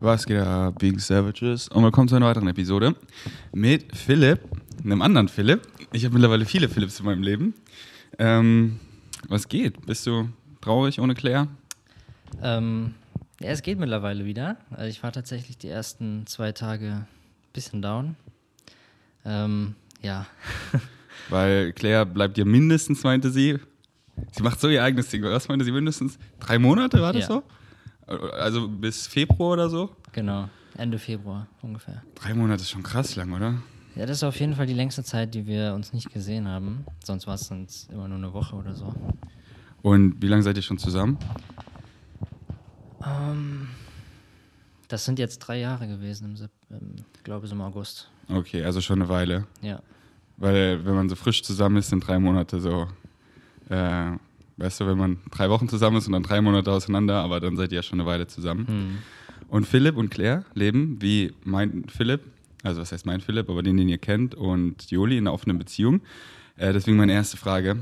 Was geht ab, Big Savages? Und willkommen zu einer weiteren Episode mit Philipp, einem anderen Philipp. Ich habe mittlerweile viele Philipps in meinem Leben. Ähm, was geht? Bist du traurig ohne Claire? Ähm, ja, es geht mittlerweile wieder. Also ich war tatsächlich die ersten zwei Tage ein bisschen down. Ähm, ja. Weil Claire bleibt dir mindestens, meinte sie. Sie macht so ihr eigenes Ding. Was meinte sie mindestens? Drei Monate war das Ja. so? Also bis Februar oder so? Genau, Ende Februar ungefähr. Drei Monate ist schon krass lang, oder? Ja, das ist auf jeden Fall die längste Zeit, die wir uns nicht gesehen haben. Sonst war es sonst immer nur eine Woche oder so. Und wie lange seid ihr schon zusammen? Ähm, das sind jetzt drei Jahre gewesen, im, im glaube ich, im August. Okay, also schon eine Weile. Ja. Weil wenn man so frisch zusammen ist, sind drei Monate so, äh, weißt du, wenn man drei Wochen zusammen ist und dann drei Monate auseinander, aber dann seid ihr ja schon eine Weile zusammen. Hm. Und Philipp und Claire leben wie mein Philipp, also was heißt mein Philipp, aber den, den ihr kennt, und Joli in einer offenen Beziehung. Äh, deswegen meine erste Frage.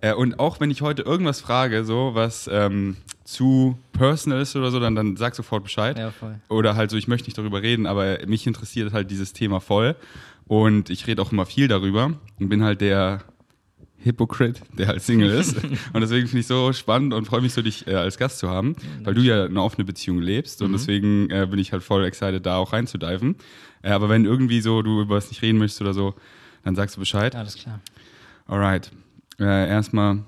Äh, und auch wenn ich heute irgendwas frage, so was ähm, zu personal ist oder so, dann, dann sag sofort Bescheid. Ja. Oder halt so, ich möchte nicht darüber reden, aber mich interessiert halt dieses Thema voll. Und ich rede auch immer viel darüber und bin halt der Hypocrite, der halt Single ist. und deswegen finde ich so spannend und freue mich so, dich äh, als Gast zu haben, weil du ja eine offene Beziehung lebst. Und deswegen äh, bin ich halt voll excited, da auch reinzudiven. Äh, aber wenn irgendwie so du über was nicht reden möchtest oder so, dann sagst du Bescheid. Alles klar. Alright. Äh, erstmal,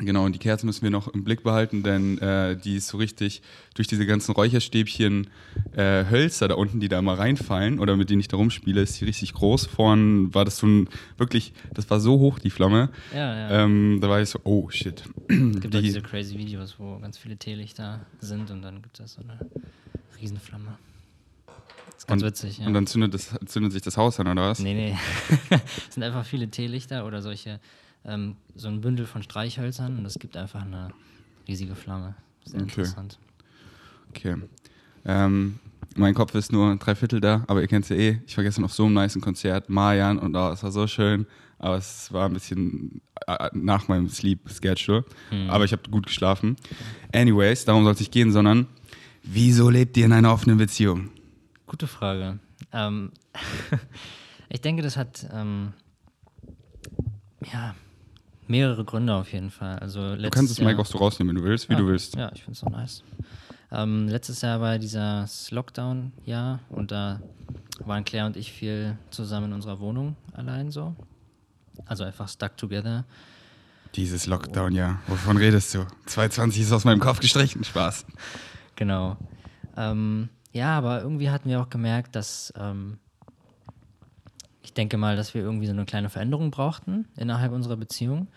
genau, und die Kerze müssen wir noch im Blick behalten, denn äh, die ist so richtig durch diese ganzen Räucherstäbchen äh, Hölzer da unten, die da immer reinfallen oder mit denen ich da rumspiele, ist die richtig groß. Vorn war das so ein, wirklich, das war so hoch, die Flamme. Ja, ja. Ähm, da war ich so, oh shit. es gibt auch die- diese crazy Videos, wo ganz viele Teelichter sind und dann gibt es so eine Riesenflamme. Das ist ganz Und- witzig, ja. Und dann zündet, das, zündet sich das Haus an, oder was? Nee, nee. es sind einfach viele Teelichter oder solche, ähm, so ein Bündel von Streichhölzern und es gibt einfach eine riesige Flamme. Sehr Okay. interessant. Okay. Ähm, mein Kopf ist nur drei Viertel da, aber ihr kennt es ja eh. Ich war gestern auf so einem niceen Konzert, Marian, und oh, es war so schön. Aber es war ein bisschen äh, nach meinem Sleep-Schedule. Aber ich habe gut geschlafen. Anyways, darum soll es nicht gehen, sondern wieso lebt ihr in einer offenen Beziehung? Gute Frage. Ähm, ich denke, das hat ähm, ja, mehrere Gründe auf jeden Fall. Also Du kannst das Mic auch so rausnehmen, wenn du willst, wie ja, du willst. Ja, ich finde es so nice. Ähm, letztes Jahr war dieses Lockdown-Jahr und da waren Claire und ich viel zusammen in unserer Wohnung allein so. Also einfach stuck together. Dieses Lockdown, ja. Wovon redest du? 220 ist aus meinem Kopf gestrichen. Spaß. Genau. Ähm, ja, aber irgendwie hatten wir auch gemerkt, dass ähm, ich denke mal, dass wir irgendwie so eine kleine Veränderung brauchten innerhalb unserer Beziehung.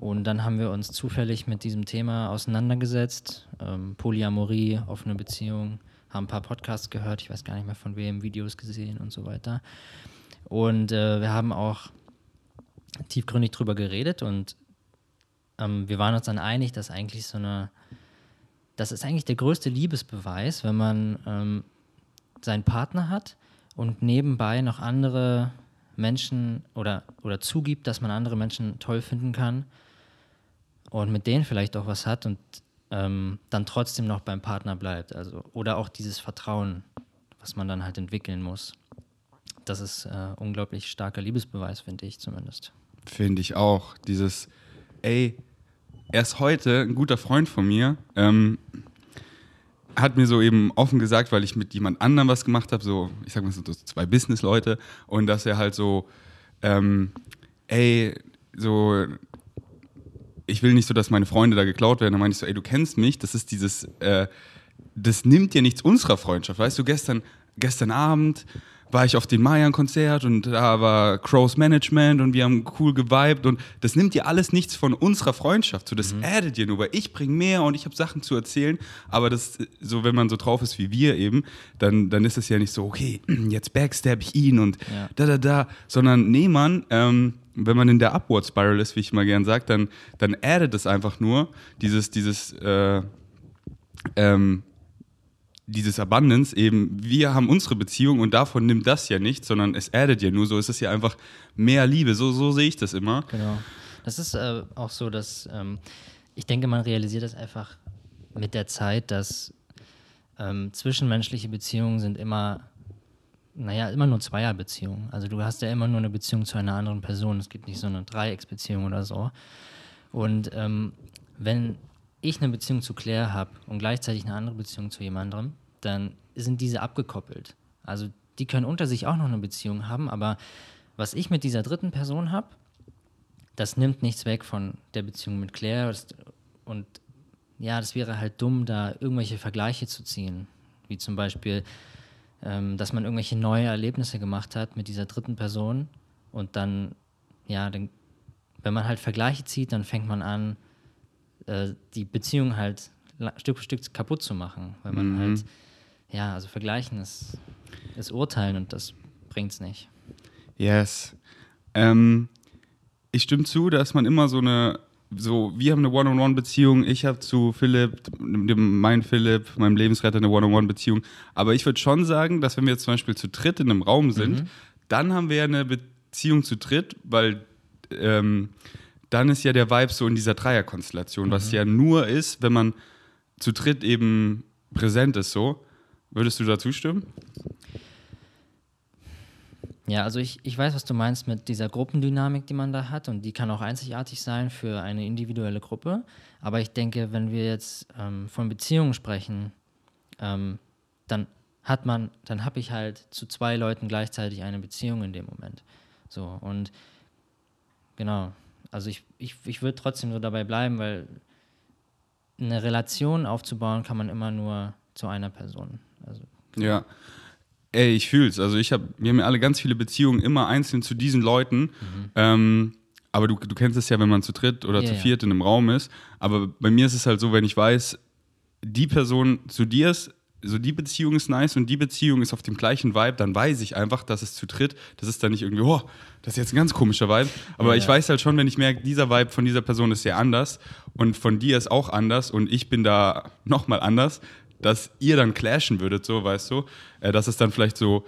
Und dann haben wir uns zufällig mit diesem Thema auseinandergesetzt. Ähm, Polyamorie, offene Beziehung, haben ein paar Podcasts gehört, ich weiß gar nicht mehr von wem, Videos gesehen und so weiter. Und äh, wir haben auch tiefgründig drüber geredet und ähm, wir waren uns dann einig, dass eigentlich so eine das ist eigentlich der größte Liebesbeweis, wenn man ähm, seinen Partner hat und nebenbei noch andere Menschen oder, oder zugibt, dass man andere Menschen toll finden kann und mit denen vielleicht auch was hat und ähm, dann trotzdem noch beim Partner bleibt. Also, oder auch dieses Vertrauen, was man dann halt entwickeln muss. Das ist äh, unglaublich starker Liebesbeweis, finde ich zumindest. Finde ich auch. Dieses, ey, erst heute ein guter Freund von mir ähm, hat mir so eben offen gesagt, weil ich mit jemand anderem was gemacht habe, so, ich sag mal so zwei Business-Leute, und dass er halt so, ähm, ey, so, ich will nicht so, dass meine Freunde da geklaut werden. Da meinte ich so, ey, du kennst mich, das ist dieses, äh, das nimmt dir nichts unserer Freundschaft. Weißt du, gestern, gestern Abend war ich auf dem Mayan-Konzert und da war Crows Management und wir haben cool geweibt und das nimmt dir alles nichts von unserer Freundschaft. So, das addet dir nur, weil ich bringe mehr und ich habe Sachen zu erzählen, aber das, so, wenn man so drauf ist wie wir eben, dann, dann ist es ja nicht so, okay, jetzt backstab ich ihn und Ja. da, da, da, sondern nee, Mann, ähm, wenn man in der Upward Spiral ist, wie ich mal gern sage, dann, dann addet es einfach nur dieses, dieses, äh, ähm, dieses Abundance eben, wir haben unsere Beziehung und davon nimmt das ja nichts, sondern es addet ja nur, so ist es ja einfach mehr Liebe, so, so sehe ich das immer. Genau. Das ist äh, auch so, dass ähm, ich denke, man realisiert das einfach mit der Zeit, dass ähm, zwischenmenschliche Beziehungen sind immer, naja, immer nur Zweierbeziehungen. Also du hast ja immer nur eine Beziehung zu einer anderen Person. Es gibt nicht so eine Dreiecksbeziehung oder so. Und ähm, wenn ich eine Beziehung zu Claire habe und gleichzeitig eine andere Beziehung zu jemandem, dann sind diese abgekoppelt. Also die können unter sich auch noch eine Beziehung haben, aber was ich mit dieser dritten Person habe, das nimmt nichts weg von der Beziehung mit Claire. Und ja, das wäre halt dumm, da irgendwelche Vergleiche zu ziehen. Wie zum Beispiel, ähm, dass man irgendwelche neue Erlebnisse gemacht hat mit dieser dritten Person und dann, ja, dann, wenn man halt Vergleiche zieht, dann fängt man an, äh, die Beziehung halt Stück für Stück kaputt zu machen, weil man mhm. halt, ja, also vergleichen ist, ist urteilen und das bringt es nicht. Yes. Ähm, ich stimme zu, dass man immer so eine, so, wir haben eine One-on-One-Beziehung, ich habe zu Philipp, dem, mein Philipp, meinem Lebensretter eine One-on-One-Beziehung. Aber ich würde schon sagen, dass wenn wir jetzt zum Beispiel zu dritt in einem Raum sind, mhm. dann haben wir eine Beziehung zu dritt, weil ähm, dann ist ja der Vibe so in dieser Dreierkonstellation, mhm. was ja nur ist, wenn man zu dritt eben präsent ist so. Würdest du da zustimmen? Ja, also ich, ich weiß, was du meinst mit dieser Gruppendynamik, die man da hat und die kann auch einzigartig sein für eine individuelle Gruppe. Aber ich denke, wenn wir jetzt ähm, von Beziehungen sprechen, ähm, dann hat man, dann habe ich halt zu zwei Leuten gleichzeitig eine Beziehung in dem Moment. So und genau, also ich, ich, ich würde trotzdem so dabei bleiben, weil eine Relation aufzubauen kann man immer nur zu einer Person. Also, genau. Ja. Ey, ich fühl's. Also ich habe, wir haben ja alle ganz viele Beziehungen immer einzeln zu diesen Leuten. Mhm. Ähm, aber du, du kennst es ja, wenn man zu dritt oder ja, zu viert ja. in einem Raum ist. Aber bei mir ist es halt so, wenn ich weiß, die Person zu dir ist, so die Beziehung ist nice und die Beziehung ist auf dem gleichen Vibe, dann weiß ich einfach, dass es zu dritt, das ist dann nicht irgendwie, oh, das ist jetzt ein ganz komischer Vibe. Aber ja. ich weiß halt schon, wenn ich merke, dieser Vibe von dieser Person ist sehr anders und von dir ist auch anders und ich bin da nochmal anders, dass ihr dann clashen würdet, so, weißt du? Äh, das ist dann vielleicht so,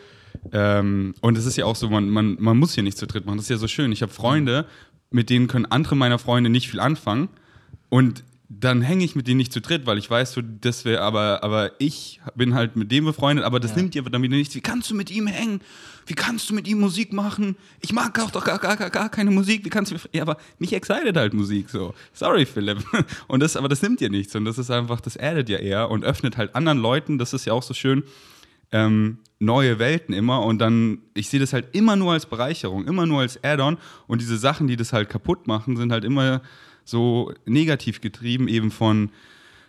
ähm, und es ist ja auch so, man, man, man muss hier nicht zu dritt machen. Das ist ja so schön. Ich habe Freunde, mit denen können andere meiner Freunde nicht viel anfangen. Und dann hänge ich mit denen nicht zu dritt, weil ich weiß, so, das wäre, aber, aber ich bin halt mit dem befreundet, aber das ja. nimmt dir dann wieder nichts. Wie kannst du mit ihm hängen? Wie kannst du mit ihm Musik machen? Ich mag auch doch gar, gar, gar, gar keine Musik. Wie kannst du Ja, aber mich excited halt Musik so. Sorry, Philipp. Und das, aber das nimmt dir nichts. Und das ist einfach, das addet ja eher und öffnet halt anderen Leuten, das ist ja auch so schön, ähm, neue Welten immer. Und dann, ich sehe das halt immer nur als Bereicherung, immer nur als Add-on. Und diese Sachen, die das halt kaputt machen, sind halt immer so negativ getrieben, eben von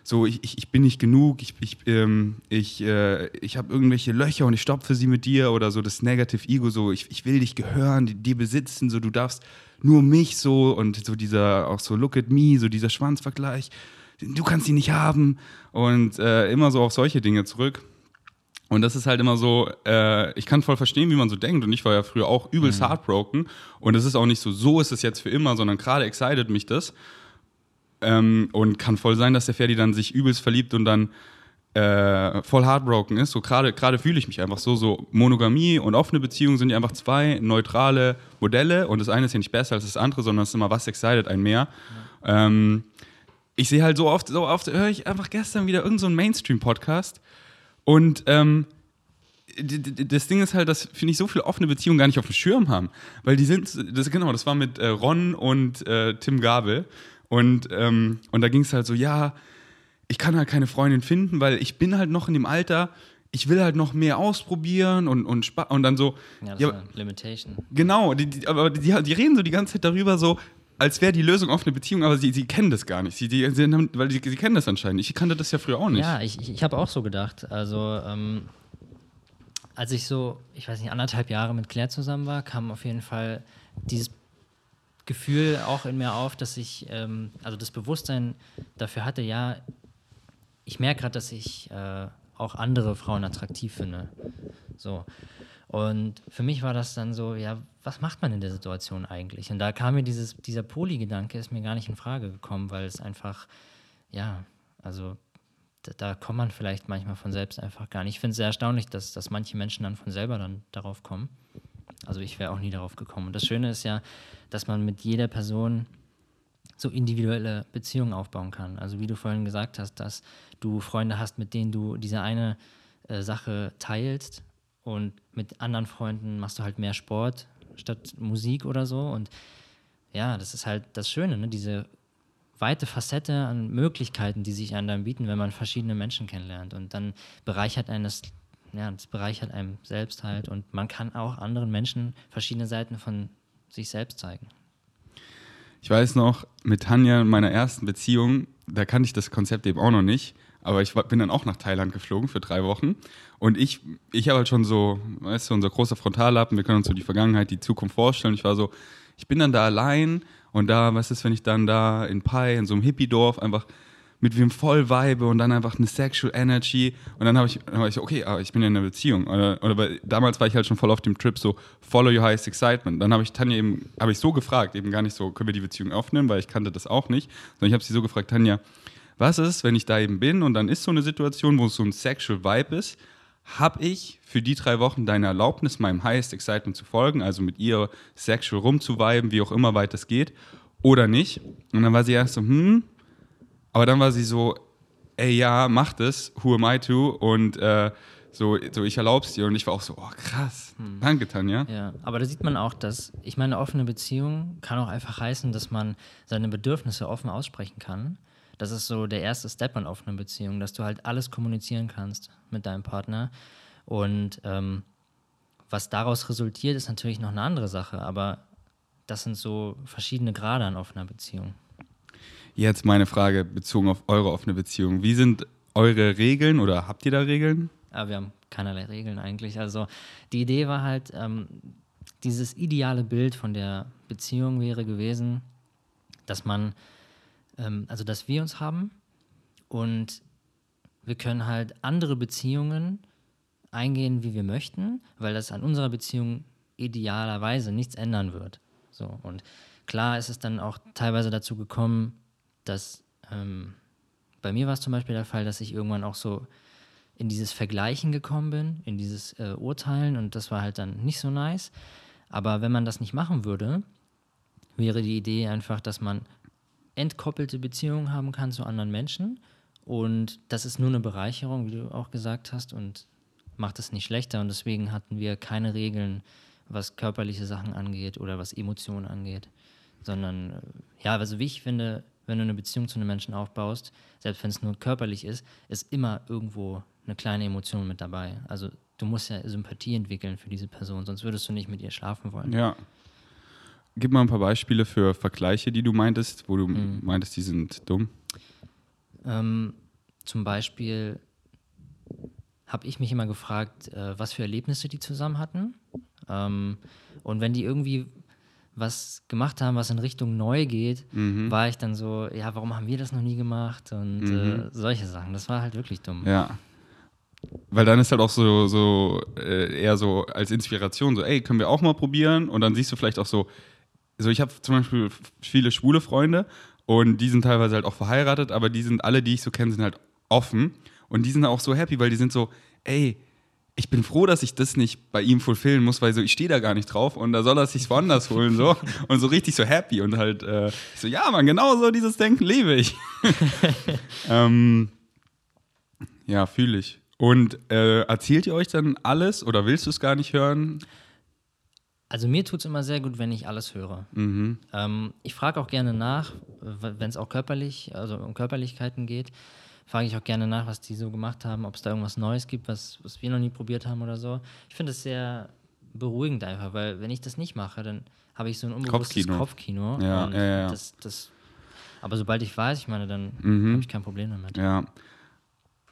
so, ich, ich, bin nicht genug, ich, ich, ähm, ich, äh, ich habe irgendwelche Löcher und ich stopfe sie mit dir oder so das Negative Ego, so, ich, ich will dich gehören, die, die besitzen, so, du darfst nur mich so und so dieser, auch so, look at me, so dieser Schwanzvergleich, du kannst ihn nicht haben und äh, immer so auf solche Dinge zurück. Und das ist halt immer so, äh, ich kann voll verstehen, wie man so denkt. Und ich war ja früher auch übelst mhm. heartbroken. Und es ist auch nicht so, so ist es jetzt für immer, sondern gerade excited mich das. Ähm, und kann voll sein, dass der Ferdi dann sich übelst verliebt und dann äh, voll heartbroken ist. So gerade gerade fühle ich mich einfach so. So Monogamie und offene Beziehungen sind ja einfach zwei neutrale Modelle. Und das eine ist ja nicht besser als das andere, sondern es ist immer was excited ein mehr. Ja. Ähm, ich sehe halt so oft, so oft höre ich einfach gestern wieder irgendeinen so Mainstream-Podcast und ähm, das Ding ist halt, dass, finde ich, so viele offene Beziehungen gar nicht auf dem Schirm haben. Weil die sind, das, genau, das war mit äh, Ron und äh, Tim Gabel. Und, ähm, und da ging es halt so, ja, ich kann halt keine Freundin finden, weil ich bin halt noch in dem Alter, ich will halt noch mehr ausprobieren und, und, und dann so. Ja, das ja, ist eine Limitation. Genau, die, die, aber die, die reden so die ganze Zeit darüber, so, als wäre die Lösung offene Beziehung, aber sie, sie kennen das gar nicht. Sie, die, sie, weil sie, sie kennen das anscheinend. Ich kannte das ja früher auch nicht. Ja, ich, ich, ich habe auch so gedacht. Also, ähm, als ich so, ich weiß nicht, anderthalb Jahre mit Claire zusammen war, kam auf jeden Fall dieses Gefühl auch in mir auf, dass ich, ähm, also das Bewusstsein dafür hatte, ja, ich merke gerade, dass ich äh, auch andere Frauen attraktiv finde. So. Und für mich war das dann so, ja, was macht man in der Situation eigentlich? Und da kam mir dieses, dieser Poli-Gedanke, ist mir gar nicht in Frage gekommen, weil es einfach, ja, also da, da kommt man vielleicht manchmal von selbst einfach gar nicht. Ich finde es sehr erstaunlich, dass, dass manche Menschen dann von selber dann darauf kommen. Also ich wäre auch nie darauf gekommen. Und das Schöne ist ja, dass man mit jeder Person so individuelle Beziehungen aufbauen kann. Also wie du vorhin gesagt hast, dass du Freunde hast, mit denen du diese eine äh, Sache teilst und mit anderen Freunden machst du halt mehr Sport statt Musik oder so. Und ja, das ist halt das Schöne, ne? diese weite Facette an Möglichkeiten, die sich einem dann bieten, wenn man verschiedene Menschen kennenlernt. Und dann bereichert einen ja, das bereichert einem selbst halt. Und man kann auch anderen Menschen verschiedene Seiten von sich selbst zeigen. Ich weiß noch, mit Tanja in meiner ersten Beziehung, da kannte ich das Konzept eben auch noch nicht. Aber ich bin dann auch nach Thailand geflogen für drei Wochen. Und ich, ich habe halt schon so, weißt du, unser großer Frontallappen, wir können uns so die Vergangenheit, die Zukunft vorstellen. Ich war so, ich bin dann da allein und da, was ist, wenn ich dann da in Pai, in so einem Hippie-Dorf einfach mit wem voll vibe und dann einfach eine Sexual Energy. Und dann habe ich, dann ich, okay, aber ich bin ja in einer Beziehung. Oder, oder damals war ich halt schon voll auf dem Trip so, follow your highest excitement. Dann habe ich Tanja eben, habe ich so gefragt, eben gar nicht so, können wir die Beziehung aufnehmen, weil ich kannte das auch nicht. Sondern ich habe sie so gefragt, Tanja, was ist, wenn ich da eben bin und dann ist so eine Situation, wo es so ein Sexual Vibe ist, habe ich für die drei Wochen deine Erlaubnis, meinem Highest Excitement zu folgen, also mit ihr sexual rumzuviben, wie auch immer weit es geht, oder nicht? Und dann war sie erst so, hm, aber dann war sie so, ey, ja, mach das, who am I to? Und äh, so, so, ich erlaub's dir. Und ich war auch so, oh, krass. Hm. Danke, Tanja. Ja, aber da sieht man auch, dass, ich meine, eine offene Beziehung kann auch einfach heißen, dass man seine Bedürfnisse offen aussprechen kann. Das ist so der erste Step an offenen Beziehungen, dass du halt alles kommunizieren kannst mit deinem Partner. Und ähm, was daraus resultiert, ist natürlich noch eine andere Sache, aber das sind so verschiedene Grade an offener Beziehung. Jetzt meine Frage bezogen auf eure offene Beziehung. Wie sind eure Regeln oder habt ihr da Regeln? Ja, wir haben keinerlei Regeln eigentlich. Also die Idee war halt, ähm, dieses ideale Bild von der Beziehung wäre gewesen, dass man, ähm, also dass wir uns haben und wir können halt andere Beziehungen eingehen, wie wir möchten, weil das an unserer Beziehung idealerweise nichts ändern wird. So und klar ist es dann auch teilweise dazu gekommen, dass ähm, bei mir war es zum Beispiel der Fall, dass ich irgendwann auch so in dieses Vergleichen gekommen bin, in dieses äh, Urteilen und das war halt dann nicht so nice. Aber wenn man das nicht machen würde, wäre die Idee einfach, dass man entkoppelte Beziehungen haben kann zu anderen Menschen und das ist nur eine Bereicherung, wie du auch gesagt hast und macht es nicht schlechter und deswegen hatten wir keine Regeln, was körperliche Sachen angeht oder was Emotionen angeht, sondern äh, ja, also wie ich finde, wenn du eine Beziehung zu einem Menschen aufbaust, selbst wenn es nur körperlich ist, ist immer irgendwo eine kleine Emotion mit dabei. Also du musst ja Sympathie entwickeln für diese Person, sonst würdest du nicht mit ihr schlafen wollen. Ja. Gib mal ein paar Beispiele für Vergleiche, die du meintest, wo du mhm. meintest, die sind dumm. Ähm, zum Beispiel habe ich mich immer gefragt, äh, was für Erlebnisse die zusammen hatten. Ähm, und wenn die irgendwie was gemacht haben, was in Richtung neu geht, mhm. war ich dann so, ja, warum haben wir das noch nie gemacht und mhm. äh, solche Sachen. Das war halt wirklich dumm. Ja. Weil dann ist halt auch so, so äh, eher so als Inspiration so, ey, können wir auch mal probieren? Und dann siehst du vielleicht auch so, so ich habe zum Beispiel viele schwule Freunde und die sind teilweise halt auch verheiratet, aber die sind alle, die ich so kenne, sind halt offen. Und die sind auch so happy, weil die sind so, ey, ich bin froh, dass ich das nicht bei ihm fulfillen muss, weil so ich stehe da gar nicht drauf und da soll er sich woanders holen so. Und so richtig so happy und halt äh, so ja man genau so dieses Denken lebe ich. Ähm, ja fühle ich. Und äh, erzählt ihr euch dann alles oder willst du es gar nicht hören also mir tut es immer sehr gut, wenn ich alles höre. Mhm. Ähm, ich frage auch gerne nach, wenn es auch körperlich, also um Körperlichkeiten geht frage ich auch gerne nach, was die so gemacht haben, ob es da irgendwas Neues gibt, was, was wir noch nie probiert haben oder so. Ich finde es sehr beruhigend einfach, weil wenn ich das nicht mache, dann habe ich so ein unbewusstes Kopfkino. Kopfkino ja, ja, ja. Das, das, aber sobald ich weiß, ich meine, dann mhm. habe ich kein Problem damit. Ja.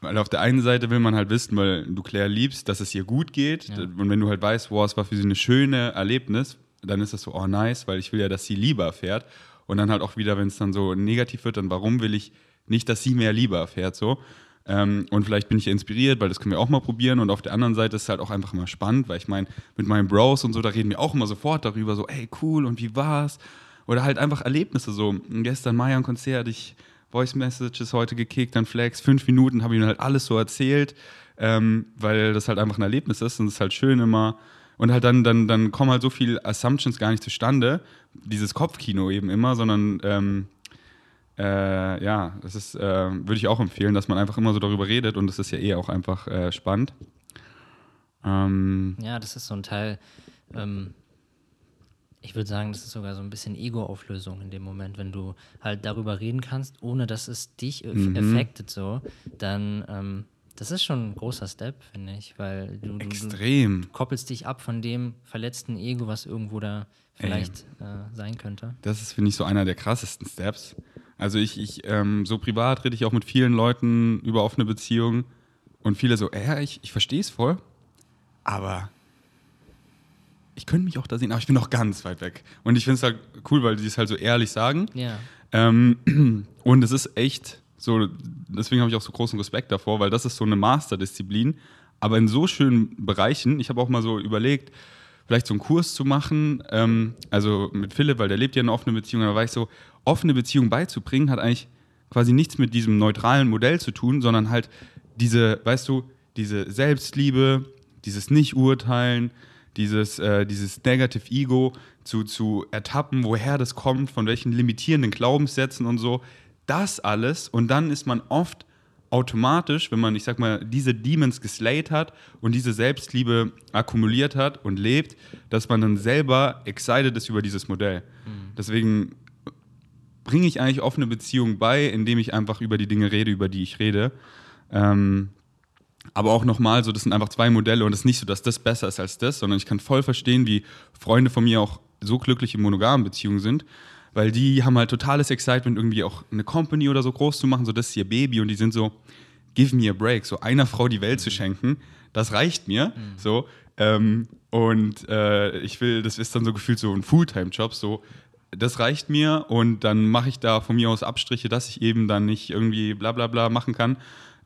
Weil auf der einen Seite will man halt wissen, weil du Claire liebst, dass es ihr gut geht. Ja. Und wenn du halt weißt, wow, es war für sie eine schöne Erlebnis, dann ist das so, oh nice, weil ich will ja, dass sie lieber erfährt. Und dann halt auch wieder, wenn es dann so negativ wird, dann warum will ich nicht, dass sie mehr Liebe erfährt so. Ähm, und vielleicht bin ich inspiriert, weil das können wir auch mal probieren. Und auf der anderen Seite ist es halt auch einfach immer spannend, weil ich meine, mit meinen Bros und so, da reden wir auch immer sofort darüber, so, ey, cool, und wie war's? Oder halt einfach Erlebnisse so. Gestern Maya Konzert, ich Voice Messages heute gekickt, dann Flex, fünf Minuten habe ich mir halt alles so erzählt, ähm, weil das halt einfach ein Erlebnis ist und es ist halt schön immer. Und halt dann, dann, dann kommen halt so viele Assumptions gar nicht zustande, dieses Kopfkino eben immer, sondern ähm, äh, ja, das ist, äh, würde ich auch empfehlen, dass man einfach immer so darüber redet und das ist ja eh auch einfach äh, spannend. Ähm, ja, das ist so ein Teil, ähm, ich würde sagen, das ist sogar so ein bisschen Ego-Auflösung in dem Moment, wenn du halt darüber reden kannst, ohne dass es dich mhm. affectet so, dann ähm, das ist schon ein großer Step, finde ich, weil du, Extrem. Du, du, koppelst dich ab von dem verletzten Ego, was irgendwo da vielleicht äh, sein könnte. Das ist, finde ich, so einer der krassesten Steps. Also ich, ich ähm, so privat rede ich auch mit vielen Leuten über offene Beziehungen und viele so, ja, ich, ich verstehe es voll, aber ich könnte mich auch da sehen, aber ich bin noch ganz weit weg. Und ich finde es halt cool, weil die es halt so ehrlich sagen. Ja. Ähm, und es ist echt so, deswegen habe ich auch so großen Respekt davor, weil das ist so eine Masterdisziplin, aber in so schönen Bereichen. Ich habe auch mal so überlegt, vielleicht so einen Kurs zu machen, ähm, also mit Philipp, weil der lebt ja in einer offenen Beziehung, da war ich so, offene Beziehung beizubringen, hat eigentlich quasi nichts mit diesem neutralen Modell zu tun, sondern halt diese, weißt du, diese Selbstliebe, dieses Nicht-Urteilen, dieses, äh, dieses Negative Ego zu, zu ertappen, woher das kommt, von welchen limitierenden Glaubenssätzen und so das alles und dann ist man oft automatisch, wenn man, ich sag mal, diese Demons geslayed hat und diese Selbstliebe akkumuliert hat und lebt, dass man dann selber excited ist über dieses Modell. Mhm. Deswegen bringe ich eigentlich offene Beziehungen bei, indem ich einfach über die Dinge rede, über die ich rede. Ähm, aber auch nochmal, so, das sind einfach zwei Modelle und es ist nicht so, dass das besser ist als das, sondern ich kann voll verstehen, wie Freunde von mir auch so glücklich in monogamen Beziehungen sind, weil die haben halt totales Excitement, irgendwie auch eine Company oder so groß zu machen, so das ist ihr Baby und die sind so, give me a break, so einer Frau die Welt mhm. zu schenken, das reicht mir, mhm. so. Ähm, und äh, ich will, das ist dann so gefühlt so ein Fulltime-Job, so das reicht mir und dann mache ich da von mir aus Abstriche, dass ich eben dann nicht irgendwie bla bla bla machen kann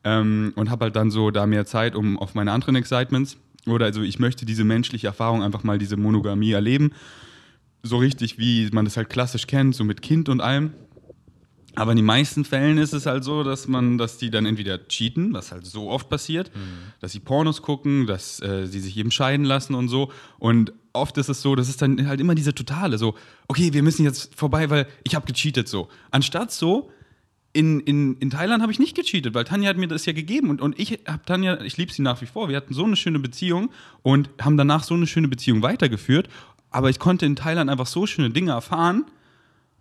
ähm, und habe halt dann so da mehr Zeit um auf meine anderen Excitements oder also ich möchte diese menschliche Erfahrung einfach mal diese Monogamie erleben so richtig, wie man das halt klassisch kennt, so mit Kind und allem. Aber in den meisten Fällen ist es halt so, dass man, dass die dann entweder cheaten, was halt so oft passiert, mhm. dass sie Pornos gucken, dass äh, sie sich eben scheiden lassen und so. Und oft ist es so, das ist dann halt immer diese totale, so, okay, wir müssen jetzt vorbei, weil ich habe gecheatet so. Anstatt so, in, in, in Thailand habe ich nicht gecheatet, weil Tanja hat mir das ja gegeben und, und ich habe Tanja, ich liebe sie nach wie vor. Wir hatten so eine schöne Beziehung und haben danach so eine schöne Beziehung weitergeführt aber ich konnte in Thailand einfach so schöne Dinge erfahren,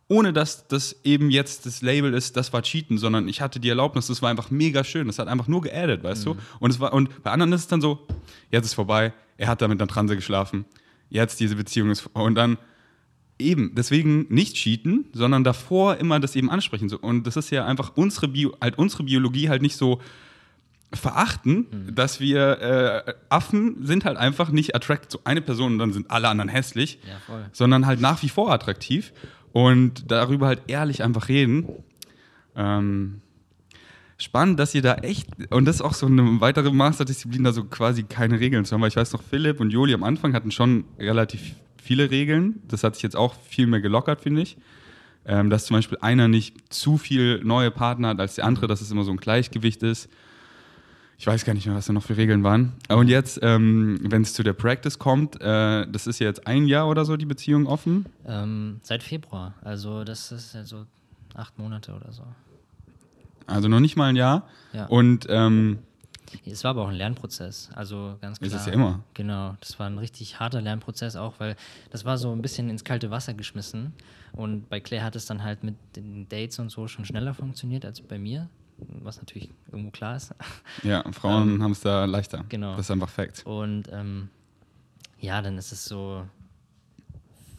ohne dass das eben jetzt das Label ist, das war Cheaten, sondern ich hatte die Erlaubnis, das war einfach mega schön. Das hat einfach nur geaddet, weißt mhm. du? Und, es war, und bei anderen ist es dann so, jetzt ist vorbei, er hat da mit einer Transe geschlafen, jetzt diese Beziehung ist vorbei. Und dann eben, deswegen nicht cheaten, sondern davor immer das eben ansprechen. Und das ist ja einfach unsere, Bio, halt unsere Biologie halt nicht so verachten, mhm. dass wir äh, Affen sind halt einfach nicht attracted zu eine Person und dann sind alle anderen hässlich, ja, sondern halt nach wie vor attraktiv und darüber halt ehrlich einfach reden. Ähm, spannend, dass ihr da echt, und das ist auch so eine weitere Masterdisziplin, da so quasi keine Regeln zu haben, weil ich weiß noch, Philipp und Joli am Anfang hatten schon relativ viele Regeln. Das hat sich jetzt auch viel mehr gelockert, finde ich. Ähm, dass zum Beispiel einer nicht zu viel neue Partner hat als der andere, dass es immer so ein Gleichgewicht ist ich weiß gar nicht mehr, was da noch für Regeln waren. Und jetzt, ähm, wenn es zu der Practice kommt, äh, das ist ja jetzt ein Jahr oder so die Beziehung offen? Ähm, seit Februar. Also das ist ja so acht Monate oder so. Also noch nicht mal ein Jahr. Ja. Und ähm, es war aber auch ein Lernprozess, also ganz klar. Ist es ja immer. Genau, das war ein richtig harter Lernprozess auch, weil das war so ein bisschen ins kalte Wasser geschmissen. Und bei Claire hat es dann halt mit den Dates und so schon schneller funktioniert als bei mir was natürlich irgendwo klar ist. Ja, Frauen ähm, haben es da leichter. Genau. Das ist einfach Fakt. Und ähm, ja, dann ist es so,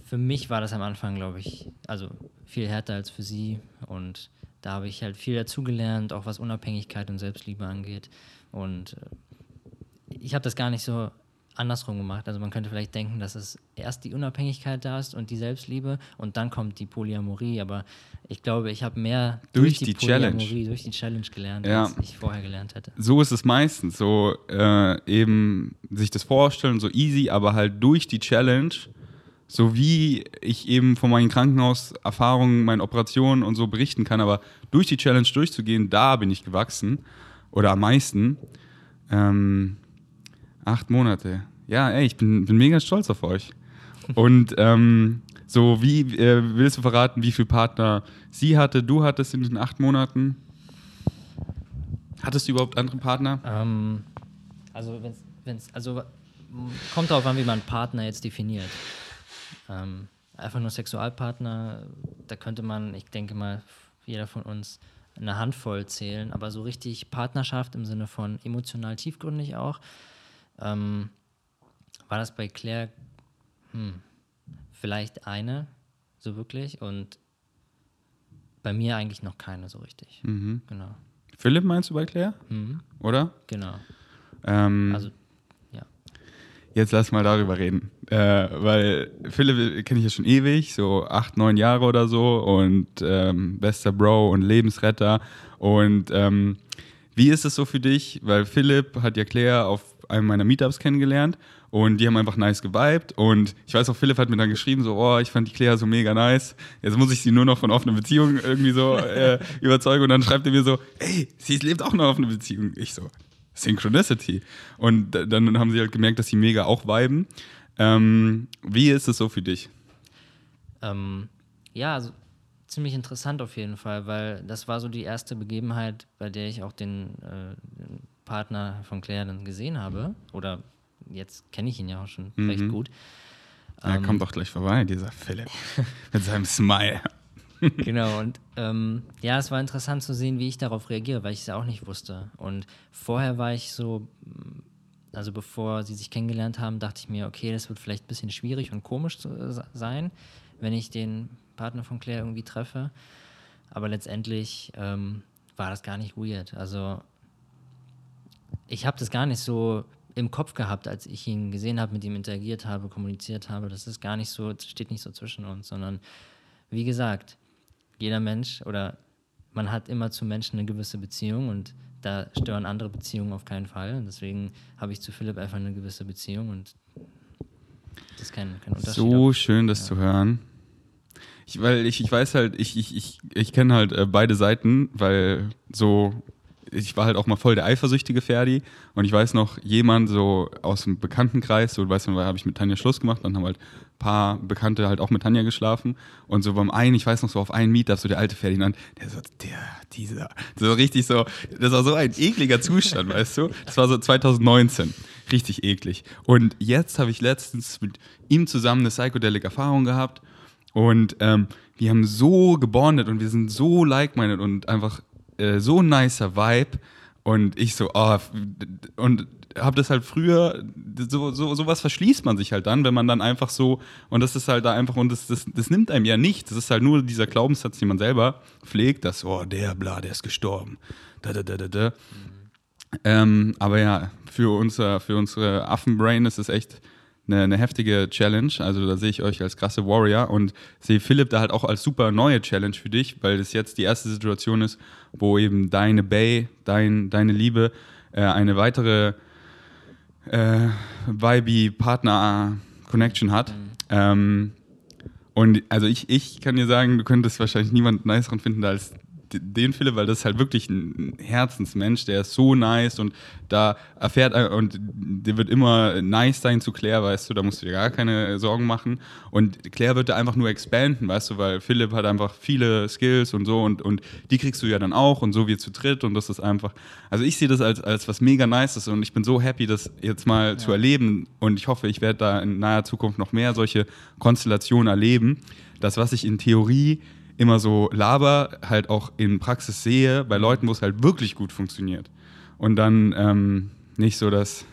für mich war das am Anfang, glaube ich, also viel härter als für sie. Und da habe ich halt viel dazugelernt, auch was Unabhängigkeit und Selbstliebe angeht. Und äh, ich habe das gar nicht so andersrum gemacht. Also man könnte vielleicht denken, dass es erst die Unabhängigkeit da ist und die Selbstliebe und dann kommt die Polyamorie. Aber ich glaube, ich habe mehr durch, durch die, die Polyamorie, Challenge. durch die Challenge gelernt, ja. als ich vorher gelernt hätte. So ist es meistens. So äh, eben sich das vorstellen, so easy, aber halt durch die Challenge, so wie ich eben von meinen Krankenhauserfahrungen, meinen Operationen und so berichten kann, aber durch die Challenge durchzugehen, da bin ich gewachsen oder am meisten. Ähm, Acht Monate. Ja, ey, ich bin, bin mega stolz auf euch. Und ähm, So, wie äh, willst du verraten, wie viele Partner sie hatte, du hattest in den acht Monaten? Hattest du überhaupt andere Partner? Ähm, also, wenn es, also kommt darauf an, wie man Partner jetzt definiert. Ähm, einfach nur Sexualpartner, da könnte man, ich denke mal, jeder von uns eine Handvoll zählen, aber so richtig Partnerschaft im Sinne von emotional tiefgründig auch, ähm, war das bei Claire hm, vielleicht eine, so wirklich, und bei mir eigentlich noch keine so richtig. Mhm. Genau. Philipp meinst du bei Claire? Mhm. Oder? Genau. Ähm, Also. Jetzt lass mal darüber reden. Äh, weil Philipp kenne ich ja schon ewig, so acht, neun Jahre oder so und ähm, bester Bro und Lebensretter. Und ähm, wie ist es so für dich? Weil Philipp hat ja Claire auf einem meiner Meetups kennengelernt und die haben einfach nice geweibt. Und ich weiß auch, Philipp hat mir dann geschrieben, so, oh, ich fand die Claire so mega nice. Jetzt muss ich sie nur noch von offener Beziehung irgendwie so äh, überzeugen. Und dann schreibt er mir so, ey, sie lebt auch noch auf einer Beziehung. Ich so, Synchronicity. Und dann haben sie halt gemerkt, dass sie mega auch viben. Ähm, wie ist es so für dich? Ähm, ja, also, ziemlich interessant auf jeden Fall, weil das war so die erste Begebenheit, bei der ich auch den, äh, den Partner von Claire dann gesehen habe. Oder jetzt kenne ich ihn ja auch schon Mhm. recht gut. Er Ähm, kommt doch gleich vorbei, dieser Philipp. Mit seinem Smile. genau, und ähm, ja, es war interessant zu sehen, wie ich darauf reagiere, weil ich es auch nicht wusste. Und vorher war ich so, mm, also bevor sie sich kennengelernt haben, dachte ich mir, okay, das wird vielleicht ein bisschen schwierig und komisch äh, sein, wenn ich den Partner von Claire irgendwie treffe. Aber letztendlich ähm, war das gar nicht weird. Also ich habe das gar nicht so im Kopf gehabt, als ich ihn gesehen habe, mit ihm interagiert habe, kommuniziert habe. Das ist gar nicht so, steht nicht so zwischen uns, sondern wie gesagt, jeder Mensch oder man hat immer zu Menschen eine gewisse Beziehung und da stören andere Beziehungen auf keinen Fall. Und deswegen habe ich zu Philipp einfach eine gewisse Beziehung und das ist kein, kein Unterschied. So schön, das zu hören. Ich, weil ich, ich weiß halt, ich, ich, ich, ich kenne halt äh, beide Seiten, weil so, ich war halt auch mal voll der eifersüchtige Ferdi. Und ich weiß noch, jemand so aus dem Bekanntenkreis, so, weißt du, da habe ich mit Tanja Schluss gemacht, dann haben halt ein paar Bekannte halt auch mit Tanja geschlafen. Und so beim einen, ich weiß noch so auf einen Meetup, so der alte Ferdinand, der so, der, dieser, so richtig so, das war so ein ekliger Zustand, weißt du, das war so 2019, richtig eklig. Und jetzt habe ich letztens mit ihm zusammen eine Psychedelic-Erfahrung gehabt. Und ähm, wir haben so gebondet und wir sind so like-minded und einfach äh, so ein nicer Vibe. Und ich so, oh, und habe das halt früher, so, so, sowas verschließt man sich halt dann, wenn man dann einfach so, und das ist halt da einfach, und das, das, das nimmt einem ja nichts. Das ist halt nur dieser Glaubenssatz, den man selber pflegt, dass, oh, der, bla, der ist gestorben. Da, da, da, da, da. Ähm, aber ja, für, unser, für unsere Affenbrain ist es echt eine, eine heftige Challenge. Also da sehe ich euch als krasse Warrior und sehe Philipp da halt auch als super neue Challenge für dich, weil das jetzt die erste Situation ist, wo eben deine Bay, dein, deine Liebe äh, eine weitere äh, Vibe-Partner-Connection hat. Ähm, und also ich, ich kann dir sagen, du könntest wahrscheinlich niemand niceren finden als den Philipp, weil das ist halt wirklich ein Herzensmensch, der ist so nice und da erfährt er- und der wird immer nice sein zu Claire, weißt du, da musst du dir gar keine Sorgen machen. Und Claire wird da einfach nur expanden, weißt du, weil Philipp hat einfach viele Skills und so und, und die kriegst du ja dann auch und so wie zu dritt und das ist einfach, also ich sehe das als, als was mega nices und ich bin so happy, das jetzt mal zu erleben und ich hoffe, ich werde da in naher Zukunft noch mehr solche Konstellationen erleben. Das, was ich in Theorie immer so laber, halt auch in Praxis sehe, bei Leuten, wo es halt wirklich gut funktioniert. Und dann ähm, nicht so, dass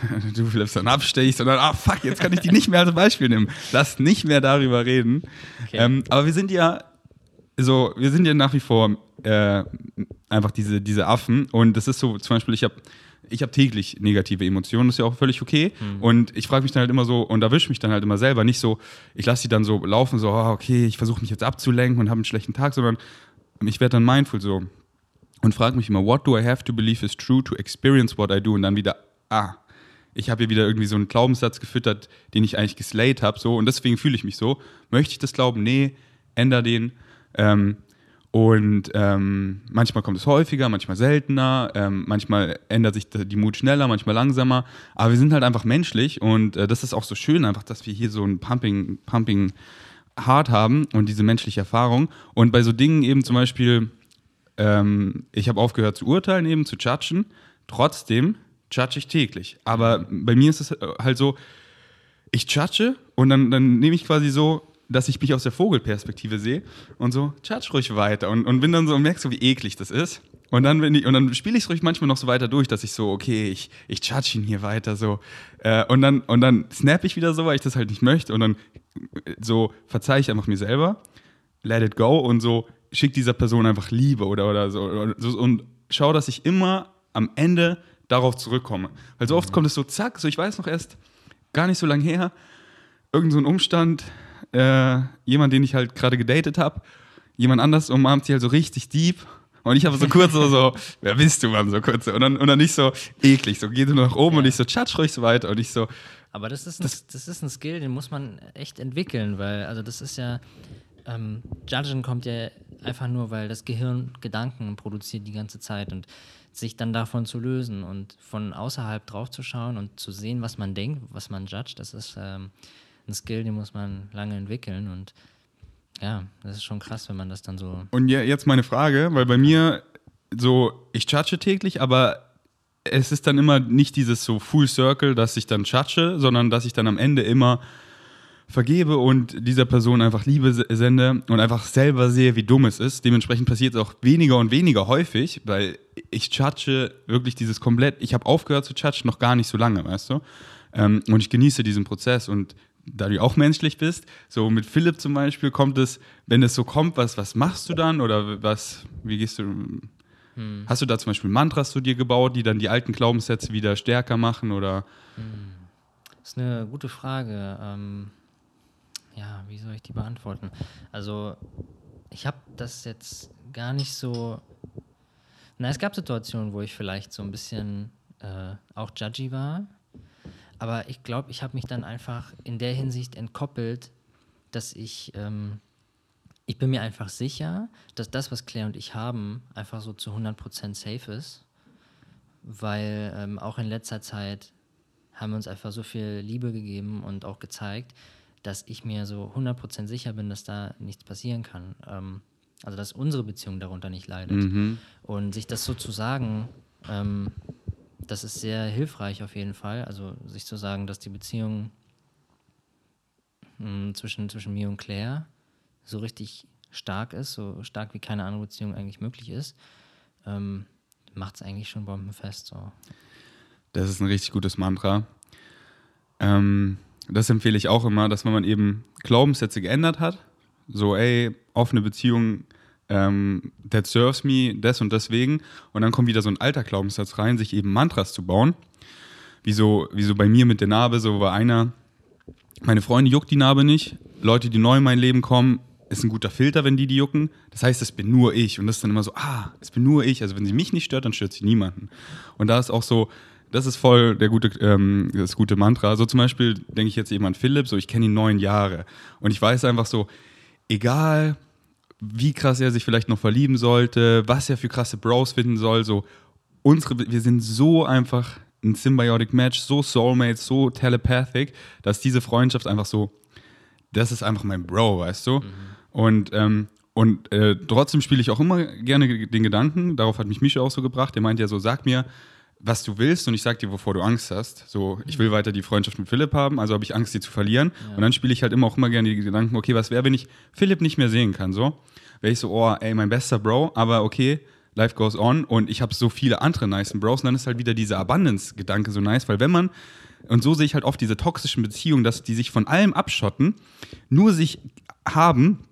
du Philips dann abstechst, sondern, ah fuck, jetzt kann ich die nicht mehr als Beispiel nehmen. Lass nicht mehr darüber reden. Okay. Ähm, aber wir sind ja so, wir sind ja nach wie vor äh, einfach diese, diese Affen und das ist so, zum Beispiel, ich habe ich hab täglich negative Emotionen, das ist ja auch völlig okay. Und ich frage mich dann halt immer so und erwische mich dann halt immer selber. Nicht so, ich lasse sie dann so laufen, so, ah, okay, ich versuche mich jetzt abzulenken und habe einen schlechten Tag, sondern ich werde dann mindful so und frage mich immer, what do I have to believe is true to experience what I do? Und dann wieder, ah, ich habe hier wieder irgendwie so einen Glaubenssatz gefüttert, den ich eigentlich geslayed habe, so und deswegen fühle ich mich so. Möchte ich das glauben? Nee, änder den. Ähm, Und ähm, manchmal kommt es häufiger, manchmal seltener, ähm, manchmal ändert sich die Mut schneller, manchmal langsamer. Aber wir sind halt einfach menschlich und äh, das ist auch so schön, einfach, dass wir hier so ein Pumping, Pumping Heart haben und diese menschliche Erfahrung. Und bei so Dingen eben zum Beispiel, ähm, ich habe aufgehört zu urteilen, eben zu judgen. Trotzdem judge ich täglich. Aber bei mir ist es halt so, ich judge und dann, dann nehme ich quasi so dass ich mich aus der Vogelperspektive sehe und so, tschatsch ruhig weiter und, und bin dann so und merkst so, wie eklig das ist. Und dann, wenn ich, und dann spiele ich es ruhig manchmal noch so weiter durch, dass ich so, okay, ich, ich judge ihn hier weiter so. Äh, und dann, und dann snap ich wieder so, weil ich das halt nicht möchte. Und dann so verzeihe ich einfach mir selber, let it go und so schick dieser Person einfach Liebe oder, oder so. Und schau, dass ich immer am Ende darauf zurückkomme. Weil so oft kommt es so, zack, so ich weiß noch erst gar nicht so lange her, irgend so ein Umstand, äh, jemand, den ich halt gerade gedatet habe, jemand anders umarmt sie halt so richtig deep. Und ich habe so kurz so, so, wer bist du, Mann, so kurz. Und dann, und dann nicht so eklig, so geh du nach oben ja. und ich so, tschatsch ruhig so weiter. Und ich so. Aber das ist, ein, das, das, ist ein Skill, den muss man echt entwickeln, weil, also das ist ja, ähm, Judgen kommt ja einfach nur, weil das Gehirn Gedanken produziert die ganze Zeit und sich dann davon zu lösen und von außerhalb drauf zu schauen und zu sehen, was man denkt, was man judgt, das ist ähm, ein Skill, den muss man lange entwickeln und ja, das ist schon krass, wenn man das dann so. Und ja, jetzt meine Frage, weil bei mir so, ich judge täglich, aber es ist dann immer nicht dieses so Full Circle, dass ich dann judge, sondern dass ich dann am Ende immer vergebe und dieser Person einfach Liebe sende und einfach selber sehe, wie dumm es ist. Dementsprechend passiert es auch weniger und weniger häufig, weil ich judge wirklich dieses komplett, ich habe aufgehört zu judgen noch gar nicht so lange, weißt du? Ähm, und ich genieße diesen Prozess und da du auch menschlich bist, so mit Philipp zum Beispiel kommt es, wenn es so kommt, was, was machst du dann oder was, wie gehst du, hm. hast du da zum Beispiel Mantras zu dir gebaut, die dann die alten Glaubenssätze wieder stärker machen oder? Hm. Das ist eine gute Frage. Ähm, ja, wie soll ich die beantworten? Also ich habe das jetzt gar nicht so, na, es gab Situationen, wo ich vielleicht so ein bisschen äh, auch judgy war, aber ich glaube, ich habe mich dann einfach in der Hinsicht entkoppelt, dass ich, ähm, ich bin mir einfach sicher, dass das, was Claire und ich haben, einfach so zu 100% safe ist. Weil ähm, auch in letzter Zeit haben wir uns einfach so viel Liebe gegeben und auch gezeigt, dass ich mir so 100% sicher bin, dass da nichts passieren kann. Ähm, also, dass unsere Beziehung darunter nicht leidet. Mhm. Und sich das so zu sagen, ähm, das ist sehr hilfreich auf jeden Fall. Also sich zu sagen, dass die Beziehung mh, hm, zwischen, zwischen mir und Claire so richtig stark ist, so stark wie keine andere Beziehung eigentlich möglich ist, ähm, macht es eigentlich schon bombenfest. So. Das ist ein richtig gutes Mantra. Ähm, das empfehle ich auch immer, dass wenn man eben Glaubenssätze geändert hat, so ey, offene Beziehung ähm, that serves me des und deswegen. Und dann kommt wieder so ein alter Glaubenssatz rein, sich eben Mantras zu bauen. Wie so, wie so bei mir mit der Narbe, so war einer, meine Freunde juckt die Narbe nicht. Leute, die neu in mein Leben kommen, ist ein guter Filter, wenn die die jucken. Das heißt, es bin nur ich. Und das ist dann immer so, ah, es bin nur ich. Also wenn sie mich nicht stört, dann stört sie niemanden. Und da ist auch so, das ist voll der gute, ähm, das gute Mantra. So zum Beispiel denke ich jetzt eben an Philipp, so ich kenne ihn neun Jahre. Und ich weiß einfach so, egal wie krass er sich vielleicht noch verlieben sollte, was er für krasse Bros finden soll. So, unsere, wir sind so einfach ein Symbiotic Match, so Soulmates, so telepathic, dass diese Freundschaft einfach so, das ist einfach mein Bro, weißt du? Mhm. Und, ähm, und äh, trotzdem spiele ich auch immer gerne den Gedanken, darauf hat mich Mischa auch so gebracht, der meint ja so, sag mir, was du willst und ich sag dir, wovor du Angst hast. So, ich will mhm. weiter die Freundschaft mit Philipp haben, also habe ich Angst, die zu verlieren. Ja. Und dann spiele ich halt immer auch immer gerne die Gedanken, okay, was wäre, wenn ich Philipp nicht mehr sehen kann, so? Wäre ich so, oh, ey, mein bester Bro, aber okay, life goes on und ich habe so viele andere nice Bros und dann ist halt wieder dieser Abundance-Gedanke so nice, weil wenn man, und so sehe ich halt oft diese toxischen Beziehungen, dass die sich von allem abschotten, nur sich haben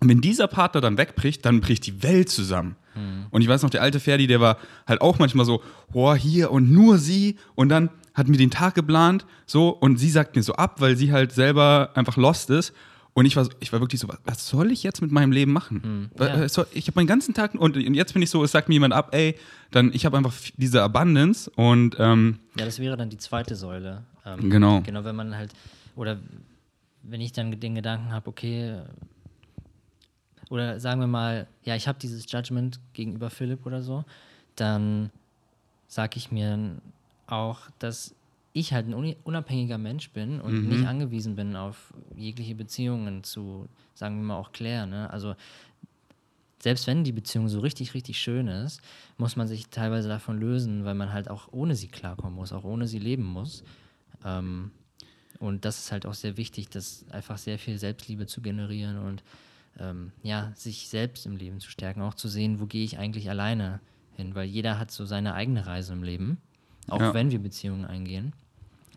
und wenn dieser Partner dann wegbricht, dann bricht die Welt zusammen. Mhm. Und ich weiß noch, der alte Ferdi, der war halt auch manchmal so, boah, hier und nur sie. Und dann hat mir den Tag geplant, so, und sie sagt mir so ab, weil sie halt selber einfach lost ist. Und ich war, ich war wirklich so, was soll ich jetzt mit meinem Leben machen? Mhm, ja. Ich habe meinen ganzen Tag, und jetzt bin ich so, es sagt mir jemand ab, ey, dann, ich habe einfach diese Abundance und. Ähm, ja, das wäre dann die zweite Säule. Ähm, genau. Genau, wenn man halt, oder wenn ich dann den Gedanken habe, okay, oder sagen wir mal, ja, ich habe dieses Judgment gegenüber Philipp oder so, dann sage ich mir auch, dass ich halt ein unabhängiger Mensch bin und mhm. nicht angewiesen bin auf jegliche Beziehungen zu, sagen wir mal, auch Claire. Ne? Also selbst wenn die Beziehung so richtig, richtig schön ist, muss man sich teilweise davon lösen, weil man halt auch ohne sie klarkommen muss, auch ohne sie leben muss. Ähm, und das ist halt auch sehr wichtig, das einfach sehr viel Selbstliebe zu generieren und ähm, ja, sich selbst im Leben zu stärken, auch zu sehen, wo gehe ich eigentlich alleine hin, weil jeder hat so seine eigene Reise im Leben, auch ja. wenn wir Beziehungen eingehen.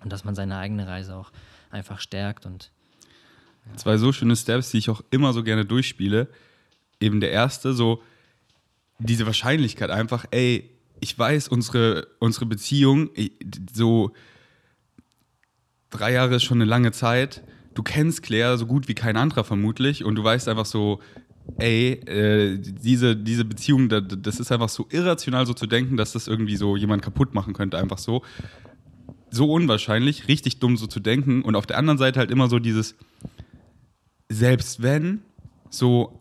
Und dass man seine eigene Reise auch einfach stärkt und ja. Zwei so schöne Steps, die ich auch immer so gerne durchspiele. Eben der erste, so diese Wahrscheinlichkeit einfach, ey, ich weiß, unsere, unsere Beziehung, so drei Jahre ist schon eine lange Zeit. Du kennst Claire so gut wie kein anderer vermutlich und du weißt einfach so, ey, äh, diese, diese Beziehung, das ist einfach so irrational so zu denken, dass das irgendwie so jemand kaputt machen könnte, einfach so. So unwahrscheinlich, richtig dumm so zu denken und auf der anderen Seite halt immer so dieses, selbst wenn, so,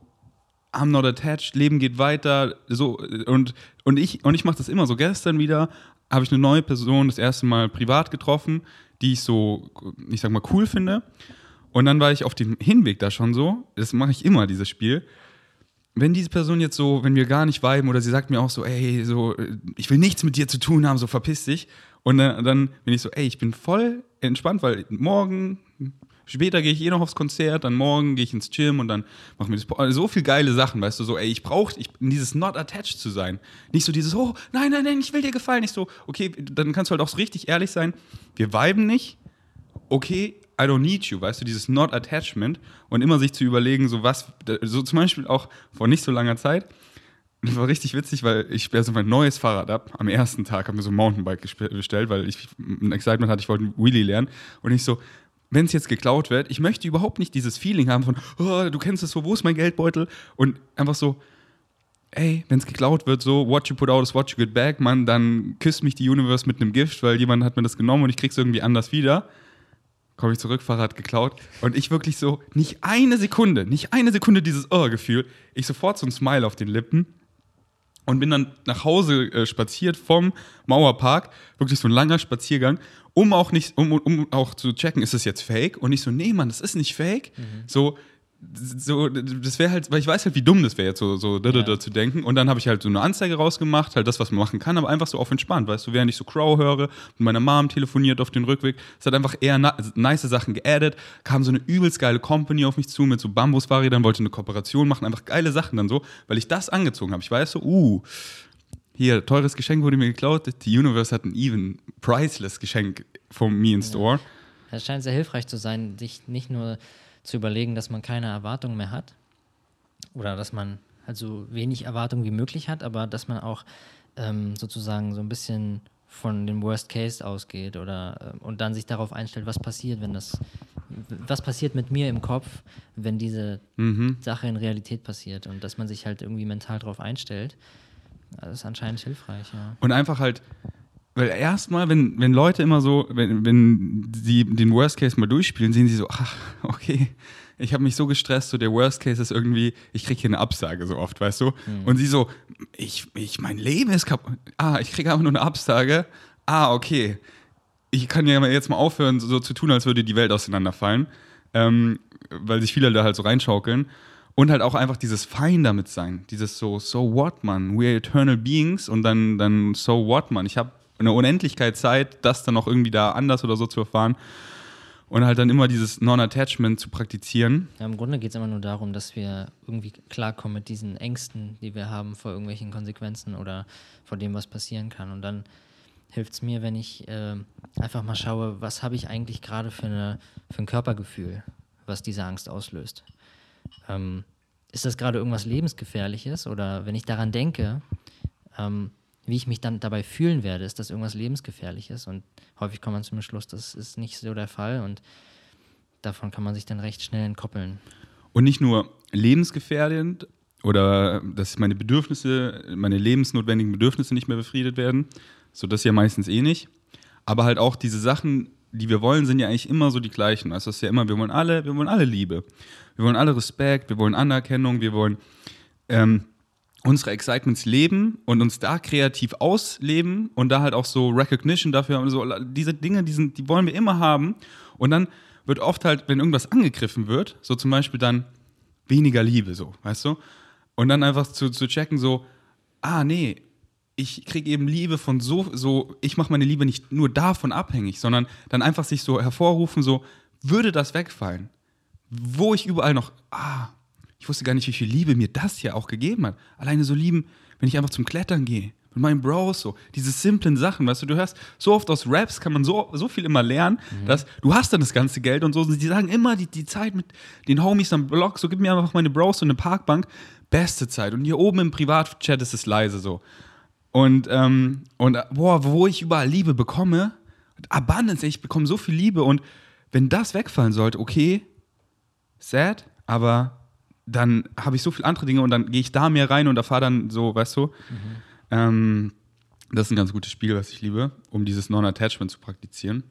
I'm not attached, Leben geht weiter, so, und, und ich, und ich mache das immer so. Gestern wieder habe ich eine neue Person das erste Mal privat getroffen, die ich so, ich sag mal, cool finde. Und dann war ich auf dem Hinweg da schon so, das mache ich immer, dieses Spiel. Wenn diese Person jetzt so, wenn wir gar nicht viben oder sie sagt mir auch so, ey, so, ich will nichts mit dir zu tun haben, so verpiss dich. Und dann, dann bin ich so, ey, ich bin voll entspannt, weil morgen, später gehe ich eh noch aufs Konzert, dann morgen gehe ich ins Gym und dann machen wir das. So viel geile Sachen, weißt du, so, ey, ich brauche dieses not attached zu sein. Nicht so dieses, oh, nein, nein, nein, ich will dir gefallen. Nicht so, okay, dann kannst du halt auch so richtig ehrlich sein. Wir viben nicht. Okay, I don't need you, weißt du, dieses not attachment und immer sich zu überlegen, so was, so zum Beispiel auch vor nicht so langer Zeit. Das war richtig witzig, weil ich sperre so mein neues Fahrrad ab. Am ersten Tag habe mir so ein Mountainbike bestellt, weil ich ein Excitement hatte, ich wollte Wheelie lernen. Und ich so, wenn es jetzt geklaut wird, ich möchte überhaupt nicht dieses Feeling haben von, oh, du kennst es so, wo ist mein Geldbeutel? Und einfach so, ey, wenn es geklaut wird, so, what you put out is what you get back, man, dann küsst mich die Universe mit einem Gift, weil jemand hat mir das genommen und ich krieg's irgendwie anders wieder. Komme ich zurück, Fahrrad geklaut. Und ich wirklich so, nicht eine Sekunde, nicht eine Sekunde dieses Oh-Gefühl. Ich sofort so ein Smile auf den Lippen und bin dann nach Hause äh, spaziert vom Mauerpark, wirklich so ein langer Spaziergang um auch nicht, um, um auch zu checken, ist das jetzt fake? Und nicht so, nee, Mann, das ist nicht fake. Mhm. So, so, das wäre halt, weil ich weiß halt, wie dumm das wäre jetzt so, so da, da, da zu denken. Und dann habe ich halt so eine Anzeige rausgemacht, halt das, was man machen kann, aber einfach so auf entspannt, weißt du, während ich so Crow höre, mit meiner Mom telefoniert auf den Rückweg, es hat einfach eher nice Sachen geaddet, kam so eine übelst geile Company auf mich zu mit so Bambusfahrrädern, wollte eine Kooperation machen, einfach geile Sachen dann so, weil ich das angezogen habe. Ich weiß so, uh, hier, teures Geschenk wurde mir geklaut, die Universe hat ein even priceless Geschenk vom Me in Store. Es scheint sehr hilfreich zu sein, sich nicht nur zu überlegen, dass man keine Erwartungen mehr hat oder dass man also wenig Erwartungen wie möglich hat, aber dass man auch ähm, sozusagen so ein bisschen von dem Worst Case ausgeht oder äh, und dann sich darauf einstellt, was passiert, wenn das was passiert mit mir im Kopf, wenn diese mhm. Sache in Realität passiert und dass man sich halt irgendwie mental darauf einstellt das ist anscheinend hilfreich, ja. Und einfach halt, weil erstmal, wenn, wenn Leute immer so, wenn, wenn sie den Worst Case mal durchspielen, sehen sie so, ach, okay, ich habe mich so gestresst, so der Worst Case ist irgendwie, ich kriege hier eine Absage so oft, weißt du? Mhm. Und sie so, ich, ich, mein Leben ist kaputt. Ah, ich kriege einfach nur eine Absage. Ah, okay. Ich kann ja jetzt mal aufhören, so, so zu tun, als würde die Welt auseinanderfallen. Ähm, weil sich viele da halt so reinschaukeln. Und halt auch einfach dieses Fein damit sein. Dieses so, so what, man? We're eternal beings und dann, dann so what, man? Ich habe eine Unendlichkeit Zeit, das dann auch irgendwie da anders oder so zu erfahren. Und halt dann immer dieses Non-Attachment zu praktizieren. Ja, im Grunde geht es immer nur darum, dass wir irgendwie klarkommen mit diesen Ängsten, die wir haben vor irgendwelchen Konsequenzen oder vor dem, was passieren kann. Und dann hilft es mir, wenn ich äh, einfach mal schaue, was habe ich eigentlich gerade für, für ein Körpergefühl, was diese Angst auslöst ähm, ist das gerade irgendwas Lebensgefährliches? Oder wenn ich daran denke, ähm, wie ich mich dann dabei fühlen werde, ist das irgendwas Lebensgefährliches? Und häufig kommt man zum Schluss, das ist nicht so der Fall und davon kann man sich dann recht schnell entkoppeln. Und nicht nur lebensgefährdend oder dass meine Bedürfnisse, meine lebensnotwendigen Bedürfnisse nicht mehr befriedet werden, so das ja meistens eh nicht, aber halt auch diese Sachen, die wir wollen, sind ja eigentlich immer so die gleichen. Also es ist ja immer, wir wollen alle, wir wollen alle Liebe. Wir wollen alle Respekt, wir wollen Anerkennung, wir wollen ähm, unsere Excitements leben und uns da kreativ ausleben und da halt auch so Recognition dafür haben. So, diese Dinge, die, sind, die wollen wir immer haben. Und dann wird oft halt, wenn irgendwas angegriffen wird, so zum Beispiel dann weniger Liebe, so, weißt du? Und dann einfach zu, zu checken, so, ah, nee, ich kriege eben Liebe von so, so, ich mache meine Liebe nicht nur davon abhängig, sondern dann einfach sich so hervorrufen, so, würde das wegfallen? Wo ich überall noch, ah, ich wusste gar nicht, wie viel Liebe mir das hier auch gegeben hat. Alleine so lieben, wenn ich einfach zum Klettern gehe, mit meinen Bros, so, diese simplen Sachen, weißt du, du hörst so oft aus Raps, kann man so, so viel immer lernen, mhm. dass du hast dann das ganze Geld und so, die sagen immer die, die Zeit mit den Homies am Blog, so gib mir einfach meine Bros und eine Parkbank, beste Zeit. Und hier oben im Privatchat ist es leise so. Und, ähm, und boah, wo ich überall Liebe bekomme, Abundance, ich bekomme so viel Liebe und wenn das wegfallen sollte, okay, sad, aber dann habe ich so viele andere Dinge und dann gehe ich da mehr rein und erfahre dann so, weißt du, mhm. ähm, das ist ein ganz gutes Spiel, was ich liebe, um dieses Non-Attachment zu praktizieren.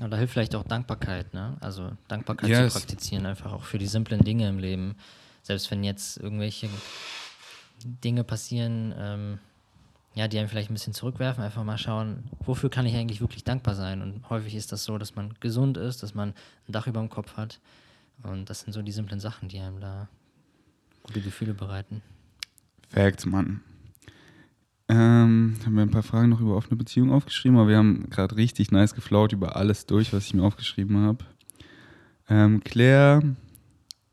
Aber da hilft vielleicht auch Dankbarkeit, ne? Also Dankbarkeit yes. zu praktizieren, einfach auch für die simplen Dinge im Leben. Selbst wenn jetzt irgendwelche Dinge passieren, ähm, ja, die einem vielleicht ein bisschen zurückwerfen, einfach mal schauen, wofür kann ich eigentlich wirklich dankbar sein? Und häufig ist das so, dass man gesund ist, dass man ein Dach über dem Kopf hat. Und das sind so die simplen Sachen, die einem da gute Gefühle bereiten. Facts, Mann. Ähm, haben wir ein paar Fragen noch über offene Beziehungen aufgeschrieben, aber wir haben gerade richtig nice geflaut über alles durch, was ich mir aufgeschrieben habe. Ähm, Claire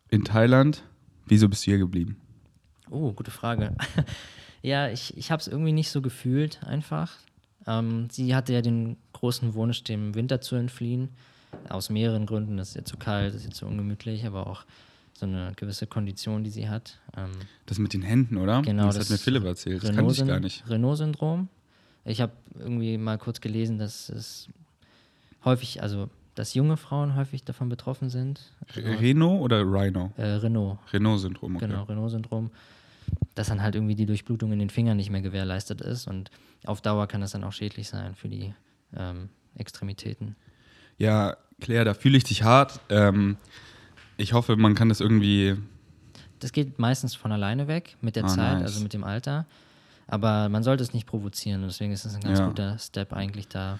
in Thailand, wieso bist du hier geblieben? Oh, gute Frage. Ja, ich, ich habe es irgendwie nicht so gefühlt, einfach. Ähm, sie hatte ja den großen Wunsch, dem Winter zu entfliehen. Aus mehreren Gründen. Es ist ihr zu kalt, es ist ihr zu ungemütlich, aber auch so eine gewisse Kondition, die sie hat. Ähm, das mit den Händen, oder? Genau. Das, das hat mir Philipp erzählt. Das kann ich gar nicht. Renault-Syndrom. Ich habe irgendwie mal kurz gelesen, dass es häufig, also dass junge Frauen häufig davon betroffen sind. Renault oder Rhino? Äh, Renault. Renault-Syndrom, okay. Genau, Renault-Syndrom dass dann halt irgendwie die Durchblutung in den Fingern nicht mehr gewährleistet ist und auf Dauer kann das dann auch schädlich sein für die ähm, Extremitäten. Ja, Claire, da fühle ich dich hart. Ähm, ich hoffe, man kann das irgendwie. Das geht meistens von alleine weg mit der ah, Zeit, nice. also mit dem Alter. Aber man sollte es nicht provozieren. Und deswegen ist es ein ganz ja. guter Step, eigentlich da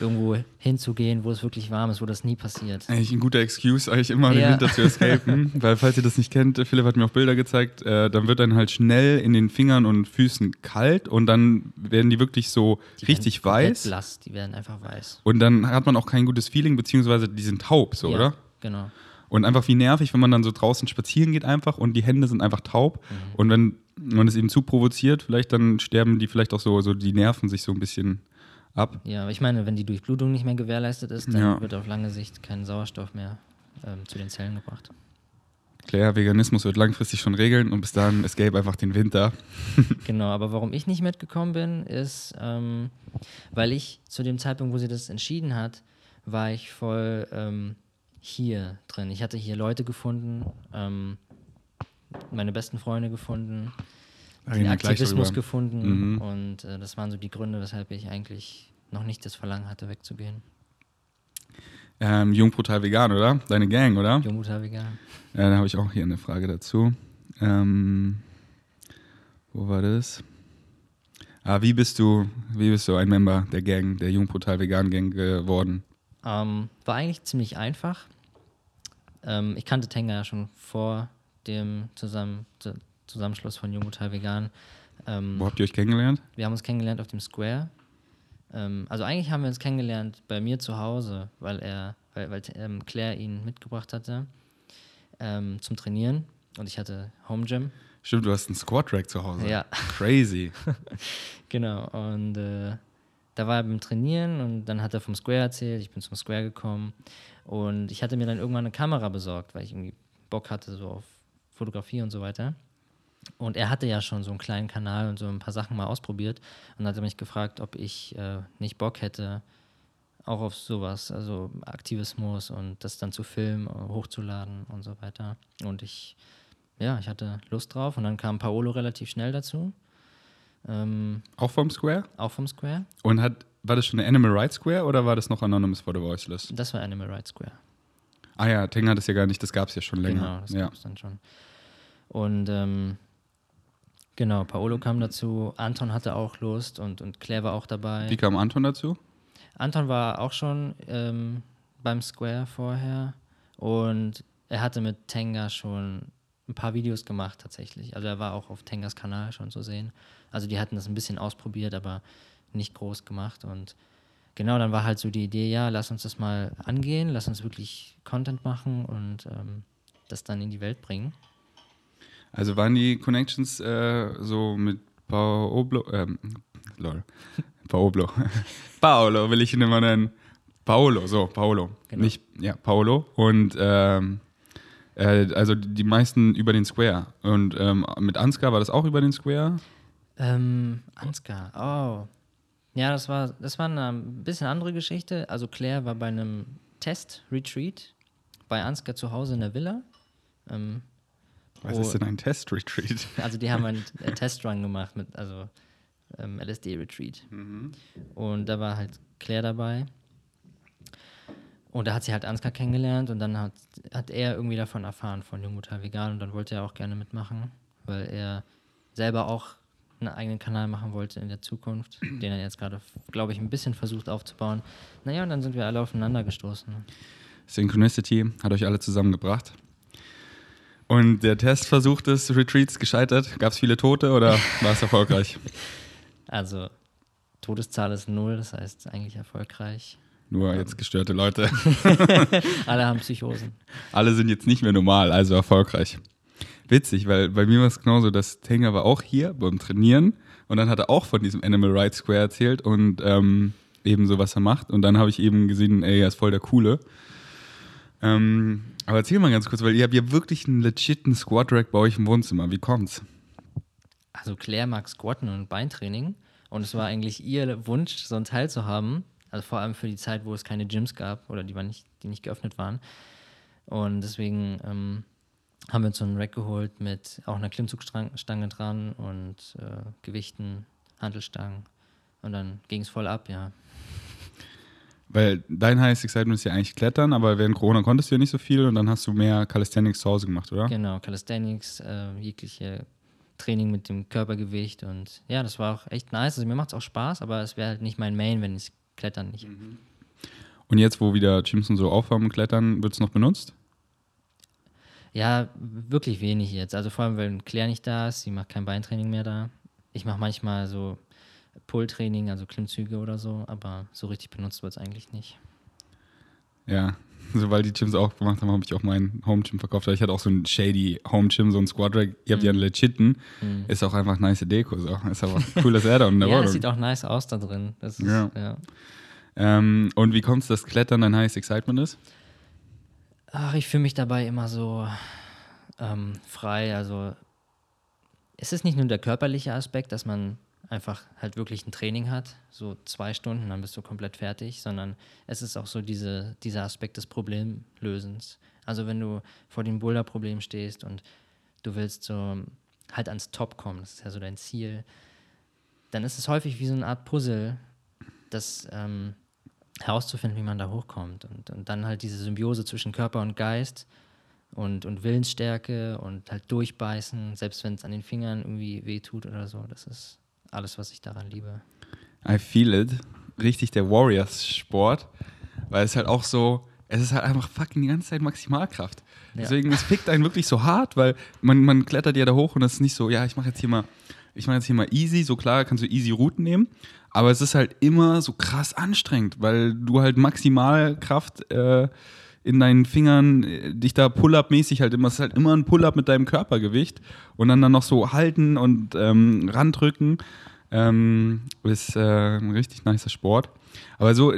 irgendwo hinzugehen, wo es wirklich warm ist, wo das nie passiert. Eigentlich ein guter Excuse, eigentlich immer ja. den Winter zu escapen. weil, falls ihr das nicht kennt, Philipp hat mir auch Bilder gezeigt, äh, dann wird dann halt schnell in den Fingern und Füßen kalt und dann werden die wirklich so die richtig weiß. blass, die werden einfach weiß. Und dann hat man auch kein gutes Feeling, beziehungsweise die sind taub, so, ja, oder? Genau. Und einfach wie nervig, wenn man dann so draußen spazieren geht einfach und die Hände sind einfach taub. Mhm. Und wenn man es eben zu provoziert, vielleicht dann sterben die vielleicht auch so, so die Nerven sich so ein bisschen ab. Ja, ich meine, wenn die Durchblutung nicht mehr gewährleistet ist, dann ja. wird auf lange Sicht kein Sauerstoff mehr ähm, zu den Zellen gebracht. Klar, Veganismus wird langfristig schon regeln und bis dahin escape einfach den Winter. genau, aber warum ich nicht mitgekommen bin, ist, ähm, weil ich zu dem Zeitpunkt, wo sie das entschieden hat, war ich voll ähm, hier drin. Ich hatte hier Leute gefunden, ähm, meine besten Freunde gefunden, den Aktivismus gefunden mhm. und äh, das waren so die Gründe, weshalb ich eigentlich noch nicht das Verlangen hatte, wegzugehen. Ähm, Jung brutal vegan, oder? Deine Gang, oder? Jung brutal vegan. Ja, da habe ich auch hier eine Frage dazu. Ähm, wo war das? Ah, wie bist du, wie bist du ein Member der Gang, der Jung brutal vegan Gang geworden? Ähm, war eigentlich ziemlich einfach. Ähm, ich kannte Tenga ja schon vor dem Zusammen Zusammenschluss von Jungmutter Vegan. Ähm, Wo habt ihr euch kennengelernt? Wir haben uns kennengelernt auf dem Square. Ähm, also eigentlich haben wir uns kennengelernt bei mir zu Hause, weil er, weil, weil ähm, Claire ihn mitgebracht hatte ähm, zum Trainieren und ich hatte Home Gym. Stimmt, du hast einen Squat Rack zu Hause. Ja. Crazy. genau. Und äh, da war er beim Trainieren und dann hat er vom Square erzählt. Ich bin zum Square gekommen und ich hatte mir dann irgendwann eine Kamera besorgt, weil ich irgendwie Bock hatte so auf Fotografie und so weiter. Und er hatte ja schon so einen kleinen Kanal und so ein paar Sachen mal ausprobiert und hat mich gefragt, ob ich äh, nicht Bock hätte, auch auf sowas, also Aktivismus und das dann zu filmen, hochzuladen und so weiter. Und ich, ja, ich hatte Lust drauf und dann kam Paolo relativ schnell dazu. Ähm, Auch vom Square? auch vom Square. Und hat, war das schon eine Animal Rights Square oder war das noch Anonymous for the Voiceless? Das war Animal Rights Square. Ah ja, Teng hat es ja gar nicht, das gab es ja schon länger. Genau, das ja. gab es dann schon. Und ähm, genau, Paolo kam dazu, Anton hatte auch Lust und, und Claire war auch dabei. Wie kam Anton dazu? Anton war auch schon ähm, beim Square vorher und er hatte mit Tenga schon ein paar Videos gemacht tatsächlich. Also er war auch auf Tengas Kanal schon zu sehen. Also die hatten das ein bisschen ausprobiert, aber nicht groß gemacht und genau, dann war halt so die Idee, ja, lass uns das mal angehen, lass uns wirklich Content machen und ähm, das dann in die Welt bringen. Also waren die Connections äh, so mit Paolo, ähm, lol, Paolo, Paolo will ich ihn immer nennen. Paolo, so, Paolo. Genau. Nicht, ja, Paolo. Und ähm, äh, also die meisten über den Square. Und ähm, mit Ansgar war das auch über den Square? Ähm, Ansgar, oh. Ja, das war, das war eine bisschen andere Geschichte. Also Claire war bei einem Test-Retreat bei Ansgar zu Hause in der Villa. Ähm, Was ist denn ein Test-Retreat? also die haben einen äh, Testrun gemacht mit, also ähm, LSD-Retreat. Und da war halt Claire dabei. Und da hat sie halt Ansgar kennengelernt und dann hat, hat er irgendwie davon erfahren, von Jungmutter Vegan und dann wollte er auch gerne mitmachen, weil er selber auch einen eigenen Kanal machen wollte in der Zukunft, den er jetzt gerade, glaube ich, ein bisschen versucht aufzubauen. Naja, und dann sind wir alle aufeinander gestoßen. Synchronicity hat euch alle zusammengebracht. Und der Testversuch des Retreats gescheitert? Gab es viele Tote oder war es erfolgreich? Also, Todeszahl ist null, das heißt eigentlich erfolgreich. Nur jetzt gestörte Leute. Alle haben Psychosen. Alle sind jetzt nicht mehr normal, also erfolgreich. Witzig, weil bei mir war es genauso, dass Tenga war auch hier beim Trainieren und dann hat er auch von diesem Animal Rights Square erzählt und ähm, eben so, was er macht. Und dann habe ich eben gesehen, ey, er ist voll der Coole. Ähm, aber erzähl mal ganz kurz, weil ihr habt ja wirklich einen legiten Squat Rack bei euch im Wohnzimmer. Wie kommt's? Also Claire mag Squatten und Beintraining und es war eigentlich ihr Wunsch, so ein Teil zu haben. Also vor allem für die Zeit, wo es keine Gyms gab oder die, waren nicht, die nicht geöffnet waren. Und deswegen ähm, haben wir uns so einen Rack geholt mit auch einer Klimmzugstange dran und äh, Gewichten, Handelstangen. Und dann ging es voll ab, ja. Weil dein Highest Excitement ist ja eigentlich Klettern, aber während Corona konntest du ja nicht so viel und dann hast du mehr Calisthenics zu Hause gemacht, oder? Genau, Calisthenics, äh, jegliche Training mit dem Körpergewicht und ja, das war auch echt nice. Also mir macht es auch Spaß, aber es wäre halt nicht mein Main, wenn ich Klettern nicht. Und jetzt, wo wieder Gyms und so aufhaben und Klettern, wird es noch benutzt? Ja, wirklich wenig jetzt. Also vor allem, weil Claire nicht da ist, sie macht kein Beintraining mehr da. Ich mache manchmal so Pull-Training, also Klimmzüge oder so, aber so richtig benutzt wird es eigentlich nicht. Ja, sobald die Gyms aufgemacht haben, habe ich auch meinen Home-Gym verkauft. Ich hatte auch so ein shady Home-Gym, so ein Squad-Rack. Ihr habt ja einen legiten. Ist auch einfach nice Deko. So. Ist aber ein cooles Add-on ja, es Wohnung. sieht auch nice aus da drin. Ist, Ja. ja. Ähm, und wie kommt es, dass Klettern dein Highest Excitement ist? Ach, ich fühle mich dabei immer so ähm, frei. Also es ist nicht nur der körperliche Aspekt, dass man einfach halt wirklich ein Training hat, so zwei Stunden, dann bist du komplett fertig, sondern es ist auch so diese, dieser Aspekt des Problemlösens. Also wenn du vor dem Boulder-Problem stehst und du willst so halt ans Top kommen, das ist ja so dein Ziel, dann ist es häufig wie so eine Art Puzzle, das ähm, herauszufinden, wie man da hochkommt. Und, und dann halt diese Symbiose zwischen Körper und Geist und, und Willensstärke und halt durchbeißen, selbst wenn es an den Fingern irgendwie weh tut oder so. Das ist alles, was ich daran liebe. I feel it. Richtig der Warriors-Sport. Weil es halt auch so, es ist halt einfach fucking die ganze Zeit Maximalkraft. Ja. Deswegen, es fickt einen wirklich so hart, weil man, man klettert ja da hoch und es ist nicht so, ja, ich mache jetzt hier mal, ich mache jetzt hier mal easy, so klar kannst du easy Routen nehmen, aber es ist halt immer so krass anstrengend, weil du halt Maximalkraft äh, in deinen Fingern äh, dich da Pull-up-mäßig halt immer, es ist halt immer ein Pull-up mit deinem Körpergewicht und dann dann noch so halten und ähm, randrücken. Ähm, ist äh, ein richtig nicer Sport. Aber so,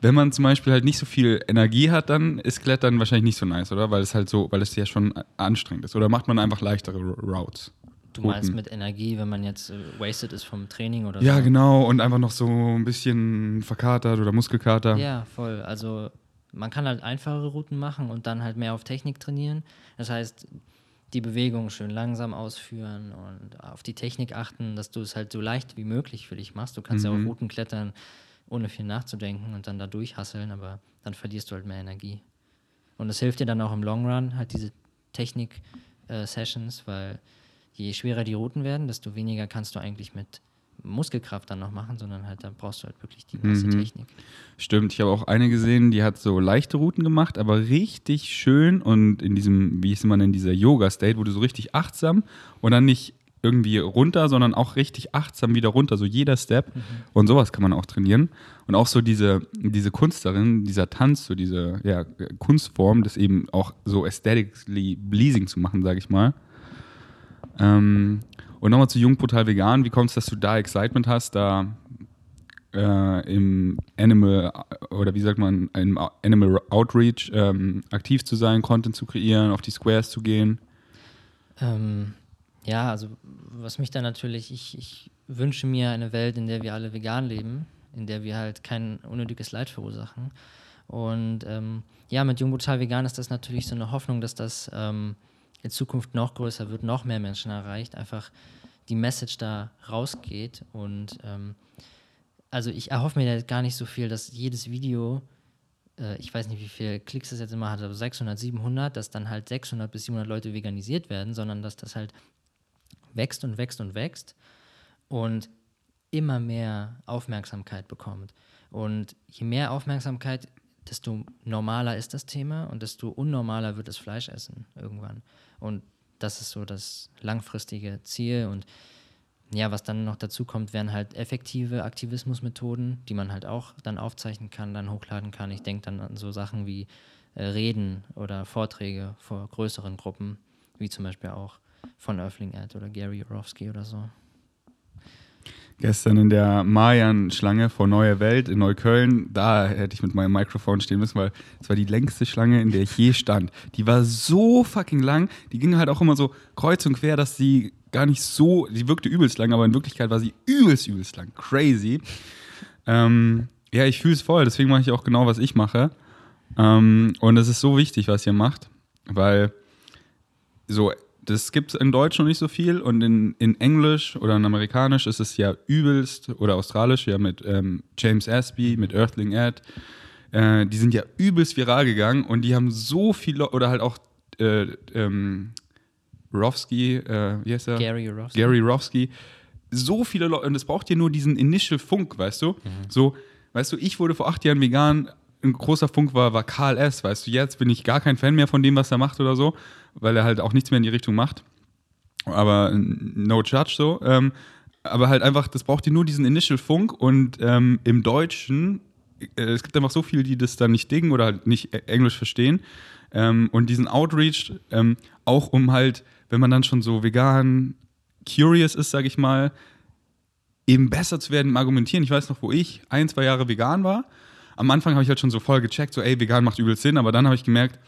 wenn man zum Beispiel halt nicht so viel Energie hat, dann ist Klettern wahrscheinlich nicht so nice, oder? Weil es halt so, weil es ja schon anstrengend ist. Oder macht man einfach leichtere Routes? Du meinst mit Energie, wenn man jetzt äh, wasted ist vom Training oder Ja, so? genau. Und einfach noch so ein bisschen verkatert oder Muskelkater. Ja, voll. Also man kann halt einfachere Routen machen und dann halt mehr auf Technik trainieren. Das heißt, die Bewegung schön langsam ausführen und auf die Technik achten, dass du es halt so leicht wie möglich für dich machst. Du kannst ja auch Mhm. Routen klettern, ohne viel nachzudenken und dann da durchhasseln, aber dann verlierst du halt mehr Energie. Und es hilft dir dann auch im Long Run, halt diese Technik-Sessions, weil je schwerer die Routen werden, desto weniger kannst du eigentlich mit Muskelkraft dann noch machen, sondern halt da brauchst du halt wirklich die meiste Mhm. Technik. Stimmt, ich habe auch eine gesehen, die hat so leichte Routen gemacht, aber richtig schön und in diesem, wie ist man in dieser Yoga-State, wo du so richtig achtsam und dann nicht irgendwie runter, sondern auch richtig achtsam wieder runter, so jeder Step. Und sowas kann man auch trainieren. Und auch so diese, diese Kunst darin, dieser Tanz, so diese ja, Kunstform, das eben auch so aesthetically pleasing zu machen, sage ich mal. Ähm, und nochmal zu Jung Brutal Vegan, wie kommt es, dass du da Excitement hast, da äh, im Animal oder wie sagt man, im Animal Outreach ähm, aktiv zu sein, Content zu kreieren, auf die Squares zu gehen? Ähm, ja, also was mich da natürlich, ich, ich wünsche mir eine Welt, in der wir alle vegan leben, in der wir halt kein unnötiges Leid verursachen. Und ähm, ja, mit Jung Brutal Vegan ist das natürlich so eine Hoffnung, dass das ähm, in Zukunft noch größer wird, noch mehr Menschen erreicht, einfach die Message da rausgeht. Und ähm, also ich erhoffe mir da gar nicht so viel, dass jedes Video äh, ich weiß nicht, wie viele Klicks das jetzt immer hat, aber 600, 700, dass dann halt 600 bis 700 Leute veganisiert werden, sondern dass das halt wächst und wächst und wächst und immer mehr Aufmerksamkeit bekommt. Und je mehr Aufmerksamkeit, desto normaler ist das Thema und desto unnormaler wird das Fleischessen irgendwann. Und das ist so das langfristige Ziel und ja, was dann noch dazu kommt, wären halt effektive Aktivismusmethoden, die man halt auch dann aufzeichnen kann, dann hochladen kann. Ich denke dann an so Sachen wie äh, Reden oder Vorträge vor größeren Gruppen, wie zum Beispiel auch von Earthling Ad oder Gary Jorowski oder so. Gestern in der Mayan-Schlange vor Neue Welt in Neukölln, da hätte ich mit meinem Mikrofon stehen müssen, weil es war die längste Schlange, in der ich je stand. Die war so fucking lang, die ging halt auch immer so kreuz und quer, dass sie gar nicht so, die wirkte übelst lang, aber in Wirklichkeit war sie übelst, übelst lang. Crazy. Ähm, ja, ich fühle es voll, deswegen mache ich auch genau, was ich mache. Ähm, und es ist so wichtig, was ihr macht, weil so, das gibt es in Deutsch noch nicht so viel und in, in Englisch oder in Amerikanisch ist es ja übelst oder Australisch ja mit ähm, James Aspey, mit Earthling Ad. Äh, die sind ja übelst viral gegangen und die haben so viele, oder halt auch äh, ähm, Rofsky, äh, wie heißt er? Gary Jorowski. Gary Rofsky. So viele Leute, und es braucht ja nur diesen Initial Funk, weißt du? So, weißt du, ich wurde vor acht Jahren vegan, ein großer Funk war, war Karl S., weißt du, jetzt bin ich gar kein Fan mehr von dem, was er macht oder so, weil er halt auch nichts mehr in die Richtung macht. Aber no judge so. Ähm, aber halt einfach, das braucht ja nur diesen Initial Funk und ähm, im Deutschen, äh, es gibt einfach so viele, die das dann nicht dingen oder halt nicht äh, Englisch verstehen. Ähm, und diesen Outreach, ähm, auch um halt, wenn man dann schon so vegan curious ist, sag ich mal, eben besser zu werden im Argumentieren. Ich weiß noch, wo ich ein, zwei Jahre vegan war. Am Anfang habe ich halt schon so voll gecheckt, so, ey, vegan macht übel Sinn, aber dann habe ich gemerkt,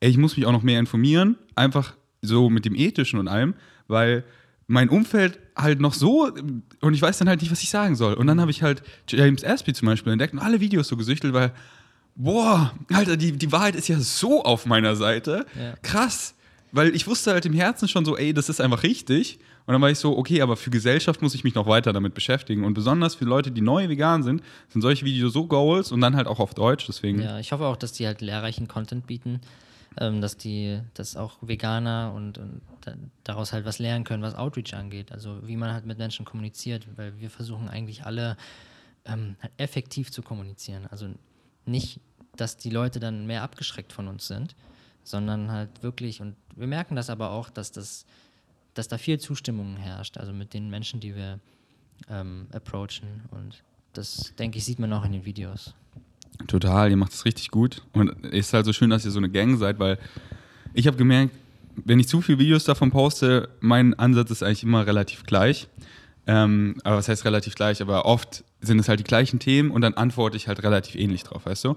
ey, ich muss mich auch noch mehr informieren, einfach so mit dem Ethischen und allem, weil mein Umfeld halt noch so und ich weiß dann halt nicht, was ich sagen soll. Und dann habe ich halt James Aspey zum Beispiel entdeckt und alle Videos so gesüchtelt, weil, boah, Alter, die, die Wahrheit ist ja so auf meiner Seite. Ja. Krass. Weil ich wusste halt im Herzen schon so, ey, das ist einfach richtig. Und dann war ich so, okay, aber für Gesellschaft muss ich mich noch weiter damit beschäftigen. Und besonders für Leute, die neu vegan sind, sind solche Videos so Goals und dann halt auch auf Deutsch. Deswegen, Ja, ich hoffe auch, dass die halt lehrreichen Content bieten, ähm, dass die, dass auch Veganer und, und da, daraus halt was lernen können, was Outreach angeht. Also wie man halt mit Menschen kommuniziert, weil wir versuchen eigentlich alle ähm, halt effektiv zu kommunizieren. Also nicht, dass die Leute dann mehr abgeschreckt von uns sind, sondern halt wirklich, und wir merken das aber auch, dass das, dass da viel Zustimmung herrscht, also mit den Menschen, die wir ähm, approachen. Und das, denke ich, sieht man auch in den Videos. Total, ihr macht es richtig gut. Und es ist halt so schön, dass ihr so eine Gang seid, weil ich habe gemerkt, wenn ich zu viele Videos davon poste, mein Ansatz ist eigentlich immer relativ gleich. Ähm, aber was heißt relativ gleich? Aber oft sind es halt die gleichen Themen und dann antworte ich halt relativ ähnlich drauf, weißt du?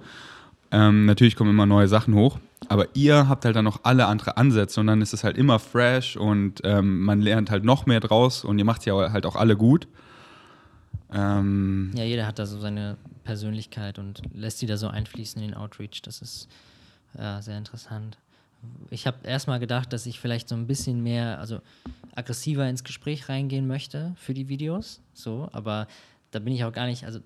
Ähm, natürlich kommen immer neue Sachen hoch, aber ihr habt halt dann noch alle andere Ansätze und dann ist es halt immer fresh und ähm, man lernt halt noch mehr draus und ihr macht ja halt auch alle gut. Ähm, Ja, jeder hat da so seine Persönlichkeit und lässt sie da so einfließen in den Outreach. Das ist ja, sehr interessant. Ich habe erstmal gedacht, dass ich vielleicht so ein bisschen mehr, also aggressiver ins Gespräch reingehen möchte für die Videos. So, aber da bin ich auch gar nicht, also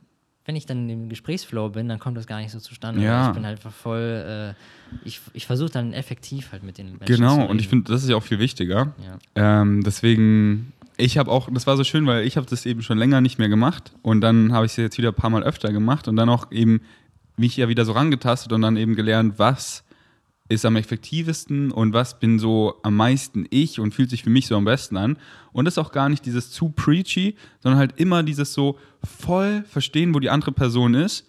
wenn ich dann im Gesprächsflow bin, dann kommt das gar nicht so zustande. Ja. Ich bin halt einfach voll, äh, ich, ich versuche dann effektiv halt mit den Menschen Genau, zu und ich reden. finde, das ist ja auch viel wichtiger. Ja. Ähm, deswegen, ich habe auch, das war so schön, weil ich habe das eben schon länger nicht mehr gemacht und dann habe ich es jetzt wieder ein paar Mal öfter gemacht und dann auch eben mich ja wieder so rangetastet und dann eben gelernt, was ist am effektivsten und was bin so am meisten ich und fühlt sich für mich so am besten an. Und das ist auch gar nicht dieses zu preachy, sondern halt immer dieses so voll verstehen, wo die andere Person ist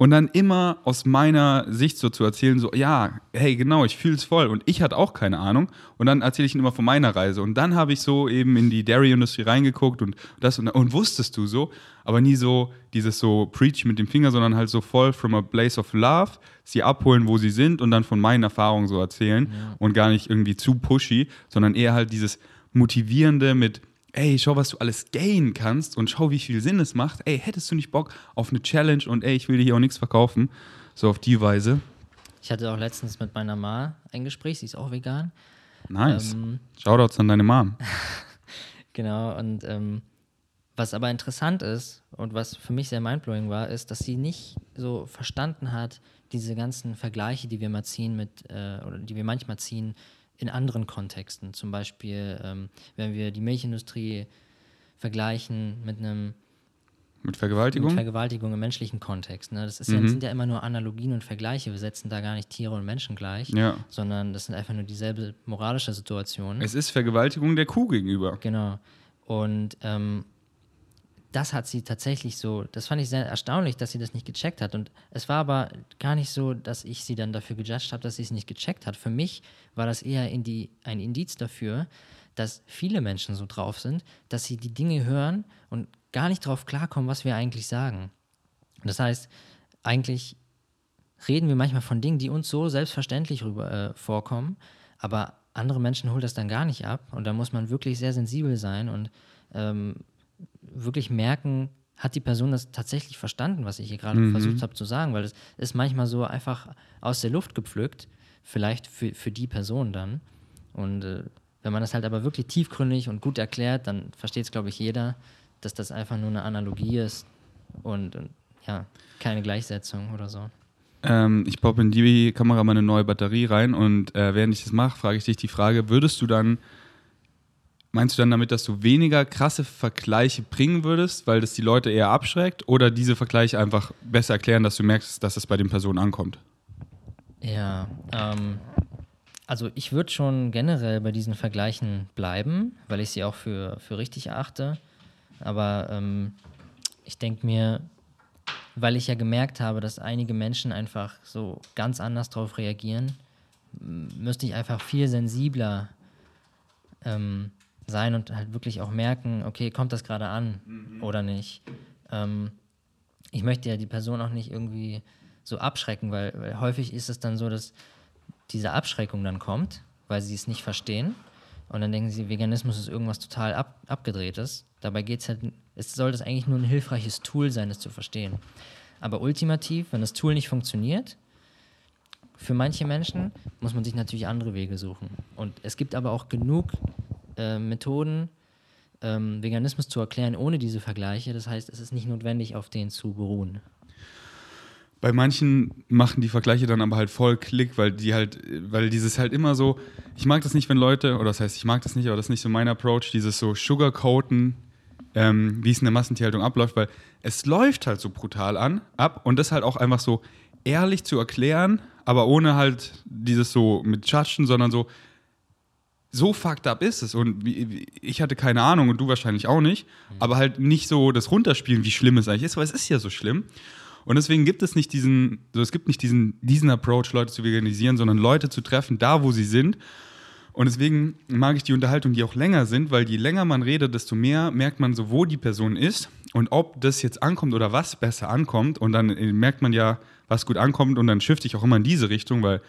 und dann immer aus meiner Sicht so zu erzählen, so, ja, hey, genau, ich fühle es voll. Und ich hatte auch keine Ahnung. Und dann erzähle ich ihnen immer von meiner Reise. Und dann habe ich so eben in die Dairy-Industrie reingeguckt und das und, und wusstest du so, aber nie so dieses so Preach mit dem Finger, sondern halt so voll from a place of love, sie abholen, wo sie sind und dann von meinen Erfahrungen so erzählen und gar nicht irgendwie zu pushy, sondern eher halt dieses Motivierende mit, ey, schau, was du alles gain kannst und schau, wie viel Sinn es macht. Ey, hättest du nicht Bock auf eine Challenge und ey, ich will dir hier auch nichts verkaufen. So auf die Weise. Ich hatte auch letztens mit meiner Ma ein Gespräch, sie ist auch vegan. Nice. Ähm, Shoutouts an deine Mom. Genau, und ähm, was aber interessant ist und was für mich sehr mindblowing war, ist, dass sie nicht so verstanden hat, diese ganzen Vergleiche, die wir mal ziehen mit, äh, oder die wir manchmal ziehen in anderen Kontexten. Zum Beispiel, ähm, wenn wir die Milchindustrie vergleichen mit einem Mit mit Vergewaltigung? Vergewaltigung im menschlichen Kontext. Ne? Das ist ja, Mhm. sind ja immer nur Analogien und Vergleiche. Wir setzen da gar nicht Tiere und Menschen gleich, ja. sondern das sind einfach nur dieselbe moralische Situation. Es ist Vergewaltigung der Kuh gegenüber. Genau. Und ähm, das hat sie tatsächlich so, das fand ich sehr erstaunlich, dass sie das nicht gecheckt hat. Und es war aber gar nicht so, dass ich sie dann dafür gejudged habe, dass sie es nicht gecheckt hat. Für mich war das eher Indi ein Indiz dafür, dass viele Menschen so drauf sind, dass sie die Dinge hören und gar nicht drauf klarkommen, was wir eigentlich sagen. Das heißt, eigentlich reden wir manchmal von Dingen, die uns so selbstverständlich rüber, äh, vorkommen, aber andere Menschen holt das dann gar nicht ab und da muss man wirklich sehr sensibel sein und ähm, wirklich merken, hat die Person das tatsächlich verstanden, was ich hier gerade Mhm. versucht habe zu sagen, weil es ist manchmal so einfach aus der Luft gepflückt, vielleicht für, für die Person dann. Und äh, wenn man das halt aber wirklich tiefgründig und gut erklärt, dann versteht es, glaube ich, jeder, dass das einfach nur eine Analogie ist und, und ja, keine Gleichsetzung oder so. Ähm, ich baue in die Kamera mal eine neue Batterie rein und äh, während ich das mache, frage ich dich die Frage, würdest du dann, meinst du dann damit, dass du weniger krasse Vergleiche bringen würdest, weil das die Leute eher abschreckt oder diese Vergleiche einfach besser erklären, dass du merkst, dass es bei den Personen ankommt? Ja, ähm, also ich würde schon generell bei diesen Vergleichen bleiben, weil ich sie auch für, für richtig erachte. Aber ähm, ich denke mir, weil ich ja gemerkt habe, dass einige Menschen einfach so ganz anders darauf reagieren, müsste ich einfach viel sensibler ähm, sein und halt wirklich auch merken, okay, kommt das gerade an oder nicht. Ähm, ich möchte ja die Person auch nicht irgendwie so abschrecken, weil, weil häufig ist es dann so, dass diese Abschreckung dann kommt, weil sie es nicht verstehen. Und dann denken sie, Veganismus ist irgendwas total ab, abgedrehtes. Dabei geht es halt, es soll das eigentlich nur ein hilfreiches Tool sein, es zu verstehen. Aber ultimativ, wenn das Tool nicht funktioniert, für manche Menschen muss man sich natürlich andere Wege suchen. Und es gibt aber auch genug äh, Methoden, ähm, Veganismus zu erklären ohne diese Vergleiche. Das heißt, es ist nicht notwendig, auf denen zu beruhen. Bei manchen machen die Vergleiche dann aber halt voll Klick, weil die halt, weil dieses halt immer so, ich mag das nicht, wenn Leute, oder das heißt, ich mag das nicht, aber das ist nicht so mein Approach, dieses so Sugarcoaten, ähm, wie es in der Massentierhaltung abläuft, weil es läuft halt so brutal an, ab und das halt auch einfach so ehrlich zu erklären, aber ohne halt dieses so mit Judgen, sondern so, so fucked up ist es. Und wie, wie, ich hatte keine Ahnung und du wahrscheinlich auch nicht, aber halt nicht so das runterspielen, wie schlimm es eigentlich ist, weil es ist ja so schlimm. Und deswegen gibt es nicht diesen, so es gibt nicht diesen, diesen Approach, Leute zu veganisieren, sondern Leute zu treffen, da wo sie sind. Und deswegen mag ich die Unterhaltung, die auch länger sind, weil je länger man redet, desto mehr merkt man so, wo die Person ist und ob das jetzt ankommt oder was besser ankommt. Und dann äh, merkt man ja, was gut ankommt und dann shifte ich auch immer in diese Richtung, weil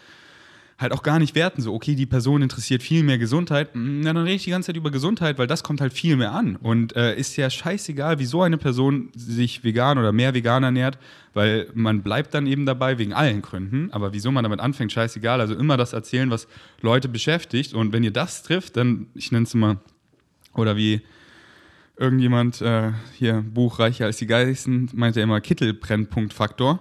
halt auch gar nicht werten, so, okay, die Person interessiert viel mehr Gesundheit, na, dann rede ich die ganze Zeit über Gesundheit, weil das kommt halt viel mehr an. Und äh, ist ja scheißegal, wieso eine Person sich vegan oder mehr vegan ernährt, weil man bleibt dann eben dabei wegen allen Gründen. Aber wieso man damit anfängt, scheißegal. Also immer das erzählen, was Leute beschäftigt. Und wenn ihr das trifft, dann, ich nenne es immer, oder wie irgendjemand äh, hier, Buch Reicher als die Geisten, meinte immer Kittelbrennpunktfaktor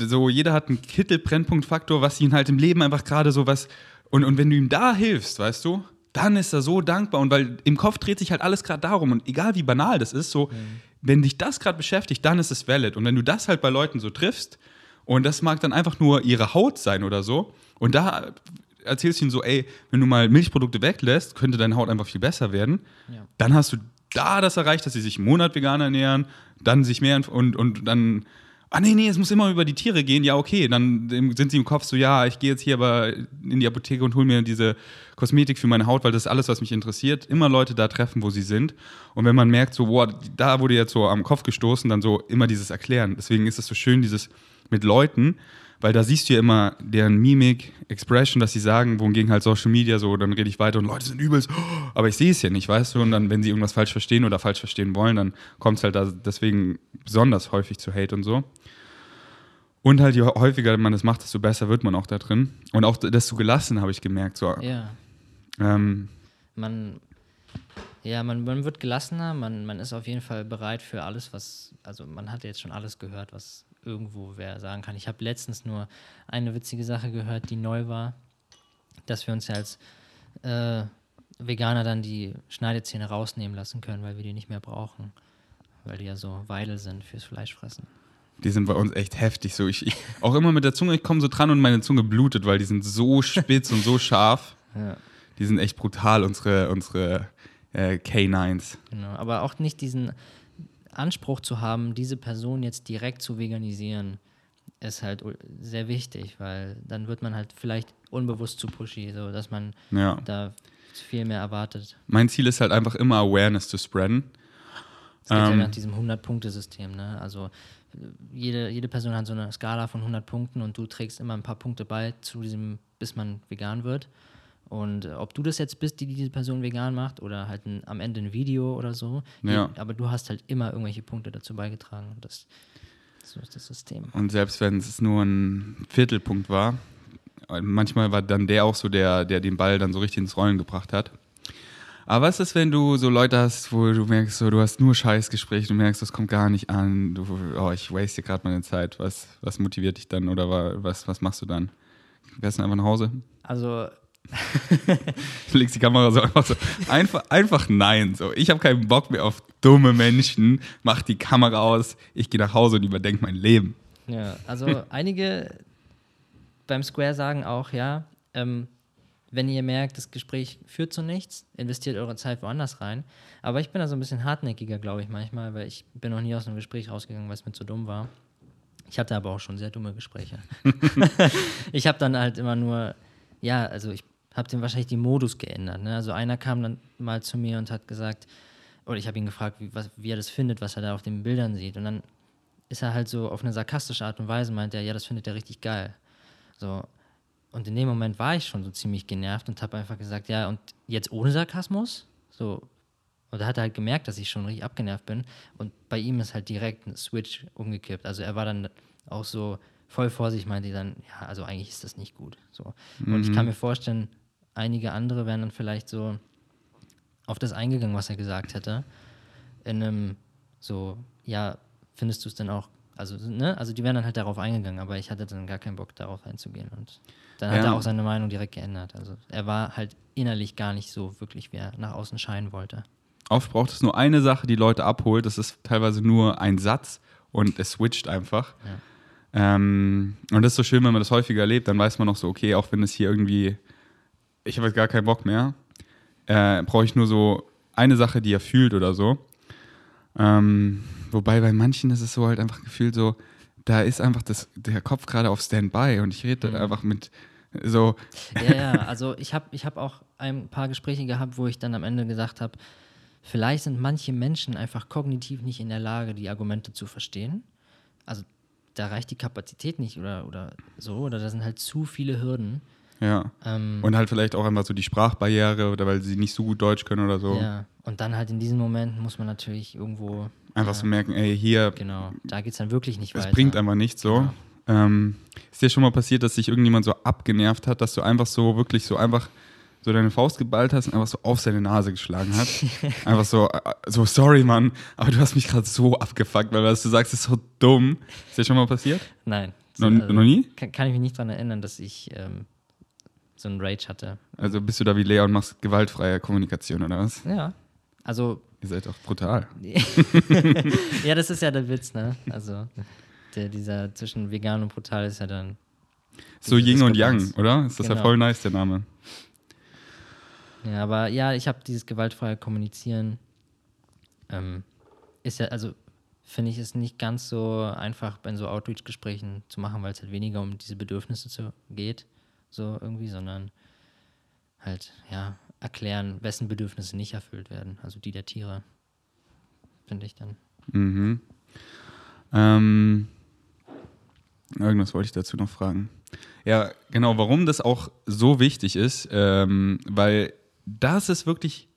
so jeder hat einen Kittelbrennpunktfaktor, was ihn halt im Leben einfach gerade so was. Und, und wenn du ihm da hilfst, weißt du, dann ist er so dankbar. Und weil im Kopf dreht sich halt alles gerade darum. Und egal wie banal das ist, so, mhm. wenn dich das gerade beschäftigt, dann ist es valid. Und wenn du das halt bei Leuten so triffst, und das mag dann einfach nur ihre Haut sein oder so, und da erzählst du ihnen so, ey, wenn du mal Milchprodukte weglässt, könnte deine Haut einfach viel besser werden. Ja. Dann hast du da das erreicht, dass sie sich einen Monat vegan ernähren, dann sich mehr und, und dann ah nee, nee, es muss immer über die Tiere gehen, ja, okay, dann sind sie im Kopf so, ja, ich gehe jetzt hier aber in die Apotheke und hole mir diese Kosmetik für meine Haut, weil das ist alles, was mich interessiert. Immer Leute da treffen, wo sie sind. Und wenn man merkt, so, boah, da wurde jetzt so am Kopf gestoßen, dann so immer dieses Erklären. Deswegen ist es so schön, dieses mit Leuten, weil da siehst du ja immer deren Mimik, Expression, dass sie sagen, wohingegen halt Social Media so, dann rede ich weiter und Leute sind übelst, aber ich sehe es ja nicht, weißt du, und dann, wenn sie irgendwas falsch verstehen oder falsch verstehen wollen, dann kommt es halt da deswegen besonders häufig zu Hate und so. Und halt, je häufiger man das macht, desto besser wird man auch da drin. Und auch desto gelassen habe ich gemerkt. So. Ja. Ähm, man, ja, man, man wird gelassener, man, man ist auf jeden Fall bereit für alles, was, also man hat jetzt schon alles gehört, was irgendwo wer sagen kann. Ich habe letztens nur eine witzige Sache gehört, die neu war, dass wir uns ja als äh, Veganer dann die Schneidezähne rausnehmen lassen können, weil wir die nicht mehr brauchen, weil die ja so Weidel sind fürs Fleischfressen. Die sind bei uns echt heftig. So, ich, ich auch immer mit der Zunge, ich komme so dran und meine Zunge blutet, weil die sind so spitz und so scharf. Ja. Die sind echt brutal, unsere, unsere äh, K9s. Genau, aber auch nicht diesen Anspruch zu haben, diese Person jetzt direkt zu veganisieren, ist halt sehr wichtig, weil dann wird man halt vielleicht unbewusst zu pushy, so dass man ja. da viel mehr erwartet. Mein Ziel ist halt einfach immer Awareness zu spreaden. Es geht ähm, ja nach diesem 100-Punkte-System, ne? Also jede, jede Person hat so eine Skala von 100 Punkten und du trägst immer ein paar Punkte bei zu diesem, bis man vegan wird. Und äh, ob du das jetzt bist, die diese Person vegan macht oder halt ein, am Ende ein Video oder so, ja. die, aber du hast halt immer irgendwelche Punkte dazu beigetragen. Das, so ist das System. Und selbst wenn es nur ein Viertelpunkt war, manchmal war dann der auch so der, der den Ball dann so richtig ins Rollen gebracht hat. Aber was ist, wenn du so Leute hast, wo du merkst, so, du hast nur Scheißgespräche, du merkst, das kommt gar nicht an, du, oh, ich waste gerade meine Zeit. Was, was motiviert dich dann oder was, was machst du dann? Wärst du einfach nach Hause? Also. du legst die Kamera so einfach so. Einfach, einfach nein. So. Ich habe keinen Bock mehr auf dumme Menschen. Mach die Kamera aus. Ich gehe nach Hause und überdenke mein Leben. Ja, also einige beim Square sagen auch, ja, ähm, wenn ihr merkt, das Gespräch führt zu nichts, investiert eure Zeit woanders rein. Aber ich bin da so ein bisschen hartnäckiger, glaube ich, manchmal, weil ich bin noch nie aus einem Gespräch rausgegangen, weil es mir zu dumm war. Ich hatte aber auch schon sehr dumme Gespräche. ich habe dann halt immer nur, ja, also ich habe den wahrscheinlich den Modus geändert. Ne? Also einer kam dann mal zu mir und hat gesagt, oder ich habe ihn gefragt, wie, was, wie er das findet, was er da auf den Bildern sieht. Und dann ist er halt so auf eine sarkastische Art und Weise, meint er, ja, das findet er richtig geil. So, und in dem Moment war ich schon so ziemlich genervt und habe einfach gesagt, ja, und jetzt ohne Sarkasmus? So. Und da hat er halt gemerkt, dass ich schon richtig abgenervt bin. Und bei ihm ist halt direkt ein Switch umgekippt. Also er war dann auch so voll vor sich, meinte dann, ja, also eigentlich ist das nicht gut. So. Mhm. Und ich kann mhm. mir vorstellen, einige andere wären dann vielleicht so auf das eingegangen, was er gesagt hätte. In einem so, ja, findest du es denn auch also, ne? also die wären dann halt darauf eingegangen, aber ich hatte dann gar keinen Bock darauf einzugehen. Und dann ja. hat er auch seine Meinung direkt geändert. Also er war halt innerlich gar nicht so wirklich, wie er nach außen scheinen wollte. Oft braucht es nur eine Sache, die Leute abholt. Das ist teilweise nur ein Satz und es switcht einfach. Ja. Ähm, und das ist so schön, wenn man das häufiger erlebt, dann weiß man noch so, okay, auch wenn es hier irgendwie, ich habe jetzt gar keinen Bock mehr, äh, brauche ich nur so eine Sache, die er fühlt oder so. Ähm, wobei bei manchen ist es so halt einfach gefühlt so, da ist einfach das, der Kopf gerade auf Standby und ich rede mhm. einfach mit so. Ja, ja, also ich habe ich hab auch ein paar Gespräche gehabt, wo ich dann am Ende gesagt habe, vielleicht sind manche Menschen einfach kognitiv nicht in der Lage, die Argumente zu verstehen. Also da reicht die Kapazität nicht oder, oder so, oder da sind halt zu viele Hürden. Ja. Ähm, Und halt vielleicht auch einfach so die Sprachbarriere oder weil sie nicht so gut Deutsch können oder so. Ja, und dann halt in diesen Momenten muss man natürlich irgendwo, Einfach so merken, ey, hier, genau, da geht es dann wirklich nicht es weiter. bringt einfach nichts so. Genau. Ähm, ist dir schon mal passiert, dass sich irgendjemand so abgenervt hat, dass du einfach so wirklich so einfach so deine Faust geballt hast und einfach so auf seine Nase geschlagen hat? einfach so, äh, so, sorry, Mann, aber du hast mich gerade so abgefuckt, weil was du sagst, ist so dumm. Ist dir schon mal passiert? Nein. Noch, Also, noch nie? Kann, kann ich mich nicht daran erinnern, dass ich ähm, so einen Rage hatte. Also bist du da wie Lea und machst gewaltfreie Kommunikation oder was? Ja. Also, Ihr seid doch brutal. ja, das ist ja der Witz, ne? Also, der, dieser zwischen vegan und brutal ist ja dann. So Yin und Yang, oder? Ist das ja Genau. voll nice, der Name. Ja, aber ja, ich habe dieses gewaltfreie Kommunizieren. Ähm, ist ja, also finde ich es nicht ganz so einfach bei so Outreach-Gesprächen zu machen, weil es halt weniger um diese Bedürfnisse zu, geht, so irgendwie, sondern halt, ja, erklären, wessen Bedürfnisse nicht erfüllt werden, also die der Tiere, finde ich dann. Mhm. Ähm, irgendwas wollte ich dazu noch fragen. Ja, genau, warum das auch so wichtig ist, ähm, weil das ist wirklich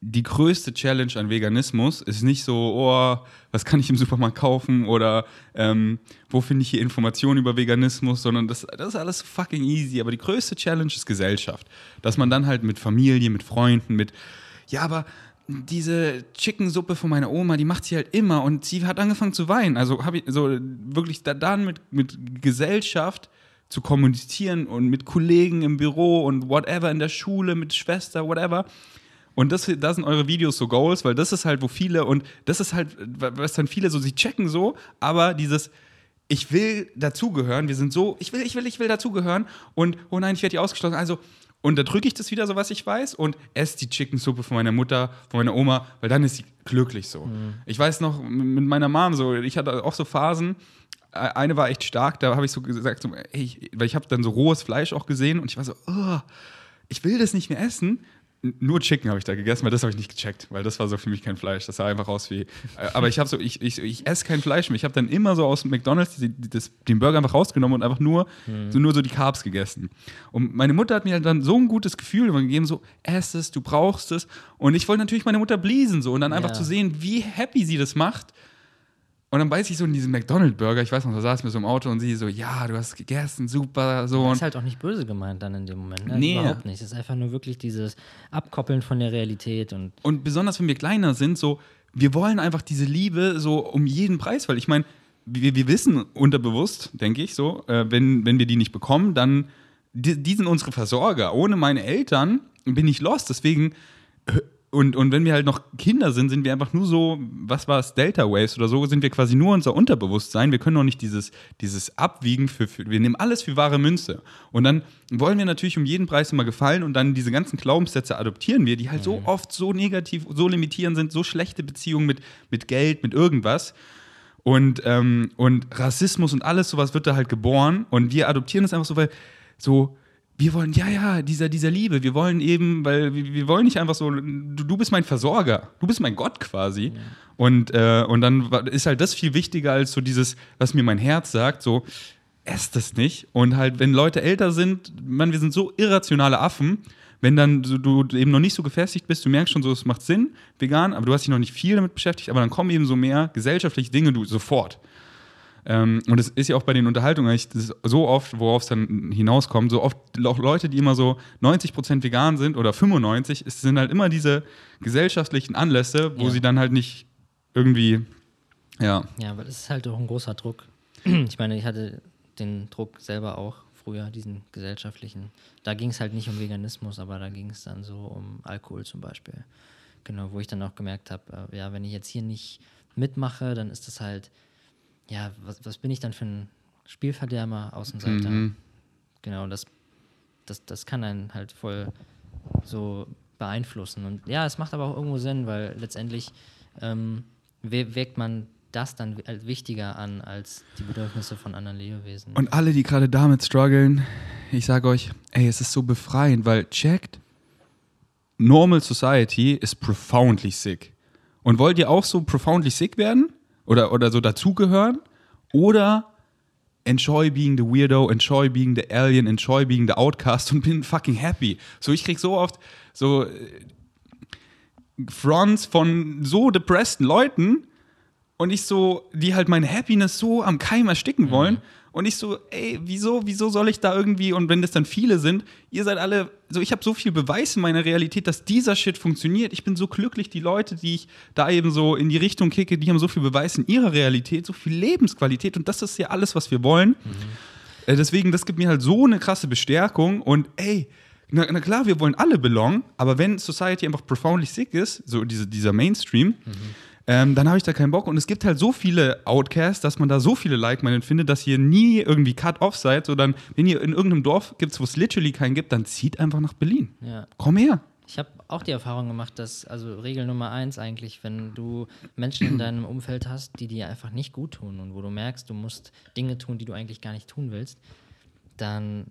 die größte Challenge an Veganismus. Ist nicht so, oh, was kann ich im Supermarkt kaufen oder ähm, wo finde ich hier Informationen über Veganismus, sondern das, das ist alles fucking easy. Aber die größte Challenge ist Gesellschaft. Dass man dann halt mit Familie, mit Freunden, mit, ja, aber diese Chicken-Suppe von meiner Oma, die macht sie halt immer und sie hat angefangen zu weinen. Also habe ich so wirklich da, dann mit, mit Gesellschaft zu kommunizieren und mit Kollegen im Büro und whatever in der Schule, mit Schwester, whatever. Und das, das sind eure Videos so Goals, weil das ist halt, wo viele, und das ist halt, was dann viele so, sie checken so, aber dieses, ich will dazugehören, wir sind so, ich will, ich will, ich will dazugehören und, oh nein, ich werde hier ausgeschlossen. Also, und da drücke ich das wieder so, was ich weiß, und esse die Chicken-Suppe von meiner Mutter, von meiner Oma, weil dann ist sie glücklich so. Ich weiß noch, mit meiner Mom so, ich hatte auch so Phasen, eine war echt stark, da habe ich so gesagt, so, ey, weil ich habe dann so rohes Fleisch auch gesehen und ich war so, oh, ich will das nicht mehr essen. Nur Chicken habe ich da gegessen, weil das habe ich nicht gecheckt, weil das war so für mich kein Fleisch. Das sah einfach aus wie. äh, Aber ich habe so, ich, ich, ich esse kein Fleisch mehr. Ich habe dann immer so aus McDonalds die, die, das, den Burger einfach rausgenommen und einfach nur, so, nur so die Carbs gegessen. Und meine Mutter hat mir halt dann so ein gutes Gefühl gegeben, so, ess es, du brauchst es. Und ich wollte natürlich meine Mutter bliesen so und dann einfach Ja. zu sehen, wie happy sie das macht. Und dann beiß ich so in diesen McDonald-Burger, ich weiß noch, da saß mir so im Auto und sie so, ja, du hast gegessen, super, so. Das ist halt auch nicht böse gemeint dann in dem Moment. Ne? Nee. Überhaupt nicht. Es ist einfach nur wirklich dieses Abkoppeln von der Realität und Und besonders, wenn wir kleiner sind, so, wir wollen einfach diese Liebe so um jeden Preis, weil ich meine, wir, wir wissen unterbewusst, denke ich so, äh, wenn, wenn wir die nicht bekommen, dann, die, die sind unsere Versorger. Ohne meine Eltern bin ich lost. Deswegen, und, und wenn wir halt noch Kinder sind, sind wir einfach nur so, was war es, Delta Waves oder so, sind wir quasi nur unser Unterbewusstsein. Wir können noch nicht dieses, dieses Abwiegen für, für, wir nehmen alles für wahre Münze. Und dann wollen wir natürlich um jeden Preis immer gefallen und dann diese ganzen Glaubenssätze adoptieren wir, die halt so oft so negativ, so limitierend sind, so schlechte Beziehungen mit, mit Geld, mit irgendwas. Und, ähm, und Rassismus und alles sowas wird da halt geboren. Und wir adoptieren das einfach so, weil so, wir wollen, ja, ja, dieser, dieser Liebe, wir wollen eben, weil wir, wir wollen nicht einfach so, du, du bist mein Versorger, du bist mein Gott quasi. Und, äh, und dann ist halt das viel wichtiger als so dieses, was mir mein Herz sagt, so, esst das nicht. Und halt, wenn Leute älter sind, man, wir sind so irrationale Affen, wenn dann so, du eben noch nicht so gefestigt bist, du merkst schon so, es macht Sinn, vegan, aber du hast dich noch nicht viel damit beschäftigt, aber dann kommen eben so mehr gesellschaftliche Dinge, du sofort. Ähm, und es ist ja auch bei den Unterhaltungen ist so oft, worauf es dann hinauskommt, so oft auch Leute, die immer so 90% vegan sind oder 95, es sind halt immer diese gesellschaftlichen Anlässe, wo Ja. sie dann halt nicht irgendwie, ja, ja, aber das ist halt auch ein großer Druck. Ich meine, ich hatte den Druck selber auch früher, diesen gesellschaftlichen. Da ging es halt nicht um Veganismus, aber da ging es dann so um Alkohol zum Beispiel. Genau, wo ich dann auch gemerkt habe, äh, ja, wenn ich jetzt hier nicht mitmache, dann ist das halt, ja, was, was bin ich dann für ein Spielverderber, Außenseiter? Mhm. Genau, das, das, das kann einen halt voll so beeinflussen. Und ja, es macht aber auch irgendwo Sinn, weil letztendlich ähm, wägt man das dann wichtiger an als die Bedürfnisse von anderen Lebewesen. Und alle, die gerade damit strugglen, ich sage euch, ey, es ist so befreiend, weil checkt, Normal Society is profoundly sick. Und wollt ihr auch so profoundly sick werden? Oder, oder so dazugehören? Oder enjoy being the weirdo, enjoy being the alien, enjoy being the outcast und bin fucking happy. So, ich krieg so oft so äh, Fronts von so depressten Leuten und ich so, die halt meine Happiness so am Keim ersticken wollen. Und ich so, ey, wieso, wieso soll ich da irgendwie, und wenn das dann viele sind, ihr seid alle, so ich habe so viel Beweis in meiner Realität, dass dieser Shit funktioniert. Ich bin so glücklich, die Leute, die ich da eben so in die Richtung kicke, die haben so viel Beweis in ihrer Realität, so viel Lebensqualität und das ist ja alles, was wir wollen. Äh, deswegen, das gibt mir halt so eine krasse Bestärkung und ey, na, na klar, wir wollen alle belong, aber wenn Society einfach profoundly sick ist, so diese, dieser Mainstream, ähm, dann habe ich da keinen Bock. Und es gibt halt so viele Outcasts, dass man da so viele Like-Meinungen findet, dass ihr nie irgendwie cut-off seid. So dann, wenn ihr in irgendeinem Dorf gibt, wo es literally keinen gibt, dann zieht einfach nach Berlin. Ja. Komm her. Ich habe auch die Erfahrung gemacht, dass, also Regel Nummer eins eigentlich, wenn du Menschen in deinem Umfeld hast, die dir einfach nicht gut tun und wo du merkst, du musst Dinge tun, die du eigentlich gar nicht tun willst, dann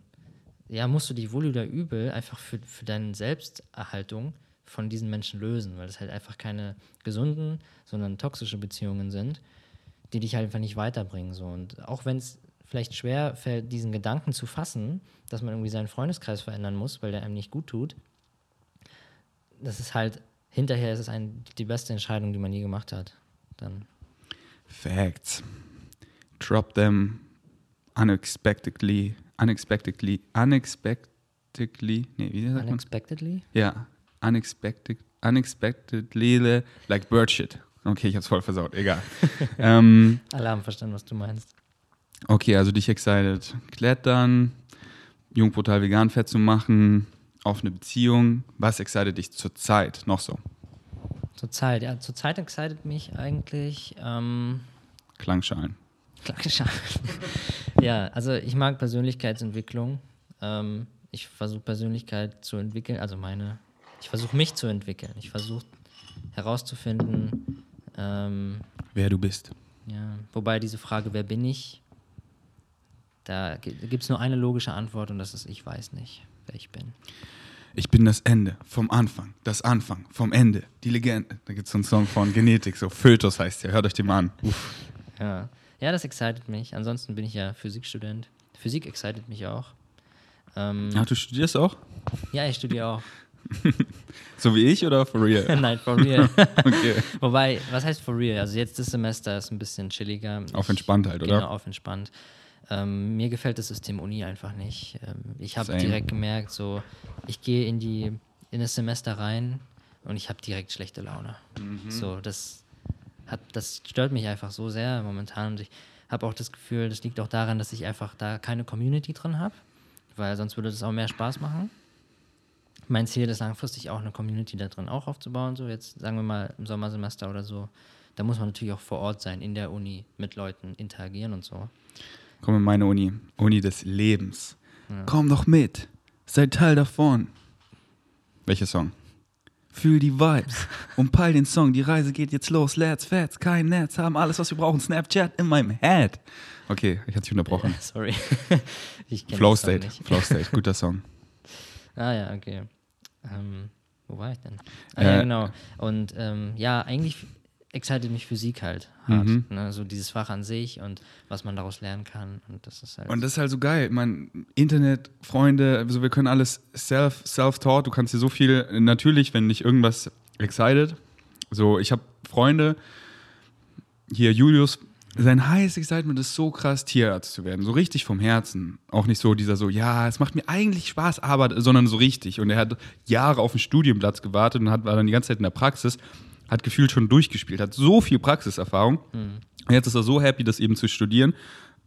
ja, musst du dich wohl oder übel einfach für, für deine Selbsterhaltung von diesen Menschen lösen, weil es halt einfach keine gesunden, sondern toxische Beziehungen sind, die dich halt einfach nicht weiterbringen. So. Und auch wenn es vielleicht schwer fällt, diesen Gedanken zu fassen, dass man irgendwie seinen Freundeskreis verändern muss, weil der einem nicht gut tut, das ist halt, hinterher ist es ein, die beste Entscheidung, die man je gemacht hat. Dann. Facts. Drop them unexpectedly, unexpectedly, unexpectedly, nee, wie sagt man? Unexpectedly? Ja, unexpected, unexpectedly, like bird shit. Okay, ich hab's voll versaut, egal. ähm, Alle haben verstanden, was du meinst. okay, also dich excited. Klettern, Jungportal vegan fett zu machen, offene Beziehung. Was excited dich zurzeit noch so? Zurzeit, ja, zurzeit excited mich eigentlich. Ähm, Klangschalen. Klangschalen. ja, also ich mag Persönlichkeitsentwicklung. Ähm, ich versuche Persönlichkeit zu entwickeln, also meine, ich versuche mich zu entwickeln. Ich versuche herauszufinden, ähm, Wer du bist. ja, wobei diese Frage, wer bin ich, da gibt es nur eine logische Antwort und das ist, ich weiß nicht, wer ich bin. Ich bin das Ende vom Anfang, das Anfang vom Ende, die Legende. Da gibt es so einen Song von Genetik, so Fötus heißt der. Hört euch den mal an. Uff. Ja. ja, das excited mich. Ansonsten bin ich ja Physikstudent. Physik excited mich auch. Ähm, Ja, du studierst auch? ja, ich studiere auch. So wie ich oder for real? Nein, for real. Okay. Wobei, was heißt for real? Also jetzt das Semester ist ein bisschen chilliger. Auf entspannt halt, oder? Genau, auf entspannt. Ähm, mir gefällt das System Uni einfach nicht. Ähm, ich habe direkt gemerkt, so ich gehe in die in das Semester rein und ich habe direkt schlechte Laune. Mhm. So das hat das stört mich einfach so sehr momentan und ich habe auch das Gefühl, das liegt auch daran, dass ich einfach da keine Community drin habe, weil sonst würde das auch mehr Spaß machen. Mein Ziel ist langfristig auch eine Community da drin auch aufzubauen. So jetzt sagen wir mal im Sommersemester oder so. Da muss man natürlich auch vor Ort sein, in der Uni, mit Leuten interagieren und so. Komm in meine Uni. Uni des Lebens. Komm doch mit. Sei Teil davon. Welcher Song? Fühl die Vibes und peil den Song. Die Reise geht jetzt los. Let's fets, kein Netz, haben alles, was wir brauchen. Snapchat in meinem Head. Okay, ich hatte dich unterbrochen. Sorry. Flow State. Flow State, guter Song. Ah ja, okay. Ähm, wo war ich denn? Ah, Äh, ja, genau. Und ähm, ja, eigentlich excited mich Physik halt hart. Mhm. Ne? So dieses Fach an sich und was man daraus lernen kann. Und das ist halt. Und das ist halt so geil. Mein Internet, Freunde, also wir können alles self, self-taught. Du kannst dir so viel, natürlich, wenn dich irgendwas excited. So, ich habe Freunde, hier Julius, sein heißes Excitement ist so krass, Tierarzt zu werden. So richtig vom Herzen. Auch nicht so dieser so, ja, es macht mir eigentlich Spaß, aber, sondern so richtig. Und er hat Jahre auf den Studienplatz gewartet und hat, war dann die ganze Zeit in der Praxis, hat gefühlt schon durchgespielt, hat so viel Praxiserfahrung. Und jetzt ist er so happy, das eben zu studieren.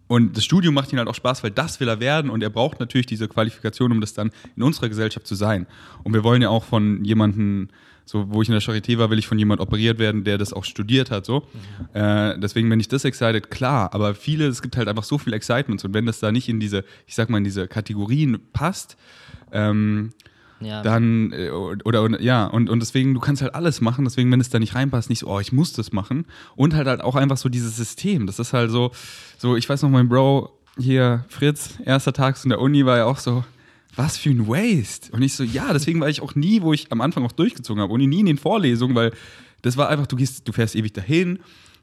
Und das Studium macht ihm halt auch Spaß, weil das will er werden und er braucht natürlich diese Qualifikation, um das dann in unserer Gesellschaft zu sein. Und wir wollen ja auch von jemandem, so wo ich in der Charité war, will ich von jemandem operiert werden, der das auch studiert hat. So. Äh, deswegen bin ich das excited, klar. Aber viele, es gibt halt einfach so viel Excitements und wenn das da nicht in diese, ich sag mal, in diese Kategorien passt, ähm, ja, dann äh, oder, oder ja und, und deswegen du kannst halt alles machen deswegen wenn es da nicht reinpasst nicht so oh ich muss das machen und halt halt auch einfach so dieses System das ist halt so so ich weiß noch mein Bro hier Fritz erster Tag in der Uni war ja auch so was für ein Waste und ich so ja deswegen war ich auch nie wo ich am Anfang auch durchgezogen habe Uni nie in den Vorlesungen weil das war einfach du gehst du fährst ewig dahin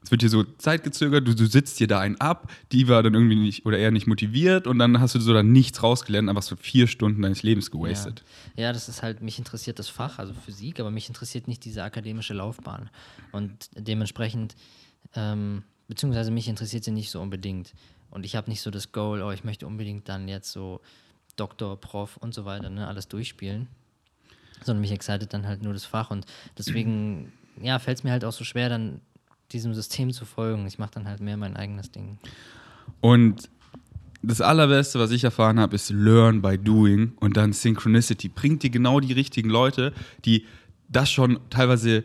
es wird dir so zeitgezögert, du, du sitzt dir da einen ab, die war dann irgendwie nicht oder eher nicht motiviert und dann hast du so dann nichts rausgelernt, einfach so vier Stunden deines Lebens gewastet. Ja. ja, das ist halt, mich interessiert das Fach, also Physik, aber mich interessiert nicht diese akademische Laufbahn. Und dementsprechend, ähm, beziehungsweise mich interessiert sie nicht so unbedingt. Und ich habe nicht so das Goal, oh, ich möchte unbedingt dann jetzt so Doktor, Prof und so weiter, ne, alles durchspielen. Sondern mich excited dann halt nur das Fach. Und deswegen, ja, fällt es mir halt auch so schwer, dann diesem System zu folgen. Ich mache dann halt mehr mein eigenes Ding. Und das Allerbeste, was ich erfahren habe, ist Learn by Doing und dann Synchronicity. Bringt dir genau die richtigen Leute, die das schon teilweise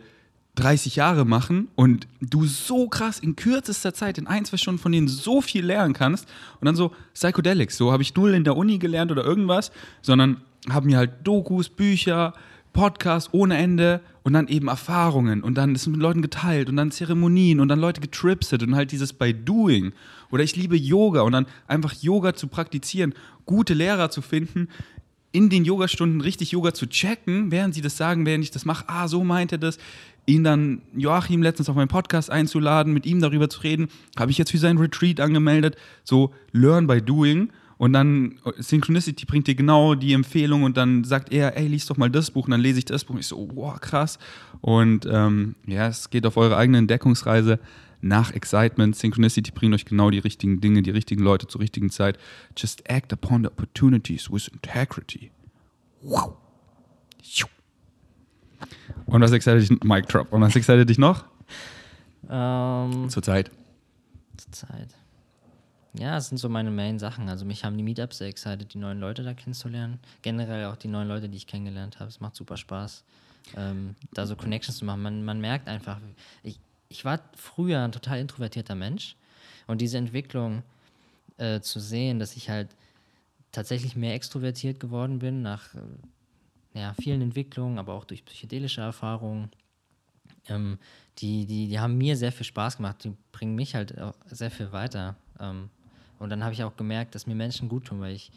30 Jahre machen und du so krass in kürzester Zeit, in ein, zwei Stunden von denen so viel lernen kannst. Und dann so Psychedelics, so habe ich null in der Uni gelernt oder irgendwas, sondern haben mir halt Dokus, Bücher, Podcasts ohne Ende und dann eben Erfahrungen und dann ist mit Leuten geteilt und dann Zeremonien und dann Leute getripset und halt dieses by Doing. Oder ich liebe Yoga und dann einfach Yoga zu praktizieren, gute Lehrer zu finden, in den Yogastunden richtig Yoga zu checken, während sie das sagen, während ich das mache, ah, so meint er das. Ihn dann Joachim letztens auf meinen Podcast einzuladen, mit ihm darüber zu reden, habe ich jetzt für sein Retreat angemeldet. So Learn by Doing. Und dann Synchronicity bringt dir genau die Empfehlung und dann sagt er, ey, lies doch mal das Buch und dann lese ich das Buch. Und ich so, wow, krass. Und ähm, ja, es geht auf eure eigene Entdeckungsreise nach Excitement. Synchronicity bringt euch genau die richtigen Dinge, die richtigen Leute zur richtigen Zeit. Just act upon the opportunities with integrity. Wow. Und was excited dich, Mic Drop, und was excited dich noch? Ähm, Zur Zeit. zur Zeit. Ja, das sind so meine Main-Sachen. Also mich haben die Meetups sehr excited, die neuen Leute da kennenzulernen. Generell auch die neuen Leute, die ich kennengelernt habe. Es macht super Spaß, ähm, da so Connections zu machen. Man, man merkt einfach, ich, ich war früher ein total introvertierter Mensch und diese Entwicklung äh, zu sehen, dass ich halt tatsächlich mehr extrovertiert geworden bin nach äh, ja, vielen Entwicklungen, aber auch durch psychedelische Erfahrungen. Ähm, die, die, die haben mir sehr viel Spaß gemacht, die bringen mich halt auch sehr viel weiter. Ähm, und dann habe ich auch gemerkt, dass mir Menschen gut tun, weil ich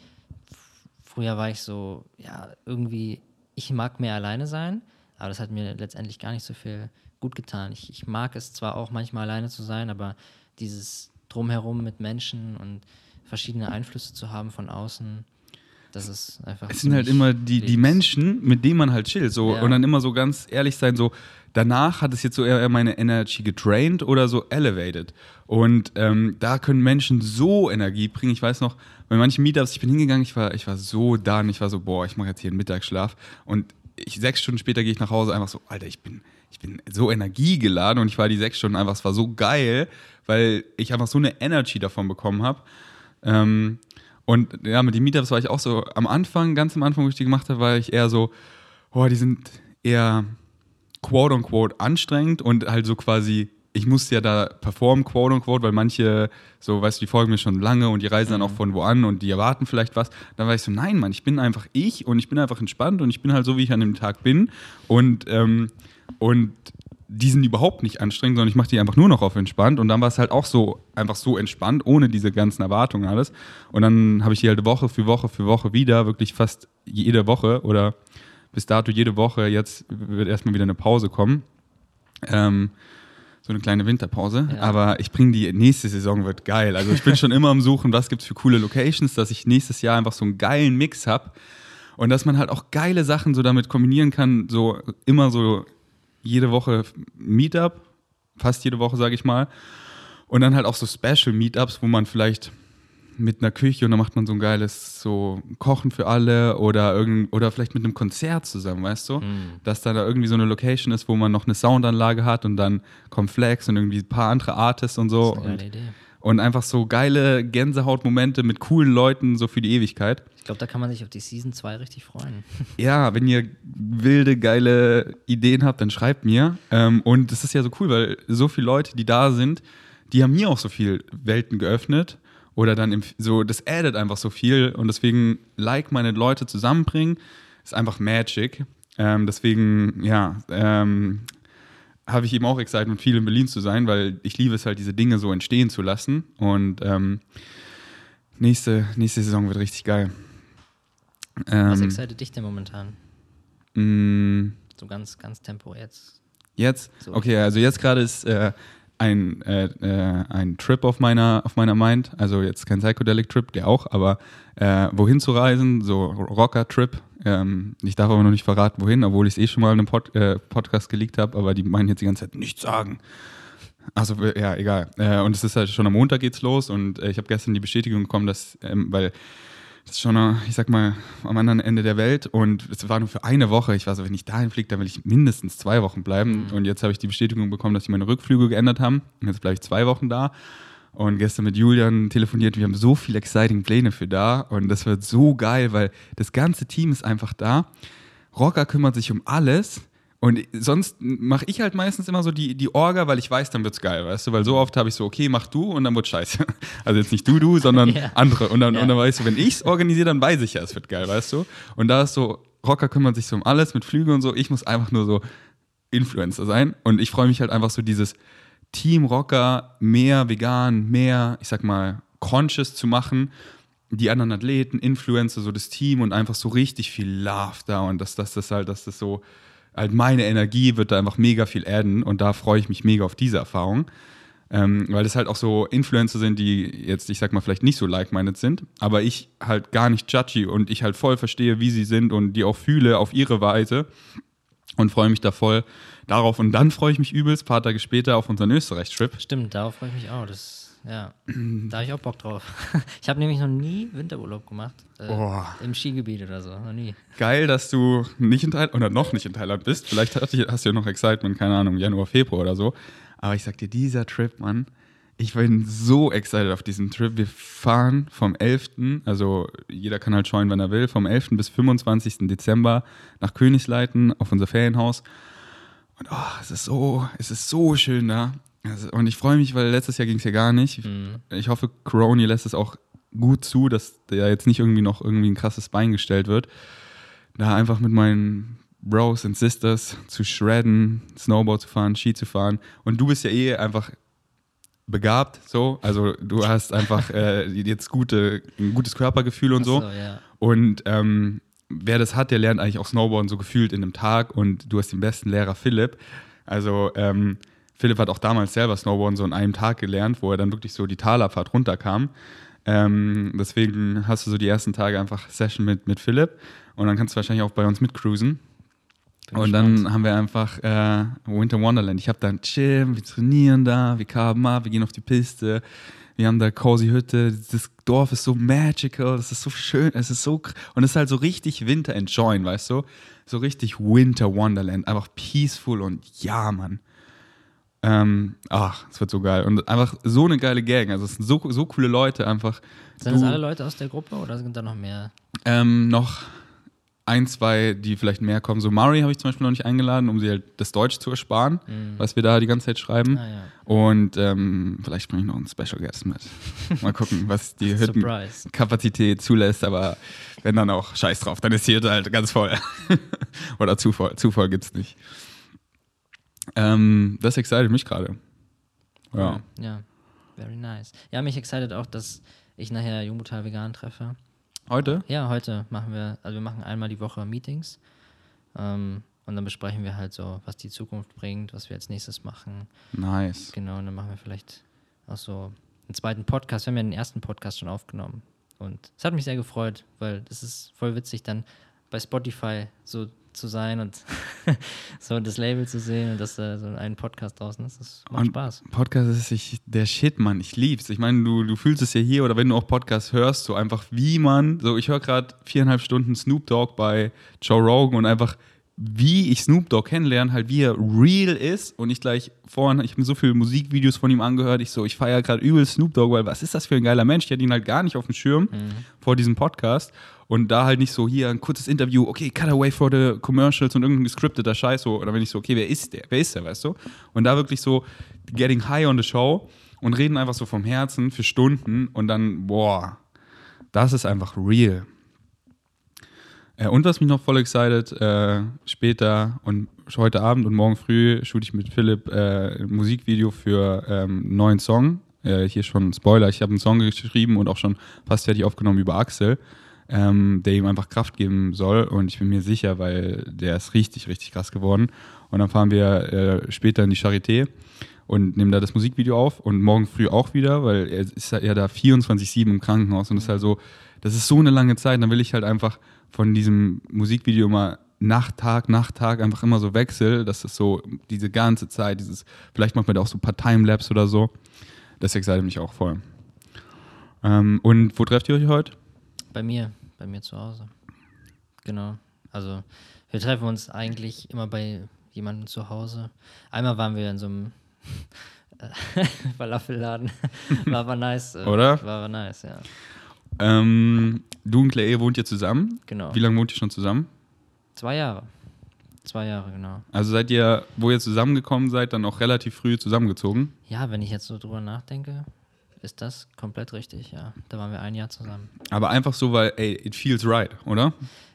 früher war ich so, ja, irgendwie, ich mag mehr alleine sein, aber das hat mir letztendlich gar nicht so viel gut getan. Ich, ich mag es zwar auch manchmal alleine zu sein, aber dieses Drumherum mit Menschen und verschiedene Einflüsse zu haben von außen, das ist einfach. Es sind halt immer die, die Menschen, mit denen man halt chillt. So, Ja. Und dann immer so ganz ehrlich sein, so danach hat es jetzt so eher meine Energy gedraint oder so elevated. Und ähm, da können Menschen so Energie bringen. Ich weiß noch, bei manchen Meetups, ich bin hingegangen, ich war, ich war so done, ich war so, boah, ich mache jetzt hier einen Mittagsschlaf. Und ich, sechs Stunden später gehe ich nach Hause, einfach so, Alter, ich bin, ich bin so energiegeladen und ich war die sechs Stunden einfach, es war so geil, weil ich einfach so eine Energy davon bekommen habe. Ähm, und ja, mit den Meetups war ich auch so am Anfang, ganz am Anfang, wo ich die gemacht habe, war ich eher so, oh, die sind eher quote unquote anstrengend und halt so quasi, ich musste ja da performen, quote unquote, weil manche, so, weißt du, die folgen mir schon lange und die reisen dann auch von wo an und die erwarten vielleicht was. Dann war ich so, nein, Mann, ich bin einfach ich und ich bin einfach entspannt und ich bin halt so, wie ich an dem Tag bin. Und, ähm, und die sind überhaupt nicht anstrengend, sondern ich mache die einfach nur noch auf entspannt. Und dann war es halt auch so, einfach so entspannt, ohne diese ganzen Erwartungen alles. Und dann habe ich die halt Woche für Woche für Woche wieder, wirklich fast jede Woche oder bis dato jede Woche. Jetzt wird erstmal wieder eine Pause kommen. Ähm, so eine kleine Winterpause. Ja. Aber ich bringe die nächste Saison wird geil. Also ich bin schon immer am Suchen, was gibt es für coole Locations, dass ich nächstes Jahr einfach so einen geilen Mix habe. Und dass man halt auch geile Sachen so damit kombinieren kann, so immer so jede Woche Meetup, fast jede Woche, sage ich mal. Und dann halt auch so Special Meetups, wo man vielleicht mit einer Küche und dann macht man so ein geiles so Kochen für alle oder irgend, oder vielleicht mit einem Konzert zusammen, weißt du? Dass da, da irgendwie so eine Location ist, wo man noch eine Soundanlage hat und dann kommt Flex und irgendwie ein paar andere Artists und so. Das ist eine geile Idee. Und einfach so geile Gänsehautmomente mit coolen Leuten so für die Ewigkeit. Ich glaube, da kann man sich auf die Season 2 richtig freuen. Ja, wenn ihr wilde, geile Ideen habt, dann schreibt mir. Ähm, und das ist ja so cool, weil so viele Leute, die da sind, die haben mir auch so viel Welten geöffnet. Oder dann im, so, das addet einfach so viel. Und deswegen, like meine Leute zusammenbringen, ist einfach Magic. Ähm, deswegen, ja, ähm, habe ich eben auch Excitement, viel in Berlin zu sein, weil ich liebe es halt, diese Dinge so entstehen zu lassen. Und ähm, nächste, nächste Saison wird richtig geil. Was Ähm, excited dich denn momentan? mh, So ganz, ganz tempo jetzt. Jetzt? So. Okay, also jetzt gerade ist äh, ein, äh, äh, ein Trip auf meiner, auf meiner Mind. Also jetzt kein Psychedelic-Trip, der auch, aber äh, wohin zu reisen, so Rocker-Trip. Ähm, ich darf aber noch nicht verraten, wohin, obwohl ich es eh schon mal in einem Pod, äh, Podcast geleakt habe, aber die meinen jetzt die ganze Zeit, nichts sagen. Also ja, egal. Äh, und es ist halt schon am Montag geht's los und äh, ich habe gestern die Bestätigung bekommen, dass, ähm, weil schon, ich sag mal, am anderen Ende der Welt und es war nur für eine Woche. Ich war so, wenn ich dahin fliege, dann will ich mindestens zwei Wochen bleiben. Mhm. Und jetzt habe ich die Bestätigung bekommen, dass sie meine Rückflüge geändert haben. Und jetzt bleibe ich zwei Wochen da. Und gestern mit Julian telefoniert, wir haben so viele exciting Pläne für da und das wird so geil, weil das ganze Team ist einfach da. Rocker kümmert sich um alles und sonst mache ich halt meistens immer so die, die Orga, weil ich weiß, dann wird's geil, weißt du? Weil so oft habe ich so, okay, mach du und dann wird scheiße. Also jetzt nicht du, du, sondern ja. andere. Und dann, ja. und dann weißt du, wenn ich's organisiere, dann weiß ich ja, es wird geil, weißt du? Und da ist so, Rocker kümmert sich so um alles mit Flügen und so. Ich muss einfach nur so Influencer sein. Und ich freue mich halt einfach so dieses Team Rocker mehr vegan, mehr, ich sag mal, conscious zu machen. Die anderen Athleten, Influencer, so das Team und einfach so richtig viel Love da und dass das, das halt, dass das so halt meine Energie wird da einfach mega viel adden und da freue ich mich mega auf diese Erfahrung. Ähm, weil das halt auch so Influencer sind, die jetzt, ich sag mal, vielleicht nicht so like-minded sind, aber ich halt gar nicht judgy und ich halt voll verstehe, wie sie sind und die auch fühle auf ihre Weise und freue mich da voll darauf. Und dann freue ich mich übelst, paar Tage später, auf unseren Österreich-Trip. Stimmt, darauf freue ich mich auch. Das ja, da habe ich auch Bock drauf. Ich habe nämlich noch nie Winterurlaub gemacht. Äh, oh. Im Skigebiet oder so. Noch nie. Geil, dass du nicht in Thailand oder noch nicht in Thailand bist. Vielleicht hast du ja noch Excitement, keine Ahnung, Januar, Februar oder so. Aber ich sag dir, dieser Trip, Mann, ich bin so excited auf diesen Trip. Wir fahren vom 11., also jeder kann halt schauen, wann er will, vom 11. bis 25. Dezember nach Königsleiten auf unser Ferienhaus. Und oh, es ist so, es ist so schön da. Also, und ich freue mich, weil letztes Jahr ging es ja gar nicht. Mhm. Ich hoffe, Coroni lässt es auch gut zu, dass der jetzt nicht irgendwie noch irgendwie ein krasses Bein gestellt wird. Da einfach mit meinen Bros und Sisters zu shredden, Snowboard zu fahren, Ski zu fahren. Und du bist ja eh einfach begabt, so. Also du hast einfach äh, jetzt gute, ein gutes Körpergefühl und so. so ja. Und ähm, wer das hat, der lernt eigentlich auch Snowboarden so gefühlt in einem Tag. Und du hast den besten Lehrer Philipp. Also ähm, Philipp hat auch damals selber Snowboarden so in einem Tag gelernt, wo er dann wirklich so die Talabfahrt runterkam. Ähm, deswegen hast du so die ersten Tage einfach Session mit, mit Philipp und dann kannst du wahrscheinlich auch bei uns mitcruisen. Bin und gespannt. dann haben wir einfach äh, Winter Wonderland. Ich habe dann chill, wir trainieren da, wir kamen ab, wir gehen auf die Piste, wir haben da cozy Hütte. Das Dorf ist so magical, das ist so schön, es ist so und es ist halt so richtig Winter enjoyen, weißt du? So richtig Winter Wonderland, einfach peaceful und ja, Mann. Ähm, ach, es wird so geil. Und einfach so eine geile Gang. Also es sind so, so coole Leute einfach. Sind du, das alle Leute aus der Gruppe oder sind da noch mehr? Ähm, noch ein, zwei, die vielleicht mehr kommen. So Mari habe ich zum Beispiel noch nicht eingeladen, um sie halt das Deutsch zu ersparen, mhm. was wir da die ganze Zeit schreiben. Ah, ja. Und ähm, vielleicht bringe ich noch einen Special Guest mit. Mal gucken, was die Hüttenkapazität zulässt. Aber wenn dann auch Scheiß drauf, dann ist hier halt ganz voll. Oder Zufall. Zufall gibt es nicht. Ähm, das excited mich gerade. Ja. Ja, very nice. Ja, mich excited auch, dass ich nachher Jungbutal vegan treffe. Heute? Ja, heute machen wir, also wir machen einmal die Woche Meetings. Ähm, und dann besprechen wir halt so, was die Zukunft bringt, was wir als nächstes machen. Nice. Genau, und dann machen wir vielleicht auch so einen zweiten Podcast. Wir haben ja den ersten Podcast schon aufgenommen. Und es hat mich sehr gefreut, weil es ist voll witzig, dann bei Spotify so zu sein und so das Label zu sehen und dass da so ein Podcast draußen ist. Das macht und Spaß. Podcast ist ich, der Shit, Mann. Ich lieb's. Ich meine, du, du fühlst es ja hier oder wenn du auch Podcast hörst, so einfach wie man, so ich höre gerade viereinhalb Stunden Snoop Dogg bei Joe Rogan und einfach wie ich Snoop Dogg kennenlerne, halt wie er real ist und ich gleich vorhin, ich habe mir so viele Musikvideos von ihm angehört, ich so, ich feiere gerade übel Snoop Dogg, weil was ist das für ein geiler Mensch? Ich hatte ihn halt gar nicht auf dem Schirm mhm. vor diesem Podcast und da halt nicht so hier ein kurzes Interview, okay, Cutaway for the Commercials und irgendein gescripteter Scheiß so, oder wenn ich so, okay, wer ist der? Wer ist der, weißt du? Und da wirklich so getting high on the show und reden einfach so vom Herzen für Stunden und dann, boah, das ist einfach real. Äh, und was mich noch voll excited, äh, später und heute Abend und morgen früh shoote ich mit Philipp äh, ein Musikvideo für ähm, einen neuen Song. Äh, hier schon Spoiler, ich habe einen Song geschrieben und auch schon fast fertig aufgenommen über Axel. ähm, der ihm einfach Kraft geben soll. Und ich bin mir sicher, weil der ist richtig, richtig krass geworden. Und dann fahren wir äh, später in die Charité und nehmen da das Musikvideo auf und morgen früh auch wieder, weil er ist ja da 24-7 im Krankenhaus und das ist halt so, das ist so eine lange Zeit. Dann will ich halt einfach von diesem Musikvideo mal nach Tag, nach Tag einfach immer so wechsel, dass das so diese ganze Zeit, dieses, vielleicht macht man da auch so ein paar Timelapse oder so. Das excited mich auch voll. Ähm, und wo trefft ihr euch heute? Bei mir, bei mir zu Hause. Genau. Also wir treffen uns eigentlich immer bei jemandem zu Hause. Einmal waren wir in so einem Falafelladen. war aber nice. äh, Oder? War aber nice, ja. Ähm, du und Clay wohnt ihr zusammen? Genau. Wie lange wohnt ihr schon zusammen? Zwei Jahre. Zwei Jahre, genau. Also seid ihr, wo ihr zusammengekommen seid, dann auch relativ früh zusammengezogen? Ja, wenn ich jetzt so drüber nachdenke, ist das komplett richtig, ja. Da waren wir ein Jahr zusammen. Aber einfach so, weil, ey, it feels right, oder?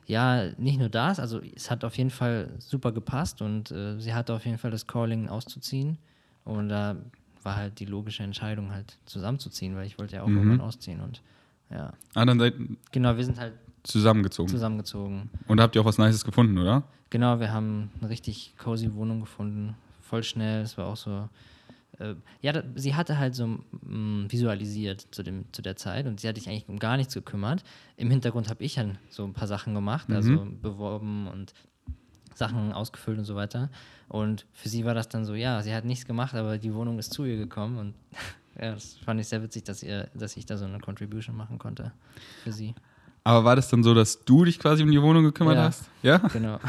Ja, nicht nur das, also es hat auf jeden Fall super gepasst und äh, sie hatte auf jeden Fall das Calling auszuziehen und da war halt die logische Entscheidung halt zusammenzuziehen, weil ich wollte ja auch Mhm. irgendwann ausziehen und ja, Ah, dann seid genau, wir sind halt zusammengezogen. zusammengezogen. Und habt ihr auch was Nices gefunden, oder? Genau, wir haben eine richtig cozy Wohnung gefunden, voll schnell, es war auch so äh, ja, da, sie hatte halt so mm, visualisiert zu, dem, zu der Zeit und sie hat sich eigentlich um gar nichts gekümmert. Im Hintergrund habe ich dann so ein paar Sachen gemacht, also beworben und Sachen ausgefüllt und so weiter. Und für sie war das dann so, ja, sie hat nichts gemacht, aber die Wohnung ist zu ihr gekommen und ja, das fand ich sehr witzig, dass, ihr, dass ich da so eine Contribution machen konnte für sie. Aber war das dann so, dass du dich quasi um die Wohnung gekümmert Ja. hast? Ja? Genau.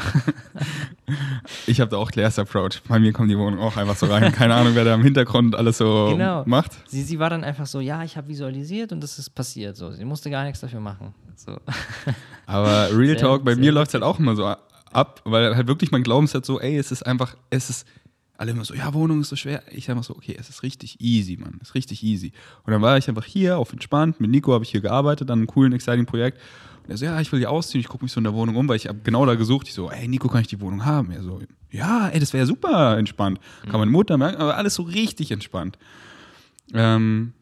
Ich habe da auch Claire's Approach. Bei mir kommt die Wohnung auch einfach so rein. Keine Ahnung, wer da im Hintergrund alles so Genau. macht. Sie, sie war dann einfach so, ja, ich habe visualisiert und das ist passiert. So. Sie musste gar nichts dafür machen. So. Aber Real Sehr- Talk, bei sehr mir läuft es halt auch immer so ab, weil halt wirklich mein Glaubenssatz so, ey, es ist einfach, es ist, alle immer so, ja, Wohnung ist so schwer. Ich sag mal so, okay, es ist richtig easy, Mann, es ist richtig easy. Und dann war ich einfach hier auf entspannt, mit Nico habe ich hier gearbeitet, an einem coolen, exciting Projekt. Und er so, ja, ich will hier ausziehen, ich gucke mich so in der Wohnung um, weil ich habe genau da gesucht. Ich so, ey, Nico, kann ich die Wohnung haben? Er so, ja, ey, das wäre ja super entspannt. Kann meine Mutter merken, aber alles so richtig entspannt. Ähm,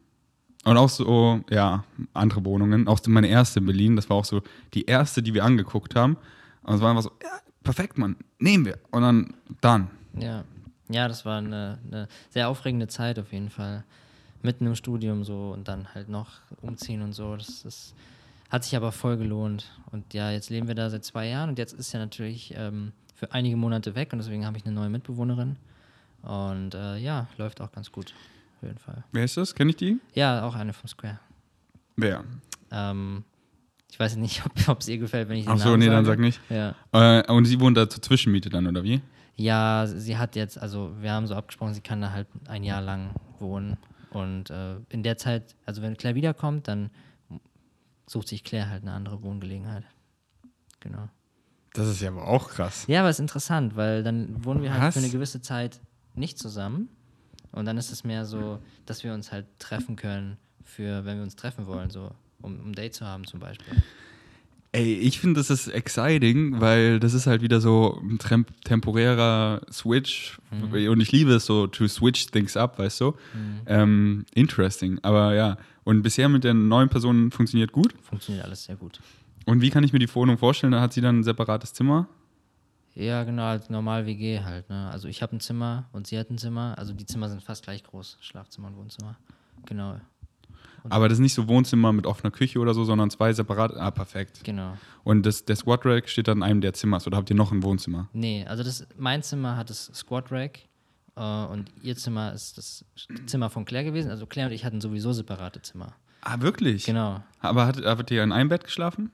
und auch so, ja, andere Wohnungen. Auch meine erste in Berlin, das war auch so die erste, die wir angeguckt haben. Und es war einfach so, ja, perfekt, Mann, nehmen wir. Und dann, dann. Ja, ja, das war eine, eine sehr aufregende Zeit auf jeden Fall. Mitten im Studium so und dann halt noch umziehen und so. Das, das hat sich aber voll gelohnt. Und ja, jetzt leben wir da seit zwei Jahren und jetzt ist ja natürlich ähm, für einige Monate weg und deswegen habe ich eine neue Mitbewohnerin. Und äh, ja, läuft auch ganz gut. Auf jeden Fall. Wer ist das? Kenne ich die? Ja, auch eine vom Square. Wer? Ähm, ich weiß nicht, ob es ihr gefällt, wenn ich den Ach so, Namen nee, dann sage. sag nicht. Ja. Äh, und sie wohnt da zur Zwischenmiete dann, oder wie? Ja, sie hat jetzt, also wir haben so abgesprochen, sie kann da halt ein Jahr lang wohnen. Und äh, in der Zeit, also wenn Claire wiederkommt, dann sucht sich Claire halt eine andere Wohngelegenheit. Genau. Das ist ja aber auch krass. Ja, aber es ist interessant, weil dann wohnen wir halt Was? für eine gewisse Zeit nicht zusammen. Und dann ist es mehr so, dass wir uns halt treffen können, für wenn wir uns treffen wollen, so um, um ein Date zu haben zum Beispiel. Ey, ich finde, das ist exciting, weil das ist halt wieder so ein temporärer Switch. Und ich liebe es so, to switch things up, weißt du? Ähm, interesting. Aber ja, und bisher mit der neuen Person funktioniert gut. Funktioniert alles sehr gut. Und wie kann ich mir die Wohnung vorstellen? Da hat sie dann ein separates Zimmer. Ja, genau, als normal WG halt. Ne? Also ich habe ein Zimmer und sie hat ein Zimmer. Also die Zimmer sind fast gleich groß, Schlafzimmer und Wohnzimmer. Genau, Aber das ist nicht so Wohnzimmer mit offener Küche oder so, sondern zwei separate. Ah, perfekt. genau. Und das, der Squat Rack steht dann in einem der Zimmers oder habt ihr noch ein Wohnzimmer? Nee, also das, mein Zimmer hat das Squat Rack äh, und ihr Zimmer ist das Zimmer von Claire gewesen. Also Claire und ich hatten sowieso separate Zimmer. Ah, wirklich? Genau. Aber hat, habt ihr in einem Bett geschlafen?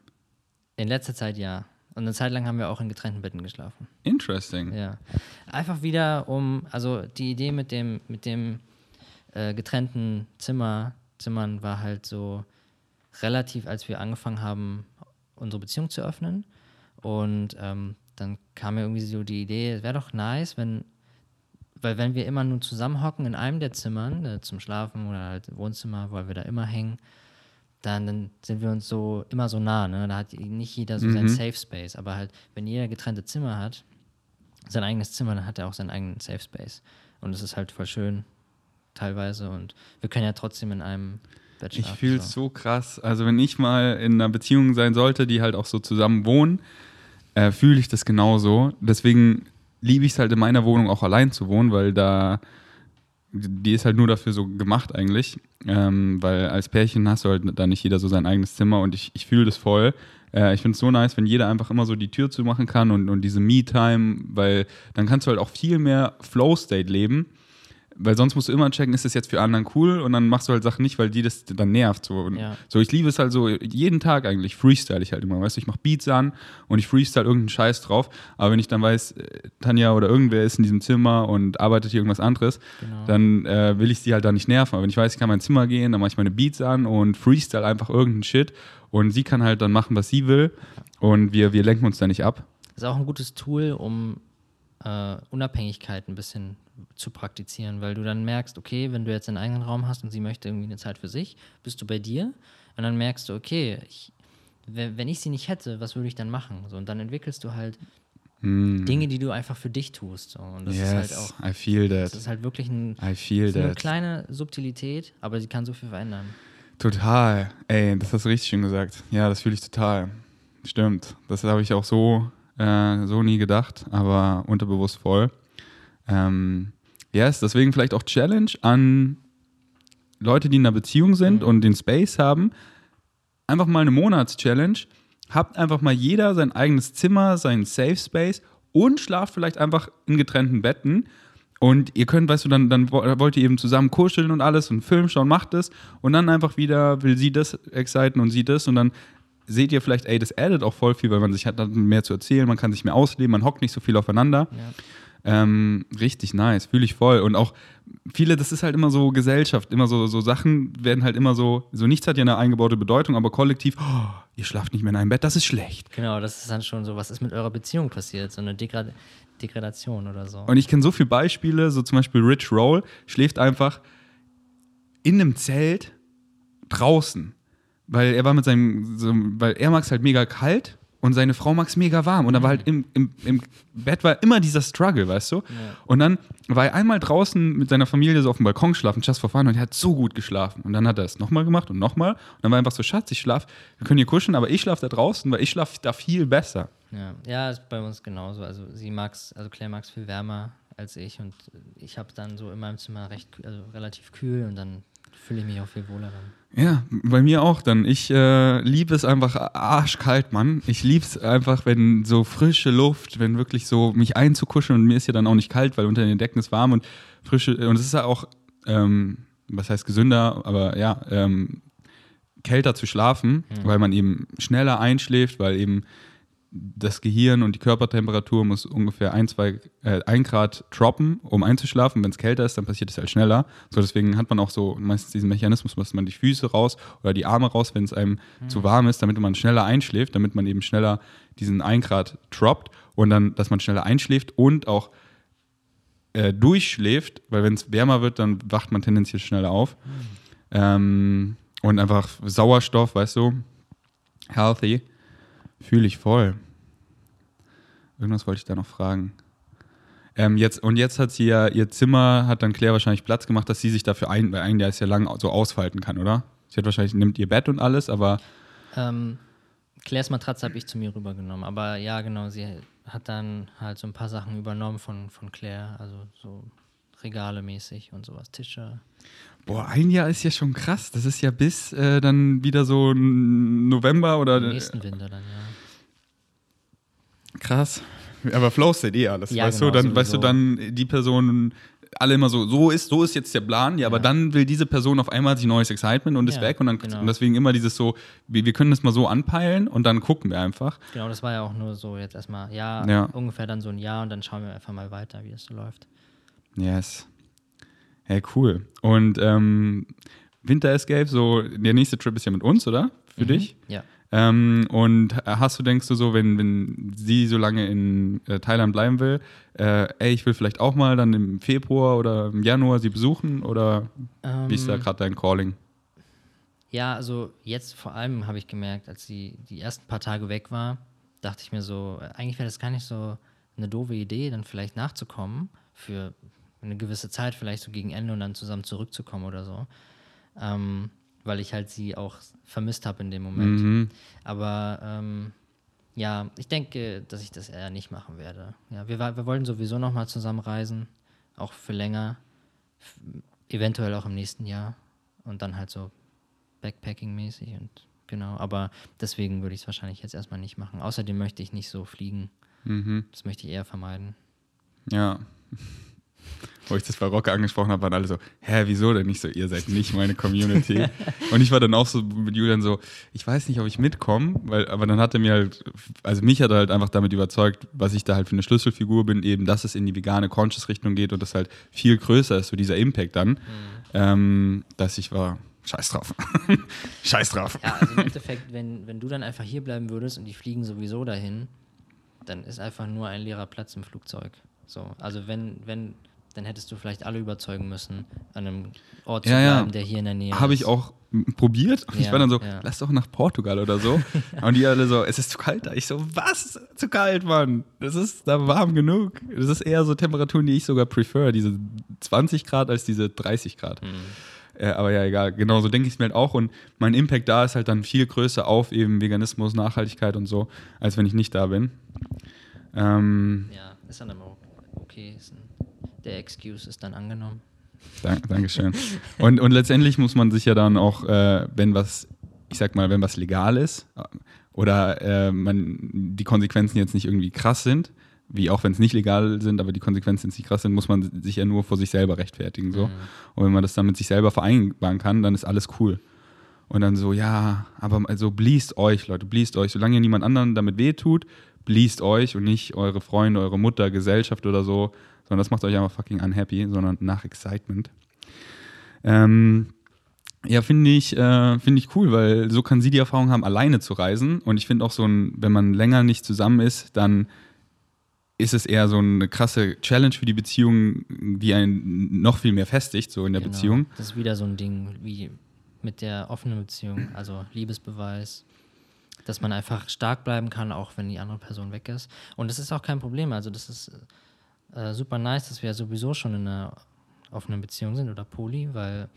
In letzter Zeit ja. Und eine Zeit lang haben wir auch in getrennten Betten geschlafen. Interesting. Ja. Einfach wieder um, also die Idee mit dem, mit dem äh, getrennten Zimmer, Zimmern war halt so relativ, als wir angefangen haben, unsere Beziehung zu öffnen. Und ähm, dann kam mir irgendwie so die Idee, es wäre doch nice, wenn, weil wenn wir immer nur zusammenhocken in einem der Zimmern, äh, zum Schlafen oder halt Wohnzimmer, weil wir da immer hängen, dann, dann sind wir uns so immer so nah. Ne? Da hat nicht jeder so sein Safe Space, aber halt, wenn jeder getrennte Zimmer hat, sein eigenes Zimmer, dann hat er auch seinen eigenen Safe Space. Und es ist halt voll schön, teilweise. Und wir können ja trotzdem in einem Bachelor Ich fühle es so krass. Also wenn ich mal in einer Beziehung sein sollte, die halt auch so zusammen wohnen, äh, fühle ich das genauso. Deswegen liebe ich es halt in meiner Wohnung auch allein zu wohnen, weil da die ist halt nur dafür so gemacht eigentlich, ähm, weil als Pärchen hast du halt da nicht jeder so sein eigenes Zimmer und ich, ich fühle das voll. Äh, ich finde es so nice, wenn jeder einfach immer so die Tür zumachen kann und, und diese Me-Time, weil dann kannst du halt auch viel mehr Flow-State leben weil sonst musst du immer checken, ist das jetzt für anderen cool und dann machst du halt Sachen nicht, weil die das dann nervt. So, Ja. so ich liebe es halt so, jeden Tag eigentlich freestyle ich halt immer, weißt du, ich mache Beats an und ich freestyle irgendeinen Scheiß drauf, aber wenn ich dann weiß, äh, Tanja oder irgendwer ist in diesem Zimmer und arbeitet hier irgendwas anderes, Genau. dann äh, will ich sie halt da nicht nerven. Aber wenn ich weiß, ich kann in mein Zimmer gehen, dann mache ich meine Beats an und freestyle einfach irgendeinen Shit und sie kann halt dann machen, was sie will und wir, wir lenken uns da nicht ab. ist auch ein gutes Tool, um äh, Unabhängigkeit ein bisschen zu praktizieren, weil du dann merkst, okay, wenn du jetzt einen eigenen Raum hast und sie möchte irgendwie eine Zeit für sich, bist du bei dir und dann merkst du, okay, ich, we- wenn ich sie nicht hätte, was würde ich dann machen? So, und dann entwickelst du halt Dinge, die du einfach für dich tust. So. Und das ist halt auch, I feel das that. ist halt wirklich ein, eine kleine Subtilität, aber sie kann so viel verändern. Total. Ey, das hast du richtig schön gesagt. Ja, das fühle ich total. Stimmt. Das habe ich auch so, äh, so nie gedacht, aber unterbewusst voll. Ähm, yes, deswegen vielleicht auch Challenge an Leute, die in einer Beziehung sind und den Space haben. Einfach mal eine Monatschallenge. Habt einfach mal jeder sein eigenes Zimmer, seinen Safe Space und schlaft vielleicht einfach in getrennten Betten. Und ihr könnt, weißt du, dann, dann wo- wollt ihr eben zusammen kuscheln und alles und Film schauen, macht es. Und dann einfach wieder will sie das exciten und sie das. Und dann seht ihr vielleicht, ey, das addet auch voll viel, weil man sich hat dann mehr zu erzählen, man kann sich mehr ausleben, man hockt nicht so viel aufeinander. Ja. Ähm, richtig nice, fühle ich voll. Und auch viele, das ist halt immer so Gesellschaft, immer so, so Sachen werden halt immer so, so nichts hat ja eine eingebaute Bedeutung, aber kollektiv, oh, ihr schlaft nicht mehr in einem Bett, das ist schlecht. Genau, das ist dann schon so, was ist mit eurer Beziehung passiert? So eine Degrad Degradation oder so. Und ich kenne so viele Beispiele, so zum Beispiel Rich Roll schläft einfach in einem Zelt draußen, weil er war mit seinem, so, weil er mag es halt mega kalt und seine Frau mag es mega warm. Und da war halt im, im, im Bett war immer dieser Struggle, weißt du? Und dann war er einmal draußen mit seiner Familie so auf dem Balkon geschlafen, just for fun, und er hat so gut geschlafen. Und dann hat er es nochmal gemacht und nochmal. Und dann war einfach so, Schatz, ich schlaf, wir können hier kuscheln, aber ich schlafe da draußen, weil ich schlafe da viel besser. Ja, ja, ist bei uns genauso. Also sie mag's, also Claire mag es viel wärmer als ich und ich habe dann so in meinem Zimmer recht, also relativ kühl und dann fühle ich mich auch viel wohler dann. Ja, bei mir auch dann. Ich äh, liebe es einfach arschkalt, Mann. Ich liebe es einfach, wenn so frische Luft, wenn wirklich so mich einzukuscheln und mir ist ja dann auch nicht kalt, weil unter den Decken ist warm und frische, und es ist ja auch, ähm, was heißt gesünder, aber ja, ähm, kälter zu schlafen, weil man eben schneller einschläft, weil eben das Gehirn und die Körpertemperatur muss ungefähr ein, zwei, äh, ein Grad droppen, um einzuschlafen. Wenn es kälter ist, dann passiert es halt schneller. So, deswegen hat man auch so meistens diesen Mechanismus, dass man die Füße raus oder die Arme raus, wenn es einem zu warm ist, damit man schneller einschläft, damit man eben schneller diesen ein Grad droppt und dann, dass man schneller einschläft und auch äh, durchschläft, weil wenn es wärmer wird, dann wacht man tendenziell schneller auf. Ähm, und einfach Sauerstoff, weißt du, healthy, fühle ich voll. Irgendwas wollte ich da noch fragen. Ähm, jetzt, und jetzt hat sie ja, ihr Zimmer hat dann Claire wahrscheinlich Platz gemacht, dass sie sich dafür ein, weil ein ist ja lang so ausfalten kann, oder? Sie hat wahrscheinlich, nimmt ihr Bett und alles, aber Ähm, Claires Matratze habe ich zu mir rübergenommen, aber ja, genau, sie hat dann halt so ein paar Sachen übernommen von, von Claire, also so Regale mäßig und sowas, Tische. Boah, ein Jahr ist ja schon krass. Das ist ja bis äh, dann wieder so November oder Im nächsten Winter dann, ja. Krass. Aber Flow State eh alles. Ja, weißt genau, du, dann weißt du sowieso. dann die Personen alle immer so, so ist, so ist jetzt der Plan, ja, aber Ja. dann will diese Person auf einmal sich neues Excitement und ist Ja, weg und dann genau. und deswegen immer dieses so, wir, wir können das mal so anpeilen und dann gucken wir einfach. Genau, das war ja auch nur so jetzt erstmal, ja, Ja. ungefähr dann so ein Jahr und dann schauen wir einfach mal weiter, wie es so läuft. Yes. Hey, cool. Und ähm, Winter Escape, so der nächste Trip ist ja mit uns, oder? Für dich? Ja. Ähm, und hast du, denkst du so, wenn, wenn sie so lange in äh, Thailand bleiben will, äh, ey, ich will vielleicht auch mal dann im Februar oder im Januar sie besuchen oder wie ist da Ähm, gerade dein Calling? Ja, also jetzt vor allem habe ich gemerkt, als sie die ersten paar Tage weg war, dachte ich mir so, äh, eigentlich wäre das gar nicht so eine doofe Idee, dann vielleicht nachzukommen für eine gewisse Zeit, vielleicht so gegen Ende und dann zusammen zurückzukommen oder so. Ähm, weil ich halt sie auch vermisst habe in dem Moment. Mhm. Aber ähm, ja, ich denke, dass ich das eher nicht machen werde. Ja, wir, wir wollten sowieso noch mal zusammen reisen, auch für länger, eventuell auch im nächsten Jahr und dann halt so Backpacking-mäßig und genau. Aber deswegen würde ich es wahrscheinlich jetzt erstmal nicht machen. Außerdem möchte ich nicht so fliegen. Mhm. Das möchte ich eher vermeiden. Ja. Wo ich das bei Rocker angesprochen habe, waren alle so, hä, wieso denn nicht so, ihr seid nicht meine Community. und ich war dann auch so mit Julian so, ich weiß nicht, ob ich mitkomme, weil, aber dann hat er mir halt, also mich hat er halt einfach damit überzeugt, was ich da halt für eine Schlüsselfigur bin, eben, dass es in die vegane Conscious-Richtung geht und das halt viel größer ist, so dieser Impact dann, ähm, dass ich war, scheiß drauf. scheiß drauf. Ja, also im Endeffekt, wenn, wenn du dann einfach hier bleiben würdest und die fliegen sowieso dahin, dann ist einfach nur ein leerer Platz im Flugzeug. So, also wenn, wenn, dann hättest du vielleicht alle überzeugen müssen, an einem Ort zu Ja, ja. bleiben, der hier in der Nähe Habe ist. ich auch probiert. Und ich Ja, war dann so, ja. lass doch nach Portugal oder so. Und die alle so, es ist zu kalt da. Ich so, was? Zu kalt, Mann. Das ist da warm genug. Das ist eher so Temperaturen, die ich sogar prefer. Diese 20 Grad als diese 30 Grad. Mhm. Äh, aber ja, egal. Genau so denke ich es mir halt auch. Und mein Impact da ist halt dann viel größer auf eben Veganismus, Nachhaltigkeit und so, als wenn ich nicht da bin. Ähm, Ja, ist dann aber auch okay. Ist ein, der Excuse ist dann angenommen. Dank, Dankeschön. Und, und letztendlich muss man sich ja dann auch, äh, wenn was, ich sag mal, wenn was legal ist äh, oder äh, man die Konsequenzen jetzt nicht irgendwie krass sind, wie auch wenn es nicht legal sind, aber die Konsequenzen jetzt nicht krass sind, muss man sich ja nur vor sich selber rechtfertigen. So. Und wenn man das dann mit sich selber vereinbaren kann, dann ist alles cool. Und dann so, ja, aber also bliest euch, Leute, bliest euch. Solange ihr niemand anderen damit wehtut, bliest euch und nicht eure Freunde, eure Mutter, Gesellschaft oder so, sondern das macht euch einfach fucking unhappy, sondern nach Excitement. Ähm, ja, finde ich, äh, finde ich cool, weil so kann sie die Erfahrung haben, alleine zu reisen. Und ich finde auch so ein, wenn man länger nicht zusammen ist, dann ist es eher so eine krasse Challenge für die Beziehung, die einen noch viel mehr festigt, so in der Genau. Beziehung. Das ist wieder so ein Ding wie mit der offenen Beziehung, also Liebesbeweis, dass man einfach stark bleiben kann, auch wenn die andere Person weg ist. Und das ist auch kein Problem. Also das ist äh, super nice, dass wir ja sowieso schon in einer offenen Beziehung sind oder Poly, weil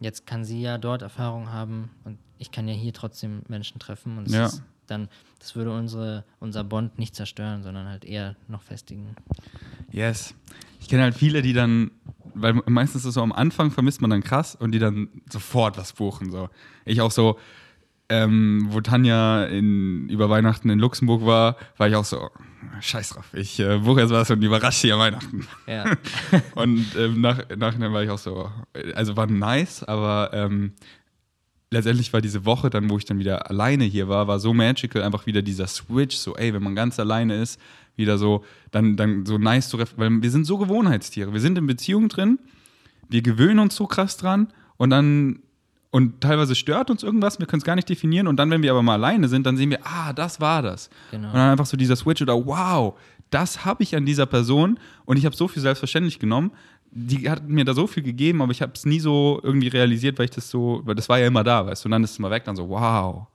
jetzt kann sie ja dort Erfahrung haben und ich kann ja hier trotzdem Menschen treffen und Ja. ist dann, das würde unsere, unser Bond nicht zerstören, sondern halt eher noch festigen. Yes. Ich kenne halt viele, die dann, weil meistens ist es so am Anfang vermisst man dann krass und die dann sofort was buchen. So. Ich auch so, ähm, wo Tanja in, über Weihnachten in Luxemburg war, war ich auch so, scheiß drauf, ich äh, buche jetzt was und überrasche sie an Weihnachten. Ja. Und ähm, nach, nachhinein war ich auch so, also war nice, aber ähm, letztendlich war diese Woche dann, wo ich dann wieder alleine hier war, war so magical, einfach wieder dieser Switch, so ey, wenn man ganz alleine ist, wieder so, dann, dann so nice zu, weil wir sind so Gewohnheitstiere, wir sind in Beziehungen drin, wir gewöhnen uns so krass dran und dann, und teilweise stört uns irgendwas, wir können es gar nicht definieren und dann, wenn wir aber mal alleine sind, dann sehen wir, ah, das war das. Genau. Und dann einfach so dieser Switch oder wow, das habe ich an dieser Person und ich habe so viel selbstverständlich genommen. Die hat mir da so viel gegeben, aber ich habe es nie so irgendwie realisiert, weil ich das so, weil das war ja immer da, weißt du, und dann ist es mal weg, dann so, wow.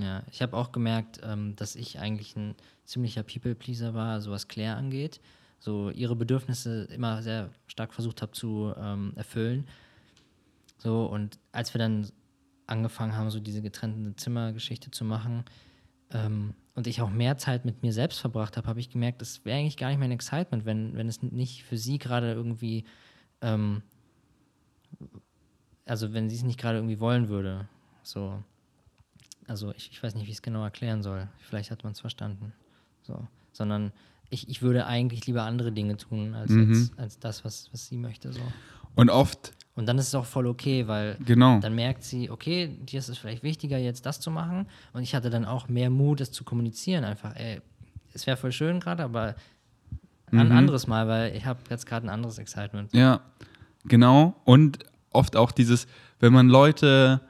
Ja, ich habe auch gemerkt, ähm, dass ich eigentlich ein ziemlicher People-Pleaser war, so was Claire angeht. So ihre Bedürfnisse immer sehr stark versucht habe zu ähm, erfüllen. So, und als wir dann angefangen haben, so diese getrennte Zimmergeschichte zu machen ähm, und ich auch mehr Zeit mit mir selbst verbracht habe, habe ich gemerkt, das wäre eigentlich gar nicht mein Excitement, wenn, wenn es nicht für sie gerade irgendwie, ähm, also wenn sie es nicht gerade irgendwie wollen würde. So, also ich, ich weiß nicht, wie ich es genau erklären soll. Vielleicht hat man es verstanden. So. Sondern ich, ich würde eigentlich lieber andere Dinge tun, als, Mhm. als, als das, was, was sie möchte. So. Und oft, Und dann ist es auch voll okay, weil genau. dann merkt sie, okay, dir ist es vielleicht wichtiger, jetzt das zu machen. Und ich hatte dann auch mehr Mut, es zu kommunizieren. Einfach, ey, es wäre voll schön gerade, aber ein Mhm. anderes Mal, weil ich habe jetzt gerade ein anderes Excitement. Ja, genau. Und oft auch dieses, wenn man Leute,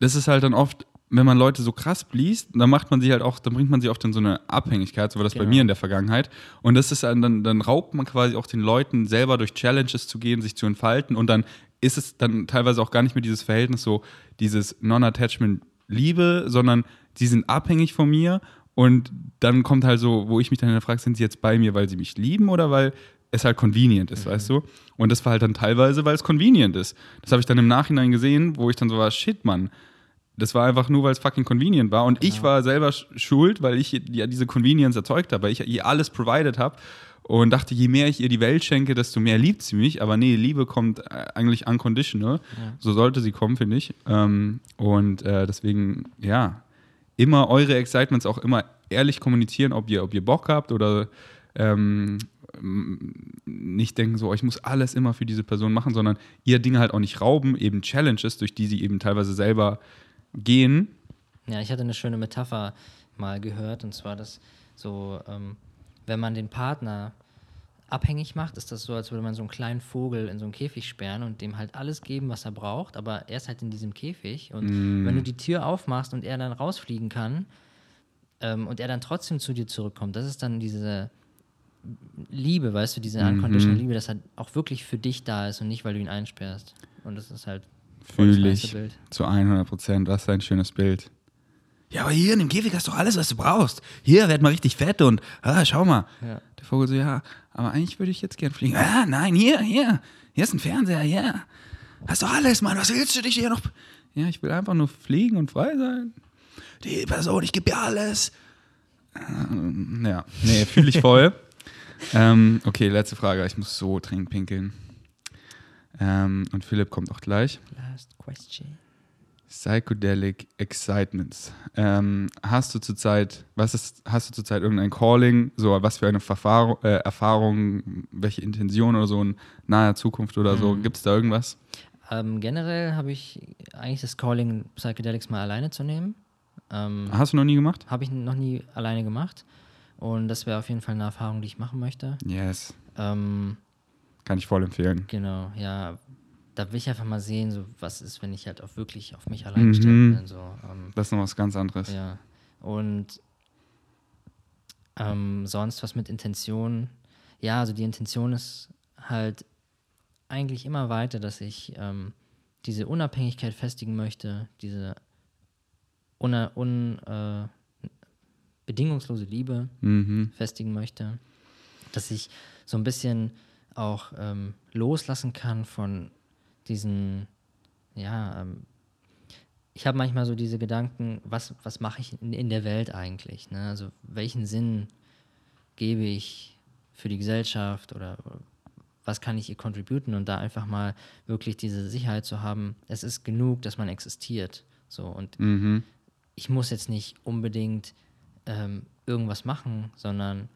das ist halt dann oft, wenn man Leute so krass bliest, dann macht man sie halt auch, dann bringt man sie oft in so eine Abhängigkeit, so war das bei Genau. mir in der Vergangenheit. Und das ist dann, dann, dann raubt man quasi auch den Leuten selber durch Challenges zu gehen, sich zu entfalten und dann ist es dann teilweise auch gar nicht mehr dieses Verhältnis so, dieses Non-Attachment Liebe, sondern sie sind abhängig von mir und dann kommt halt so, wo ich mich dann frage, sind sie jetzt bei mir, weil sie mich lieben oder weil es halt convenient ist, weißt du? Und das war halt dann teilweise, weil es convenient ist. Das habe ich dann im Nachhinein gesehen, wo ich dann so war, shit, Mann. Das war einfach nur, weil es fucking convenient war. Und ich war selber sch- schuld, weil ich ja diese Convenience erzeugt habe, weil ich ihr alles provided habe und dachte, je mehr ich ihr die Welt schenke, desto mehr liebt sie mich. Aber nee, Liebe kommt äh, eigentlich unconditional. So sollte sie kommen, finde ich. Ähm, und äh, deswegen, ja, immer eure Excitements auch immer ehrlich kommunizieren, ob ihr, ob ihr Bock habt oder ähm, nicht denken, so, ich muss alles immer für diese Person machen, sondern ihr Dinge halt auch nicht rauben, eben Challenges, durch die sie eben teilweise selber gehen. Ja, ich hatte eine schöne Metapher mal gehört, und zwar, dass so, ähm, wenn man den Partner abhängig macht, ist das so, als würde man so einen kleinen Vogel in so einen Käfig sperren und dem halt alles geben, was er braucht, aber er ist halt in diesem Käfig. Und wenn du die Tür aufmachst und er dann rausfliegen kann ähm, und er dann trotzdem zu dir zurückkommt, das ist dann diese Liebe, weißt du, diese unconditional Liebe, dass er auch wirklich für dich da ist und nicht, weil du ihn einsperrst. Und das ist halt Fühle ich Bild. zu 100 Prozent. Was ein schönes Bild. Ja, aber hier in dem Käfig hast du alles, was du brauchst. Hier werd mal richtig fett und ah, schau mal. Ja. Der Vogel so, ja, aber eigentlich würde ich jetzt gern fliegen. Ah, nein, hier, hier. Hier ist ein Fernseher, hier. Hast du alles, Mann. Was willst du dich hier noch? Ja, ich will einfach nur fliegen und frei sein. Die Person, ich gebe dir alles. Ähm, Ja, nee, fühle ich voll. ähm, okay, letzte Frage. Ich muss so dringend pinkeln. Ähm, und Philipp kommt auch gleich. Last question. Psychedelic Excitements. Ähm, hast du zurzeit, was ist, hast du zurzeit irgendein Calling, so was für eine Verfahrung, äh, Erfahrung, welche Intention oder so in naher Zukunft oder so? Gibt es da irgendwas? Ähm, generell habe ich eigentlich das Calling, Psychedelics mal alleine zu nehmen. Ähm, Hast du noch nie gemacht? habe ich noch nie alleine gemacht. Und das wäre auf jeden Fall eine Erfahrung, die ich machen möchte. Yes. Ähm, Kann ich voll empfehlen. genau, ja. Da will ich einfach mal sehen, so was ist, wenn ich halt auch wirklich auf mich allein Mhm. gestellt bin. So, ähm, Das ist noch was ganz anderes. ja. Und ähm, sonst was mit Intention. Ja, also die Intention ist halt eigentlich immer weiter, dass ich ähm, diese Unabhängigkeit festigen möchte, diese una, un, äh, bedingungslose Liebe Mhm. festigen möchte, dass ich so ein bisschen auch ähm, loslassen kann von diesen, ja, ähm, ich habe manchmal so diese Gedanken, was, was mache ich in, in der Welt eigentlich? Ne? Also welchen Sinn gebe ich für die Gesellschaft oder was kann ich ihr contributen und da einfach mal wirklich diese Sicherheit zu haben, es ist genug, dass man existiert. So und Mhm. ich muss jetzt nicht unbedingt ähm, irgendwas machen, sondern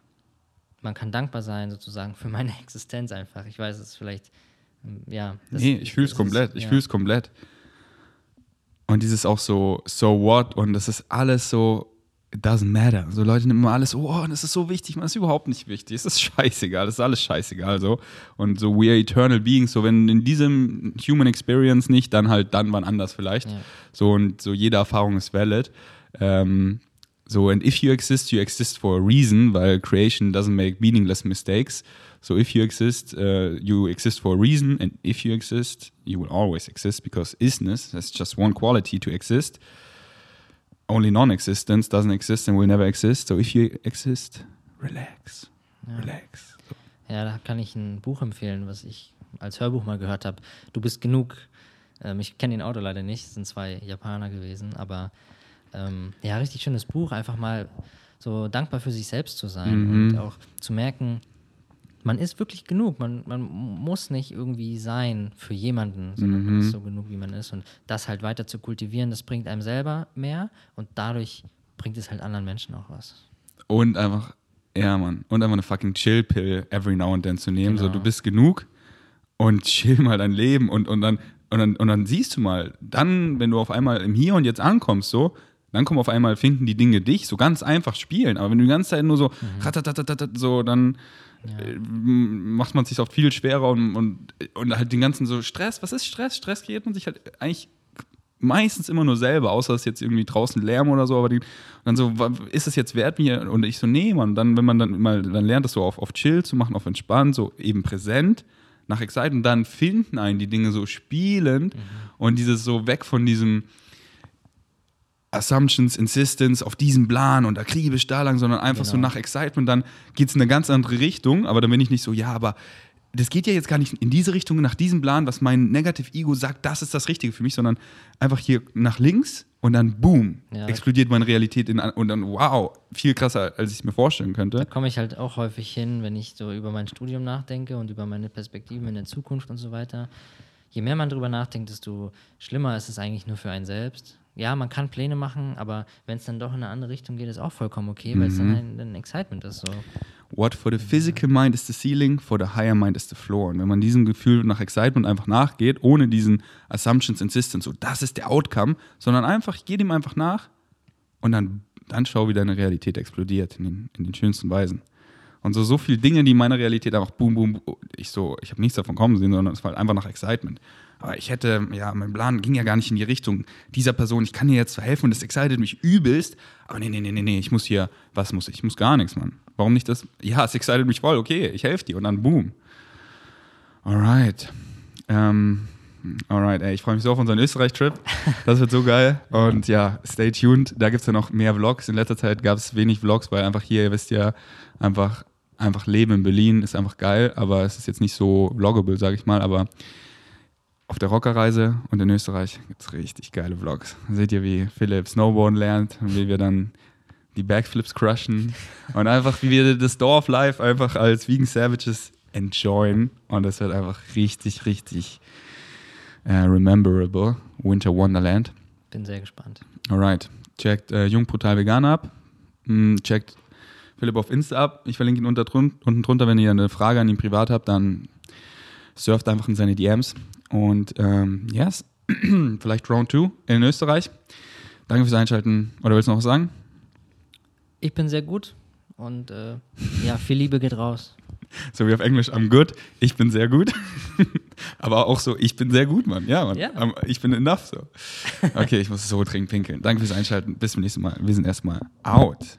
man kann dankbar sein sozusagen für meine Existenz einfach. Ich weiß, es ist vielleicht, ja. nee, ich fühle es das ist- komplett. Ich ja. fühle es komplett. Und dieses auch so, so what? Und das ist alles so, it doesn't matter. So Leute nehmen immer alles, oh, das ist so wichtig, man ist überhaupt nicht wichtig. Es ist scheißegal, das ist alles scheißegal. So. Und so, we are eternal beings. So, wenn in diesem Human Experience nicht, dann halt dann wann anders vielleicht. Ja. So, und so jede Erfahrung ist valid. Ähm, so, and if you exist, you exist for a reason, weil creation doesn't make meaningless mistakes. So, if you exist, uh, you exist for a reason, and if you exist, you will always exist because isness has just one quality to exist. Only non existence doesn't exist and will never exist. So, if you exist, relax. Relax. Ja, da kann ich ein Buch empfehlen, was ich als Hörbuch mal gehört habe. Du bist genug. Ähm, ich kenne den Autor leider nicht, es sind zwei Japaner gewesen, aber ähm, ja, richtig schönes Buch, einfach mal so dankbar für sich selbst zu sein Mhm. und auch zu merken, man ist wirklich genug. Man, man muss nicht irgendwie sein für jemanden, sondern man Mhm. ist so genug, wie man ist. Und das halt weiter zu kultivieren, das bringt einem selber mehr und dadurch bringt es halt anderen Menschen auch was. Und einfach, ja, Mann. Und einfach eine fucking Chill-Pill every now and then zu nehmen. So, Genau. du bist genug und chill mal dein Leben und, und, dann, und, dann, und dann siehst du mal, dann, wenn du auf einmal im Hier und Jetzt ankommst, so, dann kommen auf einmal, finden die Dinge dich, so ganz einfach spielen. Aber wenn du die ganze Zeit nur so, ratatatatat, so, dann äh, m- macht man sich oft viel schwerer und, und, und halt den ganzen so Stress. Was ist Stress? Stress kreiert man sich halt eigentlich meistens immer nur selber, außer es jetzt irgendwie draußen Lärm oder so, aber die, dann so, ist es jetzt wert mir? Und ich so, nee, man, dann, wenn man dann mal, dann lernt es so auf, auf chill zu machen, auf entspannt, so eben präsent, nach Excite und dann finden einen die Dinge so spielend und dieses so weg von diesem, Assumptions, Insistence auf diesen Plan und akribisch da lang, sondern einfach so Genau. nach Excitement, dann geht es in eine ganz andere Richtung, aber dann bin ich nicht so, ja, aber das geht ja jetzt gar nicht in diese Richtung, nach diesem Plan, was mein Negative Ego sagt, das ist das Richtige für mich, sondern einfach hier nach links und dann boom, Ja. explodiert meine Realität in, und dann wow, viel krasser, als ich es mir vorstellen könnte. Da komme ich halt auch häufig hin, wenn ich so über mein Studium nachdenke und über meine Perspektiven in der Zukunft und so weiter. Je mehr man drüber nachdenkt, desto schlimmer ist es eigentlich nur für einen selbst. Ja, man kann Pläne machen, aber wenn es dann doch in eine andere Richtung geht, ist auch vollkommen okay, weil es dann ein, ein Excitement ist. So. What for the physical mind is the ceiling, for the higher mind is the floor. Und wenn man diesem Gefühl nach Excitement einfach nachgeht, ohne diesen Assumptions, Insistence, so das ist der Outcome, sondern einfach, ich gehe dem einfach nach und dann, dann schau, wie deine Realität explodiert in den, in den schönsten Weisen. Und so, so viele Dinge, die in meiner Realität einfach boom, boom, boom ich so, ich habe nichts davon kommen sehen, sondern es war halt einfach nach Excitement. Aber ich hätte, ja, mein Plan ging ja gar nicht in die Richtung dieser Person, ich kann ihr jetzt helfen und das excited mich übelst. Aber nee, nee, nee, nee, nee, ich muss hier, was muss ich? Ich muss gar nichts, Mann. Warum nicht das? Ja, es excited mich voll, okay, ich helfe dir und dann boom. Alright. Ähm, alright, ey, ich freue mich so auf unseren Österreich-Trip. Das wird so geil. Und ja, stay tuned. Da gibt es ja noch mehr Vlogs. In letzter Zeit gab es wenig Vlogs, weil einfach hier, ihr wisst ja, einfach, einfach Leben in Berlin ist einfach geil, aber es ist jetzt nicht so vloggable, sage ich mal. Aber auf der Rockerreise und in Österreich gibt es richtig geile Vlogs. Seht ihr, wie Philipp Snowboarden lernt und wie wir dann die Backflips crushen und einfach, wie wir das Dorf live einfach als Vegan Savages enjoyen. Und das wird einfach richtig, richtig äh, rememberable. Winter Wonderland. Bin sehr gespannt. Alright. Checkt äh, Jung Brutal Vegan ab. Mm, checkt Philipp auf Insta ab. Ich verlinke ihn unten drunter. Wenn ihr eine Frage an ihn privat habt, dann surft einfach in seine DMs. Und ähm, yes, vielleicht Round 2 in Österreich. Danke fürs Einschalten. Oder willst du noch was sagen? Ich bin sehr gut und äh, ja, viel Liebe geht raus. So wie auf Englisch, I'm good. Ich bin sehr gut. Aber auch so, ich bin sehr gut, Mann. Ja, Mann. Ja. Ähm, Ich bin enough so. Okay, ich muss so dringend pinkeln. Danke fürs Einschalten. Bis zum nächsten Mal. Wir sind erstmal out.